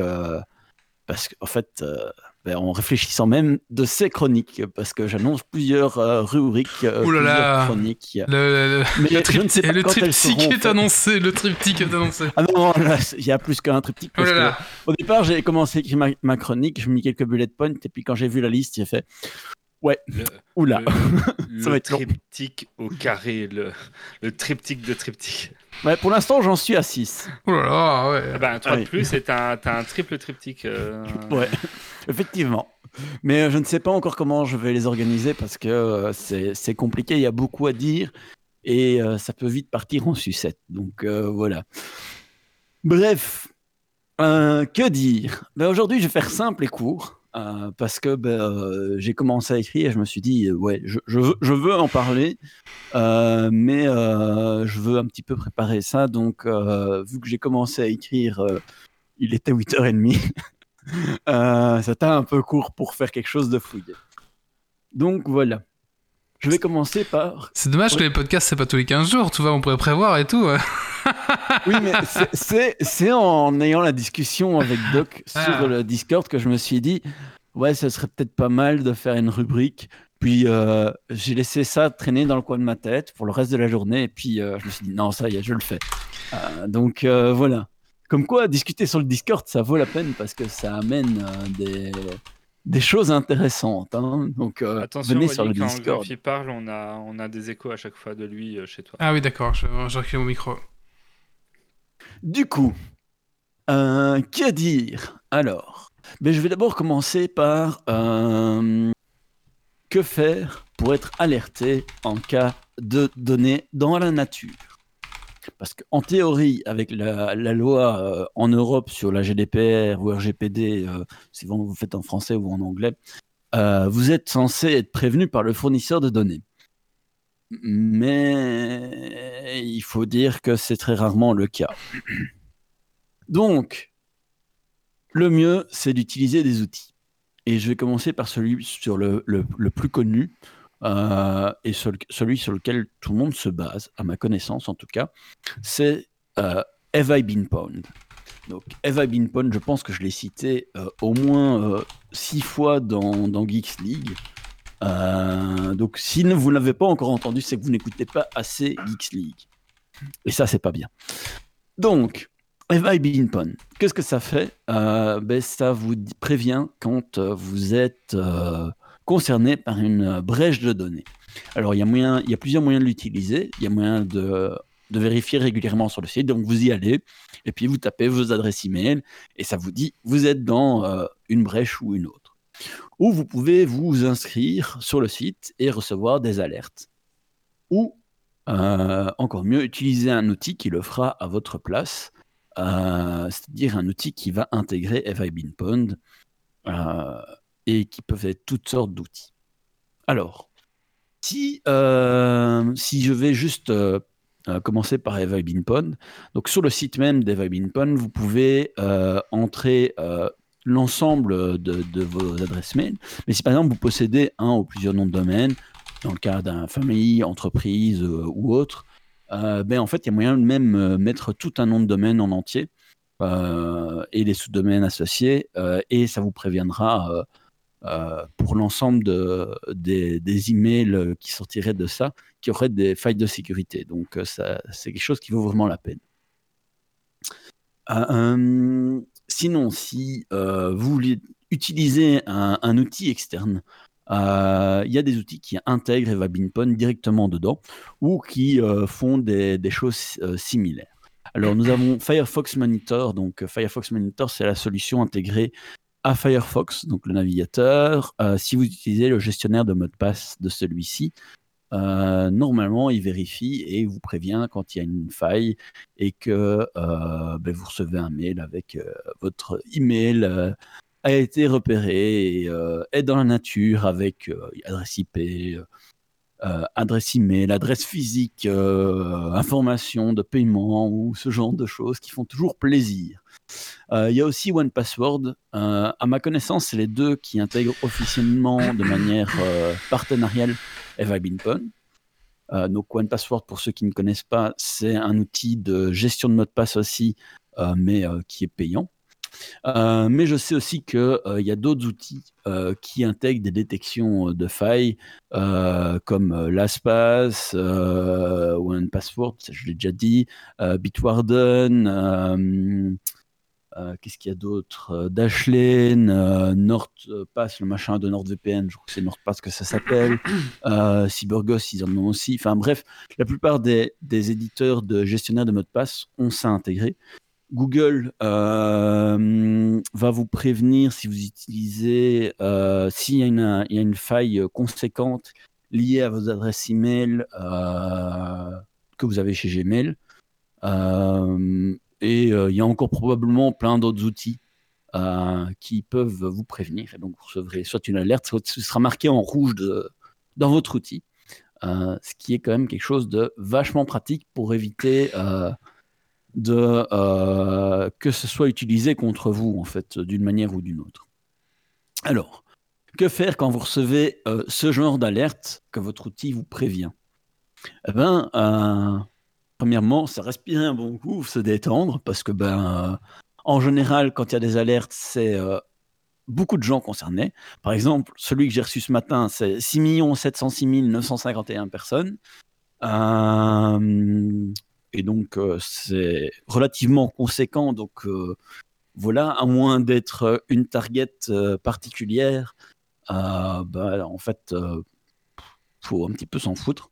Parce qu'en fait, euh, ben, en réfléchissant même de ces chroniques, parce que j'annonce plusieurs euh, rubriques, euh, Ouh là là. plusieurs chroniques. Le, le, Mais le je ne sais triptyque, pas le est annoncé. Le triptyque est annoncé. Ah non, il y a plus qu'un triptyque. Oh parce que. Au départ, j'ai commencé à écrire ma, ma chronique, je mis quelques bullet points, et puis quand j'ai vu la liste, j'ai fait Ouais, Le, oula. le- Ça va être long. triptyque au carré, le, le triptyque de triptyque. Ouais, pour l'instant, j'en suis à 6. Oh là là, ouais. Ah bah, un 3 Ouais. de plus et t'as un, un triple triptyque. euh, Ouais, effectivement. Mais euh, je ne sais pas encore comment je vais les organiser parce que euh, c'est c'est compliqué, il y a beaucoup à dire et euh, ça peut vite partir en sucette. Donc euh, voilà. Bref, euh, que dire? Ben, Aujourd'hui, je vais faire simple et court euh, parce que ben, euh, j'ai commencé à écrire et je me suis dit, euh, ouais, je, je veux, je veux en parler, euh, mais je veux un petit peu préparer ça. Donc, vu que j'ai commencé à écrire, il était 8h30. Euh, C'était un peu court pour faire quelque chose de fouillé. Donc voilà. Je vais commencer par. C'est dommage que les podcasts, c'est pas tous les 15 jours, tu vois, on pourrait prévoir et tout. Oui, mais c'est- c'est c'est en ayant la discussion avec Doc sur Ah. le Discord que je me suis dit ouais, ce serait peut-être pas mal de faire une rubrique. Puis euh, j'ai laissé ça traîner dans le coin de ma tête pour le reste de la journée. Et puis euh, je me suis dit non, ça y est, je le fais. Euh, donc euh, voilà. Comme quoi, discuter sur le Discord, ça vaut la peine parce que ça amène euh, des, des choses intéressantes. hein. Donc euh, Attention, venez Wally, sur le quand Discord. Grumpy parle, on a, on a des échos à chaque fois de lui euh, chez toi. Ah oui, d'accord, je, je recule mon micro. Du coup, euh, que dire Alors, ben, je vais d'abord commencer par euh, que faire pour être alerté en cas de données dans la nature? Parce qu'en théorie, avec la, loi euh, en Europe sur la GDPR ou RGPD, que vous faites en français ou en anglais, vous êtes censé être prévenu par le fournisseur de données. Mais il faut dire que c'est très rarement le cas. Donc, le mieux, c'est d'utiliser des outils. Et je vais commencer par celui sur le, le- plus connu euh, et celui sur lequel tout le monde se base, à ma connaissance en tout cas, c'est euh, Have I Been Pwned? Donc, Have I Been Pwned, je pense que je l'ai cité euh, au moins six fois dans, dans Geeks League. Euh, donc, si vous ne l'avez pas encore entendu, c'est que vous n'écoutez pas assez Geeks League. Et ça, c'est pas bien. Donc, I been pwned Qu'est-ce que ça fait? Euh, ben, Ça vous prévient quand euh, vous êtes concerné par une brèche de données. Alors, il y, a plusieurs moyens de l'utiliser. Il y a moyen de, de vérifier régulièrement sur le site. Donc, vous y allez et puis vous tapez vos adresses email et ça vous dit vous êtes dans une brèche ou une autre. Ou vous pouvez vous inscrire sur le site et recevoir des alertes. Ou, euh, encore mieux, utiliser un outil qui le fera à votre place. Euh, c'est-à-dire un outil qui va intégrer Pwned euh, et qui peuvent être toutes sortes d'outils. Alors, si, euh, si je vais juste commencer par Pwned, donc sur le site même Pwned, vous pouvez entrer l'ensemble de, vos adresses mail. Mais si par exemple vous possédez un ou plusieurs noms de domaine, dans le cas d'un famille, entreprise euh, ou autre, euh, ben en fait, il y a moyen de même euh, mettre tout un nom de domaine en entier et les sous-domaines associés, et ça vous préviendra pour l'ensemble de, des, des emails qui sortiraient de ça, qui auraient des failles de sécurité. Donc, c'est quelque chose qui vaut vraiment la peine. Sinon, si euh, vous voulez utiliser un, outil externe, euh, il y a des outils qui intègrent Eva Binpon directement dedans ou qui euh, font des, choses similaires. Alors nous avons Firefox Monitor. Donc Firefox Monitor, c'est la solution intégrée à Firefox, donc le navigateur. Si vous utilisez le gestionnaire de mot de passe de celui-ci, euh, normalement il vérifie et vous prévient quand il y a une faille et que euh, ben, vous recevez un mail avec euh, votre email euh, a été repéré et est dans la nature avec adresse IP, adresse email, adresse physique, information de paiement ou ce genre de choses qui font toujours plaisir. Il y a aussi OnePassword. Euh, à ma connaissance, c'est les deux qui intègrent officiellement de manière Eva Binpon. Euh, donc OnePassword, pour ceux qui ne connaissent pas, c'est un outil de gestion de mot de passe aussi, euh, mais euh, qui est payant. Euh, mais je sais aussi qu'il il y a d'autres outils qui intègrent des détections de failles, comme LastPass, One Password, je l'ai déjà dit, Bitwarden, qu'est-ce qu'il y a d'autre? Dashlane, NordPass, le machin de NordVPN, je crois que c'est NordPass que ça s'appelle. CyberGhost, ils en ont aussi. Enfin bref, la plupart des, éditeurs de gestionnaires de mots de passe ont ça intégré. Google euh, va vous prévenir si vous utilisez, euh, s'il y, a une faille conséquente liée à vos adresses email euh, que vous avez chez Gmail. Et il y a encore probablement plein d'autres outils qui peuvent vous prévenir. Et donc vous recevrez soit une alerte, soit ce sera marqué en rouge dans votre outil. ce qui est quand même quelque chose de vachement pratique pour éviter euh, que ce soit utilisé contre vous, en fait, d'une manière ou d'une autre. Alors, que faire quand vous recevez euh, ce genre d'alerte que votre outil vous prévient? Eh bien, euh, premièrement, c'est respirer un bon coup, se détendre, parce que, ben, en général, quand il y a des alertes, c'est beaucoup de gens concernés. Par exemple, celui que j'ai reçu ce matin, c'est 6 706 951 personnes. Et donc, euh, c'est relativement conséquent. Donc, euh, voilà, à moins d'être une target euh, particulière, bah, en fait, faut un petit peu s'en foutre.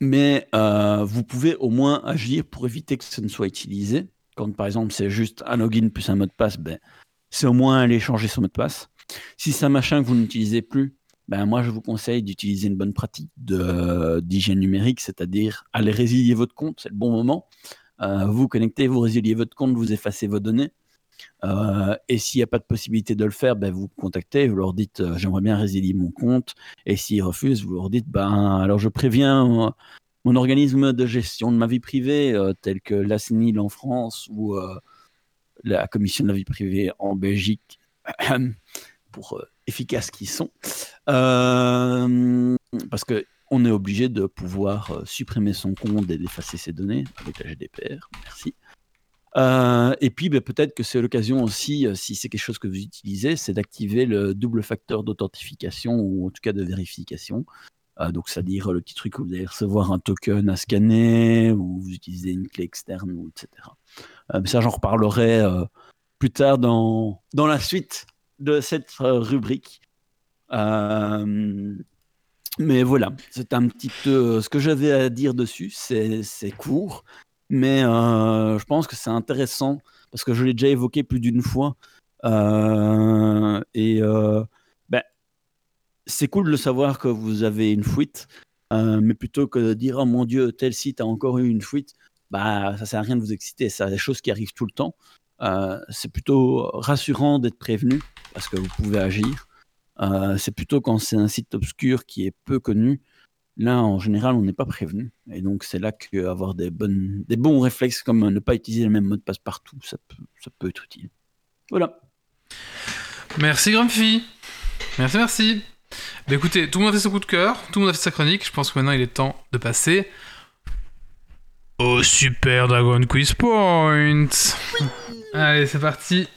Mais vous pouvez au moins agir pour éviter que ce ne soit utilisé. Quand par exemple c'est juste un login plus un mot de passe, ben, c'est au moins aller changer son mot de passe. Si c'est un machin que vous n'utilisez plus, ben moi je vous conseille d'utiliser une bonne pratique d'hygiène numérique, c'est-à-dire aller résilier votre compte, c'est le bon moment. Euh, vous connectez, vous résiliez votre compte, vous effacez vos données. Euh, et s'il n'y a pas de possibilité de le faire, ben vous contactez, vous leur dites euh, j'aimerais bien résilier mon compte. Et s'ils refusent, vous leur dites ben alors je préviens mon organisme de gestion de ma vie privée, tel que l'ASNIL en France ou la Commission de la vie privée en Belgique, pour efficaces qu'ils sont, euh, parce que on est obligé de pouvoir euh, supprimer son compte et d'effacer ses données avec la GDPR. Merci. Euh, et puis, ben, peut-être que c'est l'occasion aussi, si c'est quelque chose que vous utilisez, c'est d'activer le double facteur d'authentification ou en tout cas de vérification. donc, c'est-à-dire le petit truc que vous allez recevoir un token à scanner ou vous utilisez une clé externe, etc. mais ça, j'en reparlerai plus tard dans, dans la suite de cette euh, rubrique. Euh, mais voilà, c'est un petit peu ce que j'avais à dire dessus. C'est court, mais euh, je pense que c'est intéressant parce que je l'ai déjà évoqué plus d'une fois. et ben, c'est cool de savoir que vous avez une fuite, mais plutôt que de dire oh mon Dieu, tel site a encore eu une fuite, bah ça sert à rien de vous exciter. C'est des choses qui arrivent tout le temps. Euh, c'est plutôt rassurant d'être prévenu parce que vous pouvez agir. Euh, c'est plutôt quand c'est un site obscur qui est peu connu. Là, en général, on n'est pas prévenu. Et donc, c'est là qu'avoir des, bonnes, des bons réflexes comme ne pas utiliser le même mot de passe partout, ça peut, ça peut être utile. Voilà. Merci, Grumpy. Merci, merci. Bah, écoutez, tout le monde a fait son coup de cœur, tout le monde a fait sa chronique. Je pense que maintenant, il est temps de passer au Super Dragon Quiz Point. Allez, c'est parti.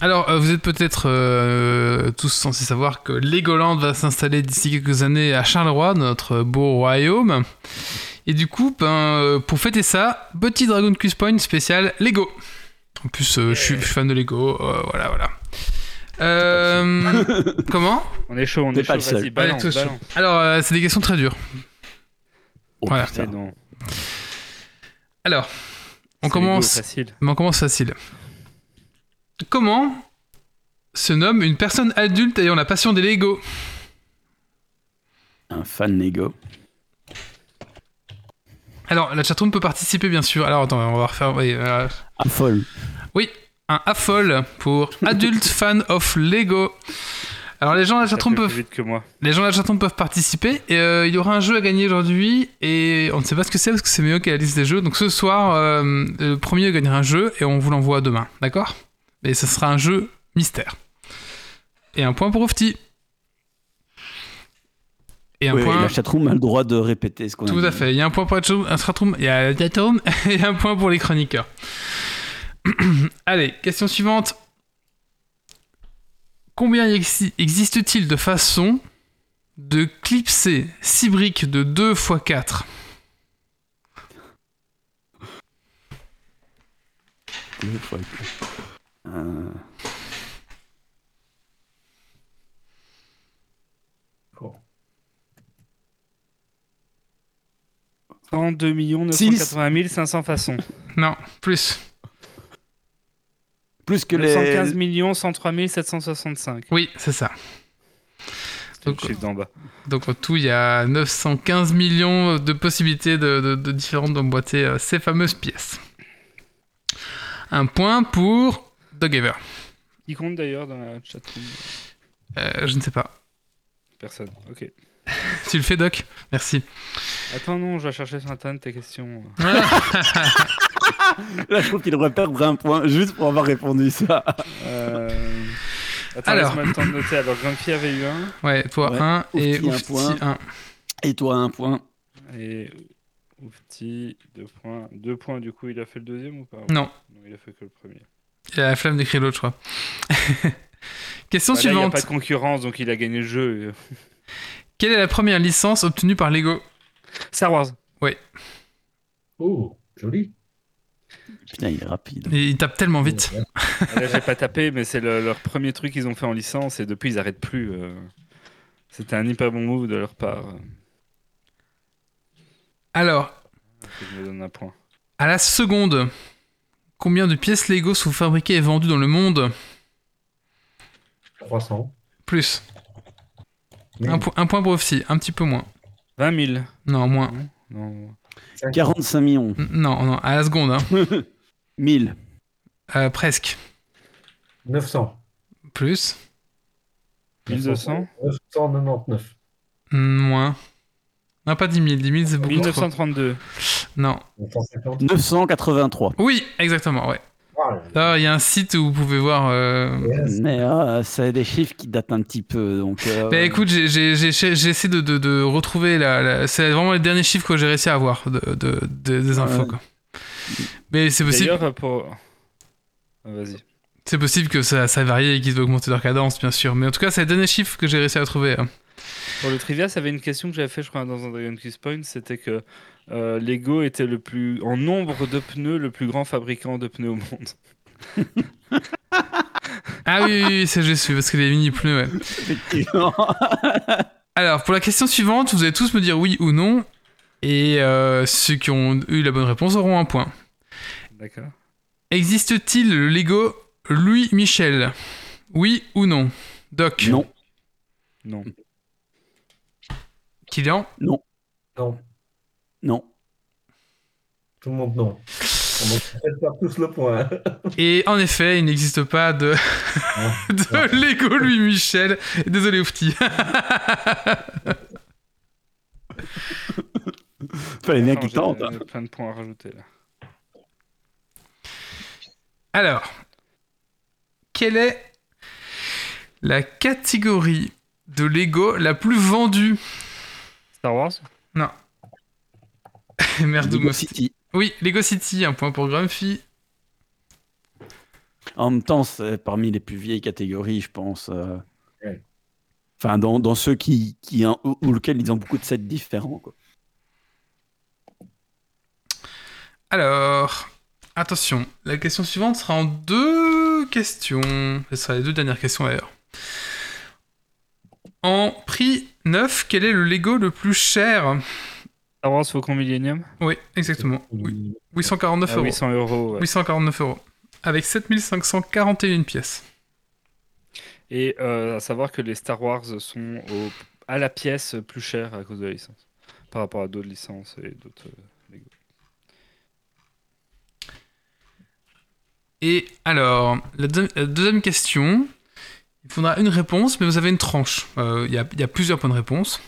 Alors, euh, vous êtes peut-être euh, tous censés savoir que Legoland va s'installer d'ici quelques années à Charleroi, notre beau royaume. Et du coup, ben, euh, pour fêter ça, petit Dragon Quiz Point spécial Lego. En plus, je suis fan de Lego, voilà, voilà. comment? On est chaud, on est, pas chaud. Le seul. Alors, c'est des questions très dures. Oh, voilà. Alors, on commence. on commence facile. Comment se nomme une personne adulte ayant la passion des Lego Un fan Lego. Alors, la chatroom peut participer, bien sûr. Alors, attends, on va refaire. Oui, euh... Affol. Oui, un affol pour adulte fan of Lego. Alors les gens de la chatroom peuvent, vite que moi. les gens de la chatroom peuvent participer. Et euh, il y aura un jeu à gagner aujourd'hui et on ne sait pas ce que c'est parce que c'est mieux qu'à la liste des jeux. Donc ce soir, euh, le premier gagnera un jeu et on vous l'envoie demain, d'accord? Et ce sera un jeu mystère. Et un point pour Ofti. Et un Oui, point. la chatroom a le droit de répéter ce qu'on a Tout à fait. Il y a un point pour la chatroom, il y a et un point pour les chroniqueurs. Allez, question suivante. Combien exi- existe-t-il de façons de clipser 6 briques de 2 x 4 Deux fois que- Euh, 102 980 500 façons. Non, plus. Plus que 915 les. millions 103 765. Oui, c'est ça. Donc, chiffre d'en bas. donc en tout, il y a 915 millions de possibilités de, de- de différentes d'emboîter euh, ces fameuses pièces. Un point pour Dogever. Qui compte d'ailleurs dans la chatroom Euh, je ne sais pas. Personne. Ok. Tu le fais, Doc? Merci. Attends, non, je vais chercher sur internet tes questions. Là, je trouve qu'il devrait perdre un point juste pour avoir répondu ça. Euh... Attends, Alors. laisse-moi le temps de noter. Alors, Grumpy avait eu un. Ouais, toi Ouais. 1 et Oufti, un. 1. Et toi, un point. Et Oufti, deux points. Deux points, du coup, il a fait le deuxième ou pas? Non, Non, il a fait que le premier. Il a la flemme d'écrire l'autre, je crois. Question Bah là, il n'y a suivante. pas de concurrence, donc il a gagné le jeu. Quelle est la première licence obtenue par Lego? Star Wars. Oh, joli. Putain, il est rapide. Et Il tape tellement vite. Là, j'ai pas tapé, mais c'est le- leur premier truc qu'ils ont fait en licence et depuis, ils arrêtent plus. euh. C'était un hyper bon move de leur part. Alors, que Je me donne un point. à la seconde, combien de pièces Lego sont fabriquées et vendues dans le monde 300. Plus. Oui. Un, po- un point pour Oufti, un petit peu moins. 20 000. Non, moins. Non. 45 millions. N- Non, non, à la seconde, hein. 1000. Euh, presque. 900. Plus. 1200 999. Mm, Moins. Non, pas 10 000. 10 000, c'est beaucoup trop. 1932. Non. 950. 983. Oui, exactement, ouais. Ah, Là, il y a un site où vous pouvez voir. euh, yes. Mais euh, c'est des chiffres qui datent un petit peu. Donc, euh, Bah écoute, j'ai- j'ai j'ai- j'ai essayé de, de- de retrouver la, la- C'est vraiment les derniers chiffres que j'ai réussi à avoir de, de- de- des infos. Ouais. quoi. Mais c'est possible, D'ailleurs, pour. Ah, Vas-y. c'est possible que ça, ça varie et qu'ils doivent augmenter leur cadence, bien sûr. Mais en tout cas, c'est les derniers chiffres que j'ai réussi à trouver. hein. Pour le trivia, ça avait une question que j'avais fait, je crois, dans un Dragon Quest Point. C'était que euh, Lego était le plus, en nombre de pneus, le plus grand fabricant de pneus au monde. Ah oui, oui, oui, c'est je suis parce que les mini pneus, ouais. effectivement. Alors, pour la question suivante, vous allez tous me dire oui ou non. Et euh, ceux qui ont eu la bonne réponse auront un point. D'accord. Existe-t-il le Lego Louis Michel Oui ou non? Doc? Non, Non. Kylian? Non. non. Tout le monde, non. On faire tous le point. Et en effet, il n'existe pas de, de Lego Louis Michel. Désolé, Oufti. Fallait bien qu'il tente. hein. plein de points à rajouter là. Alors, quelle est la catégorie de Lego la plus vendue? Star Wars? Merde, Lego Oufti. City. Oui, Lego City, un point pour Grumpy. En même temps, c'est parmi les plus vieilles catégories, je pense. euh. Ouais. Enfin, dans, dans ceux qui, qui ou, ou lequel ils ont beaucoup de sets différents. Quoi. Alors, attention, la question suivante sera en deux questions. Ce sera les deux dernières questions d'ailleurs. En prix neuf, quel est le Lego le plus cher? Star Wars Faucon Millennium Oui, exactement. Oui, 849 à euros. 800 euros. ouais. 849 euros. Avec 7541 pièces. Et euh, à savoir que les Star Wars sont au- à la pièce plus chères à cause de la licence. Par rapport à d'autres licences et d'autres. euh, Lego. Et alors, la, deux- la deuxième question. Il faudra une réponse, mais vous avez une tranche. Euh, y, il y a plusieurs points de réponse.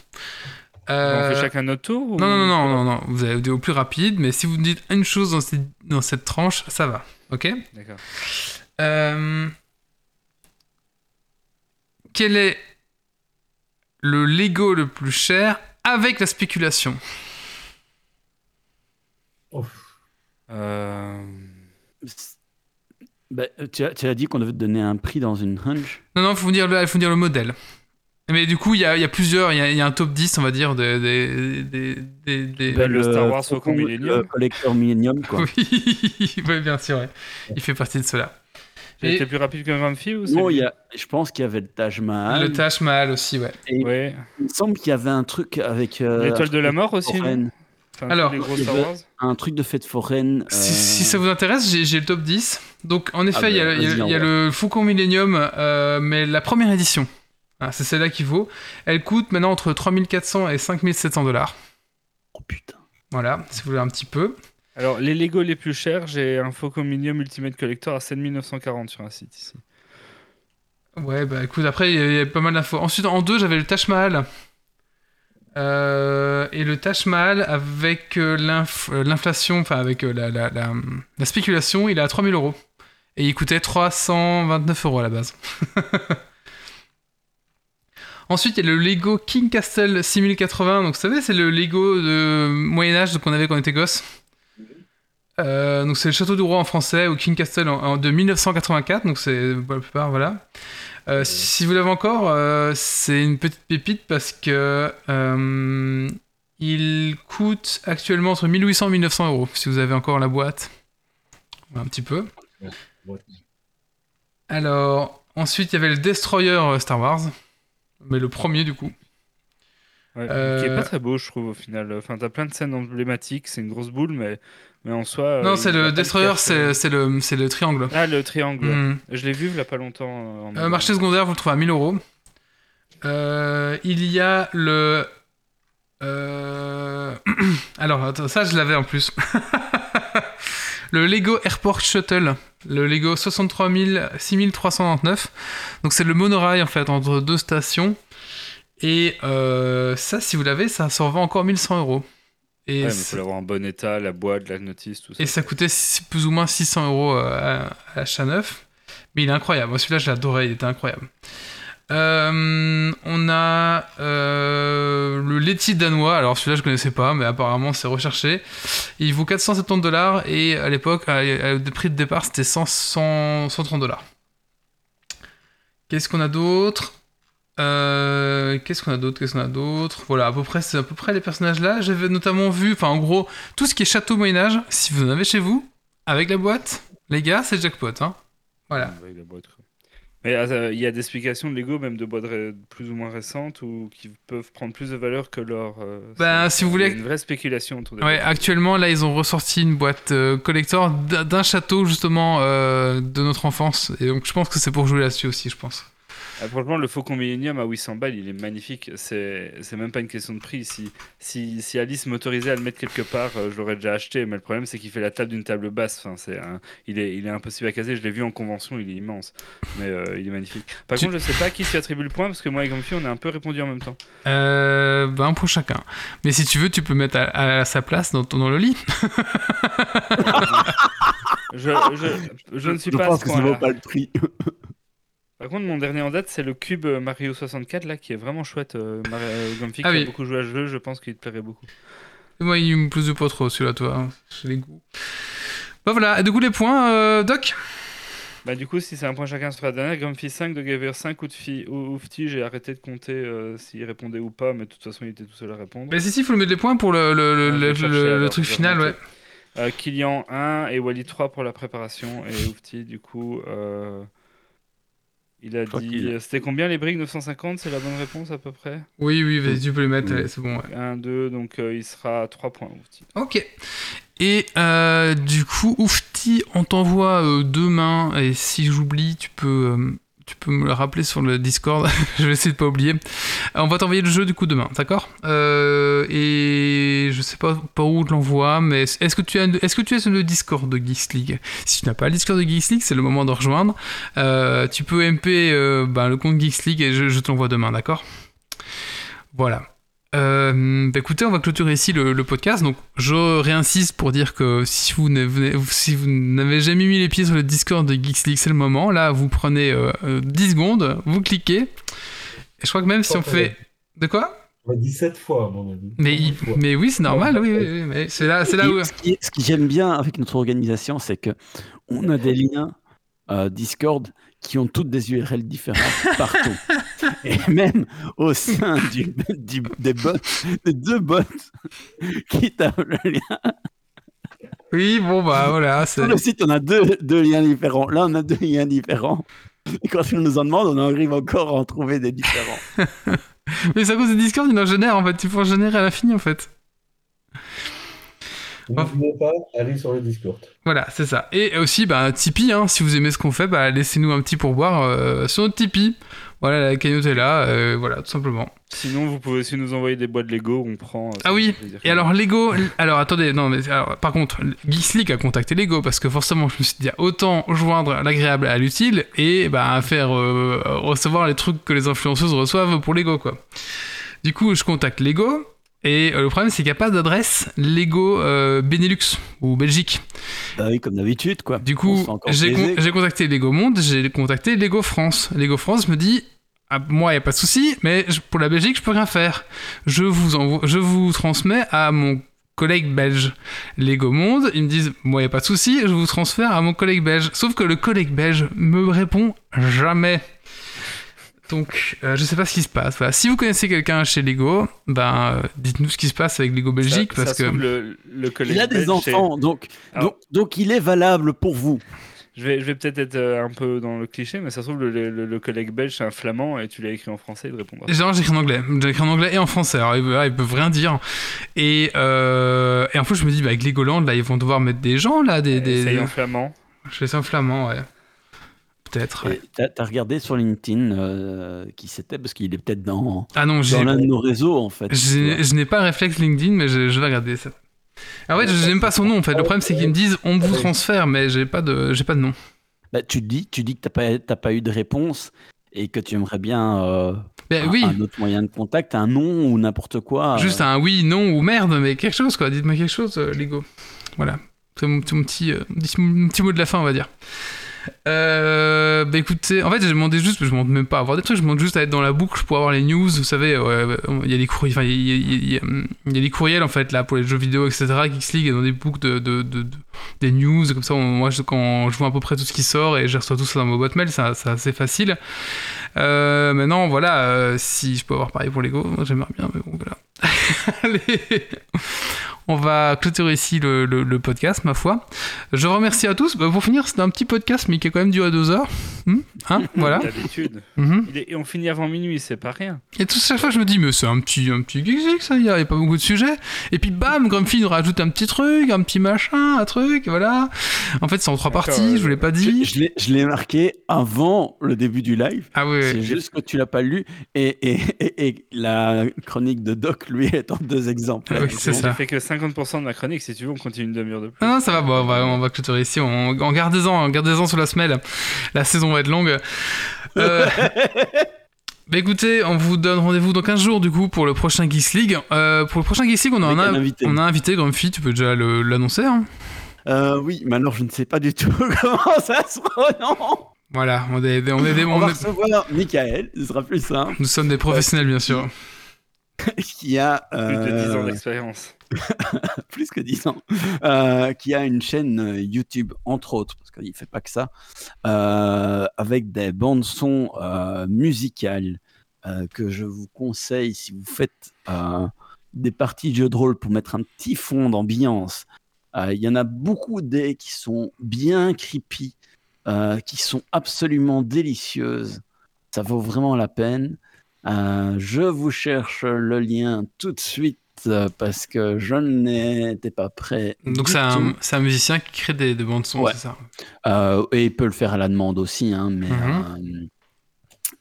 On Euh, fait chacun notre tour ou- non, non, non, non, non, non, vous avez au plus rapide, mais si vous me dites une chose dans cette, dans cette tranche, ça va. Ok? D'accord. Euh, Quel est le Lego le plus cher avec la spéculation? Euh, Bah, tu, as, tu as dit qu'on devait te donner un prix dans une hunch? Non, non, il faut me dire le, faut me dire le modèle. Mais du coup, il y a, il y a plusieurs, il y a, il y a un top 10, on va dire, des... des, des, des- des- Ben, le Star Wars Faucon, Millennium. le collector Millennium, quoi. Oui, ouais, bien sûr, ouais. il fait partie de cela. J'ai Et- plus rapide que Grumpy ou c'est Non, il y a, je pense qu'il y avait le Taj Mahal. Le Taj Mahal aussi, ouais. Et Ouais. Il me semble qu'il y avait un truc avec. euh, L'étoile de la mort aussi. Enfin, Alors, il. Un truc de fête foraine. Si, euh, si ça vous intéresse, j'ai j'ai le top 10. Donc, en effet, Ah il y a, ben, il y a- vas-y, il y a envoie. le Faucon Millennium, euh, mais la première édition. Ah, c'est celle-là qui vaut. Elle coûte maintenant entre 3400 et 5700 dollars. Oh putain. Voilà, si vous voulez un petit peu. Alors, les Lego les plus chers, j'ai un Faucon Millennium Ultimate Collector à 7940 sur un site ici. Ouais, bah écoute, après, il y, a- il y a pas mal d'infos. Ensuite, en deux, j'avais le Taj Mahal. Euh, et le Taj Mahal, avec euh, euh, l'inflation, enfin, avec euh, la, la, la, la spéculation, il est à 3000 euros. Et il coûtait 329 euros à la base. Ensuite, il y a le Lego King Castle 6080. Donc, vous savez, c'est le Lego de Moyen-Âge qu'on avait quand on était gosse. Euh, donc, c'est le Château du Roi en français, ou King Castle en, en- de 1984. Donc, c'est pour la plupart, voilà. Euh, si vous l'avez encore, euh, c'est une petite pépite parce que il coûte actuellement entre 1800 et 1900 euros si vous avez encore la boîte. Un petit peu. Alors, ensuite, il y avait le Destroyer Star Wars. Mais le premier, du coup. Ouais, Euh, Qui est pas très beau, je trouve, au final. Enfin, t'as plein de scènes emblématiques, c'est une grosse boule, mais, mais en soi. euh, non, c'est le de Destroyer, c'est le, le triangle. Ah, le triangle. Hmm. Je l'ai vu il y a pas longtemps. euh, en Euh, marché secondaire, vous le trouvez à 1000 euros. Il y a le. Alors, attends, ça, je l'avais en plus. le Lego Airport Shuttle. Le Lego 63 000 6399. Donc, c'est le monorail, en fait, entre deux stations. Et euh, ça, si vous l'avez, ça s'en vend encore 1100 euros. Et, Ouais, mais faut l'avoir en bon état, la boîte, la notice, tout ça. et ça coûtait plus ou moins 600 euros euh, à, à achat neuf. Mais il est incroyable. Moi, celui-là, je l'adorais. Il était incroyable. Euh, on a euh, le laitier danois. Alors, celui-là, je connaissais pas, mais apparemment, c'est recherché. Il vaut 470 dollars et à l'époque, le prix de départ, c'était 100, 100 130 dollars. Qu'est-ce qu'on a d'autre? Euh, Qu'est-ce qu'on a d'autre? Qu'est-ce qu'on a d'autre? Voilà, à peu près, c'est à peu près les personnages là. J'avais notamment vu, enfin, en gros, tout ce qui est château Moyen-Âge, si vous en avez chez vous, avec la boîte, les gars, c'est jackpot. Hein. Voilà. Mais euh, il y a des explications de Lego, même de boîtes plus ou moins récentes, ou qui peuvent prendre plus de valeur que leur. euh, Ben, si vous voulez- Une vraie spéculation autour Ouais, actuellement, là, ils ont ressorti une boîte euh, collector d'un d'un château, justement, euh, de notre enfance. Et donc, je pense que c'est pour jouer là-dessus aussi, je pense. Ah, franchement, le Faucon Millennium à 800 balles, il est magnifique. C'est c'est même pas une question de prix. Si, si, si Alice m'autorisait à le mettre quelque part, euh, je l'aurais déjà acheté. Mais le problème, c'est qu'il fait la table d'une table basse. Enfin, c'est un- il, est, il est impossible à caser. Je l'ai vu en convention, il est immense. Mais euh, il est magnifique. Par Tu- contre, je sais pas à qui tu attribues le point, parce que moi et Grumpy, on a un peu répondu en même temps. Euh, ben, un pour chacun. Mais si tu veux, tu peux mettre à, à sa place dans, dans le lit. Je, je, je ne suis je pas à pense ce que ça vaut pas le prix. Par contre, mon dernier en date, c'est le cube euh, Mario 64, là, qui est vraiment chouette. Euh, Mar- euh, Grumpy, Ah qui oui. a beaucoup joué à ce jeu, je pense qu'il te plairait beaucoup. Moi, il me plaisait pas trop, celui-là, toi. hein. J'ai les goûts. Bah voilà, et du coup, les points, euh, Doc? Bah du coup, si c'est un point chacun sur la dernière, Grumpy 5, de Gaver 5, Oufti, Oufti j'ai arrêté de compter euh, s'il répondait ou pas, mais de toute façon, il était tout seul à répondre. Mais si, si, il faut le mettre les points pour le, Ah, alors, truc final, ouais. Kylian 1 et Wally 3 pour la préparation, et Oufti, du coup, euh, il a dit... qu'il- C'était combien les briques? 950, c'est la bonne réponse à peu près? Oui, oui, vas-y, tu peux les mettre, c'est bon, ouais. 1, 2, donc euh, il sera à 3 points, Oufti. Ok. Et euh, du coup, Oufti, on t'envoie euh, demain, et si j'oublie, tu peux, euh, tu peux me le rappeler sur le Discord. je vais essayer de pas oublier. On va t'envoyer le jeu du coup demain, d'accord? Euh, Et je sais pas où je l'envoie, mais est-ce que tu as, est-ce que tu es sur le Discord de Geeks League? Si tu n'as pas le Discord de Geeks League, c'est le moment de rejoindre. Euh, tu peux MP euh, ben, le compte Geeks League et je, je te demain, d'accord? Voilà. Euh, bah écoutez, on va clôturer ici le, le, podcast. Donc, je réinsiste pour dire que si vous n'avez, si vous n'avez jamais mis les pieds sur le Discord de Geeks c'est le moment. Là, vous prenez euh, 10 secondes, vous cliquez. Et je crois que même si on fait. De quoi? 17 fois, à mon avis. Mais, fois. mais oui, c'est normal, oui, oui, oui, c'est là, c'est là où. Ce qui, ce qui j'aime bien avec notre organisation, c'est que on a des liens euh, Discord qui ont toutes des URL différentes partout. Et même au sein du, du, des bots, des deux bots qui tapent le lien. Oui, bon, bah voilà. Sur le site, on a deux, deux liens différents. Là, on a deux liens différents. Et quand on nous en demande, on arrive encore à en trouver des différents. Mais c'est à cause de Discord, il en génère en fait. Tu peux en générer à l'infini en fait. N'oubliez pas, allez sur le Discord. Voilà, c'est ça. Et aussi, bah, Tipeee, hein, si vous aimez ce qu'on fait, bah, laissez-nous un petit pourboire euh, sur notre Tipeee. Voilà, la cagnotte est là, euh, voilà, tout simplement. Sinon, vous pouvez aussi nous envoyer des boîtes Lego, on prend. Ah oui, et alors Lego, alors attendez, non, mais alors, par contre, Geeks League a contacté Lego parce que forcément, je me suis dit, autant joindre l'agréable à l'utile et bah, faire euh, recevoir les trucs que les influenceuses reçoivent pour Lego, quoi. Du coup, je contacte Lego. Et euh, le problème, c'est qu'il n'y a pas d'adresse Lego euh, Benelux ou Belgique. Bah oui, comme d'habitude, quoi. Du coup, j'ai con contacté Lego Monde, j'ai contacté Lego France. Lego France me dit ah, Moi, il n'y a pas de souci, mais pour la Belgique, je peux rien faire. Je vous, envoie, je vous transmets à mon collègue belge. Lego Monde, ils me disent Moi, il n'y a pas de souci, je vous transfère à mon collègue belge. Sauf que le collègue belge me répond jamais. Donc, euh, je sais pas ce qui se passe. Voilà. Si vous connaissez quelqu'un chez Lego, ben, euh, dites-nous ce qui se passe avec Lego Belgique. Ça, parce ça que le, le il a des enfants, donc, Alors, donc, donc, il est valable pour vous. Je vais, je vais peut-être être un peu dans le cliché, mais ça se trouve, le, le, le collègue belge, c'est un flamand et tu l'as écrit en français, il répondra. Genre, j'ai écrit en anglais. J'ai écrit en anglais et en français. Alors, ils, ils peuvent rien dire. Et, euh, et en fait, je me dis, bah, avec Legoland, là, ils vont devoir mettre des gens, là. Des, des... En flamand. Je vais en flamand, ouais. Peut-être. Ouais. T'as as regardé sur LinkedIn euh, qui c'était? Parce qu'il est peut-être dans, ah non, dans l'un de nos réseaux en fait. Je n'ai pas réflexe LinkedIn, mais je, je vais regarder ça. Ah ouais, je n'aime pas son nom en fait. Le problème c'est qu'ils me disent on vous transfère, mais j'ai pas de j'ai pas de nom. Bah, tu dis tu dis que t'as pas t'as pas eu de réponse et que tu aimerais bien euh, ben, un, oui. un autre moyen de contact, un nom ou n'importe quoi. Juste euh... un oui, non ou merde, mais quelque chose quoi. Dites-moi quelque chose, euh, Lego. Voilà. C'est mon, mon, petit, mon petit mot de la fin, on va dire. Euh, bah écoutez, en fait j'ai demandé juste, je demande même pas à avoir des trucs, je demande juste à être dans la boucle pour avoir les news, vous savez, il y a courriels, y, a des courriels en fait là pour les jeux vidéo, etc. Geeks League dans des boucles de, de, de, de des news, comme ça moi je, quand je vois à peu près tout ce qui sort et je reçois tout ça dans ma boîte mail, c'est assez facile. Euh, maintenant voilà, euh, si je peux avoir pareil pour Lego, j'aimerais bien, mais bon voilà. Allez on va clôturer ici le, le, le, podcast, ma foi. Je remercie à tous. Bah, pour finir, c'était un petit podcast, mais qui a quand même duré deux heures. Hum hein voilà. D'habitude. Mm -hmm. -hmm. Et on finit avant minuit, c'est pas rien. Et tout chaque fois, je me dis, mais c'est un petit, un petit geek, ça, il n'y a, a, pas beaucoup de sujets. Et puis, bam, Grumpy nous rajoute un petit truc, un petit machin, un truc, voilà. En fait, c'est en trois parties, je vous l'ai pas dit. Je, je l'ai marqué avant le début du live. Ah oui. C'est juste que tu l'as pas lu. Et, et, et, et, la chronique de Doc, lui, est en deux exemples. Ah oui, c'est ça. fait que 50% de ma chronique, si tu veux, on continue une demi-heure de plus. Non, non, ça va, bon, on va, on va clôturer ici. On, en gardez-en, gardez-en sur la semelle. La saison va être longue. Euh... Bah écoutez, on vous donne rendez-vous dans 15 jours du coup pour le prochain Geeks League. Euh, pour le prochain Geeks League, on a, un, un invité. on a invité Grumpy, tu peux déjà l'annoncer. Hein euh, oui, mais alors je ne sais pas du tout comment ça se prononce. Voilà, on est, on est des on, on va est... recevoir Michael, ce sera plus simple. Nous sommes des professionnels, bien sûr. qui a plus de 10 ans d'expérience. plus que 10 ans. Euh, qui a une chaîne YouTube, entre autres, parce qu'il ne fait pas que ça, euh, avec des bandes son euh, musicales que je vous conseille si vous faites des parties de jeux de rôle pour mettre un petit fond d'ambiance. Il y en a beaucoup des qui sont bien creepy, qui sont absolument délicieuses. Ça vaut vraiment la peine. Euh, je vous cherche le lien tout de suite euh, parce que je n'étais pas prêt. Donc c'est un, un, musicien qui crée des, des bandes son, ouais. c'est ça euh, Et il peut le faire à la demande aussi, hein, mais, Mhm. mm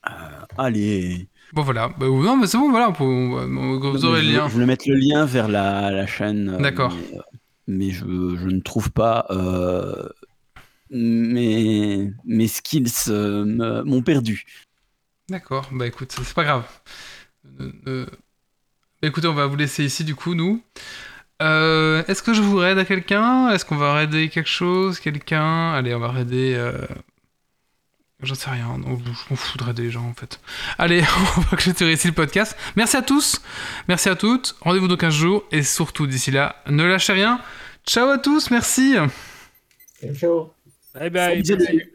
-hmm. allez. Bon voilà, bah, non mais c'est bon, voilà, on peut- on va- on- vous aurez le lien. je vais mettre le lien vers la, la chaîne. euh, D'accord. Mais, euh, mais je, je ne trouve pas. euh, mes, mes skills euh, m'ont perdu. D'accord, bah écoute, c'est pas grave. Euh, euh, Écoutez, on va vous laisser ici du coup, nous. Euh, Est-ce que je vous raide à quelqu'un? Est-ce qu'on va raider quelque chose Quelqu'un? Allez, on va raider. euh, J'en sais rien, non, je m'en fous de raider les gens en fait. Allez, on va clôturer ici le podcast. Merci à tous, merci à toutes. Rendez-vous dans 15 jours et surtout d'ici là, ne lâchez rien. Ciao à tous, merci. Ciao. Bye bye. Salut.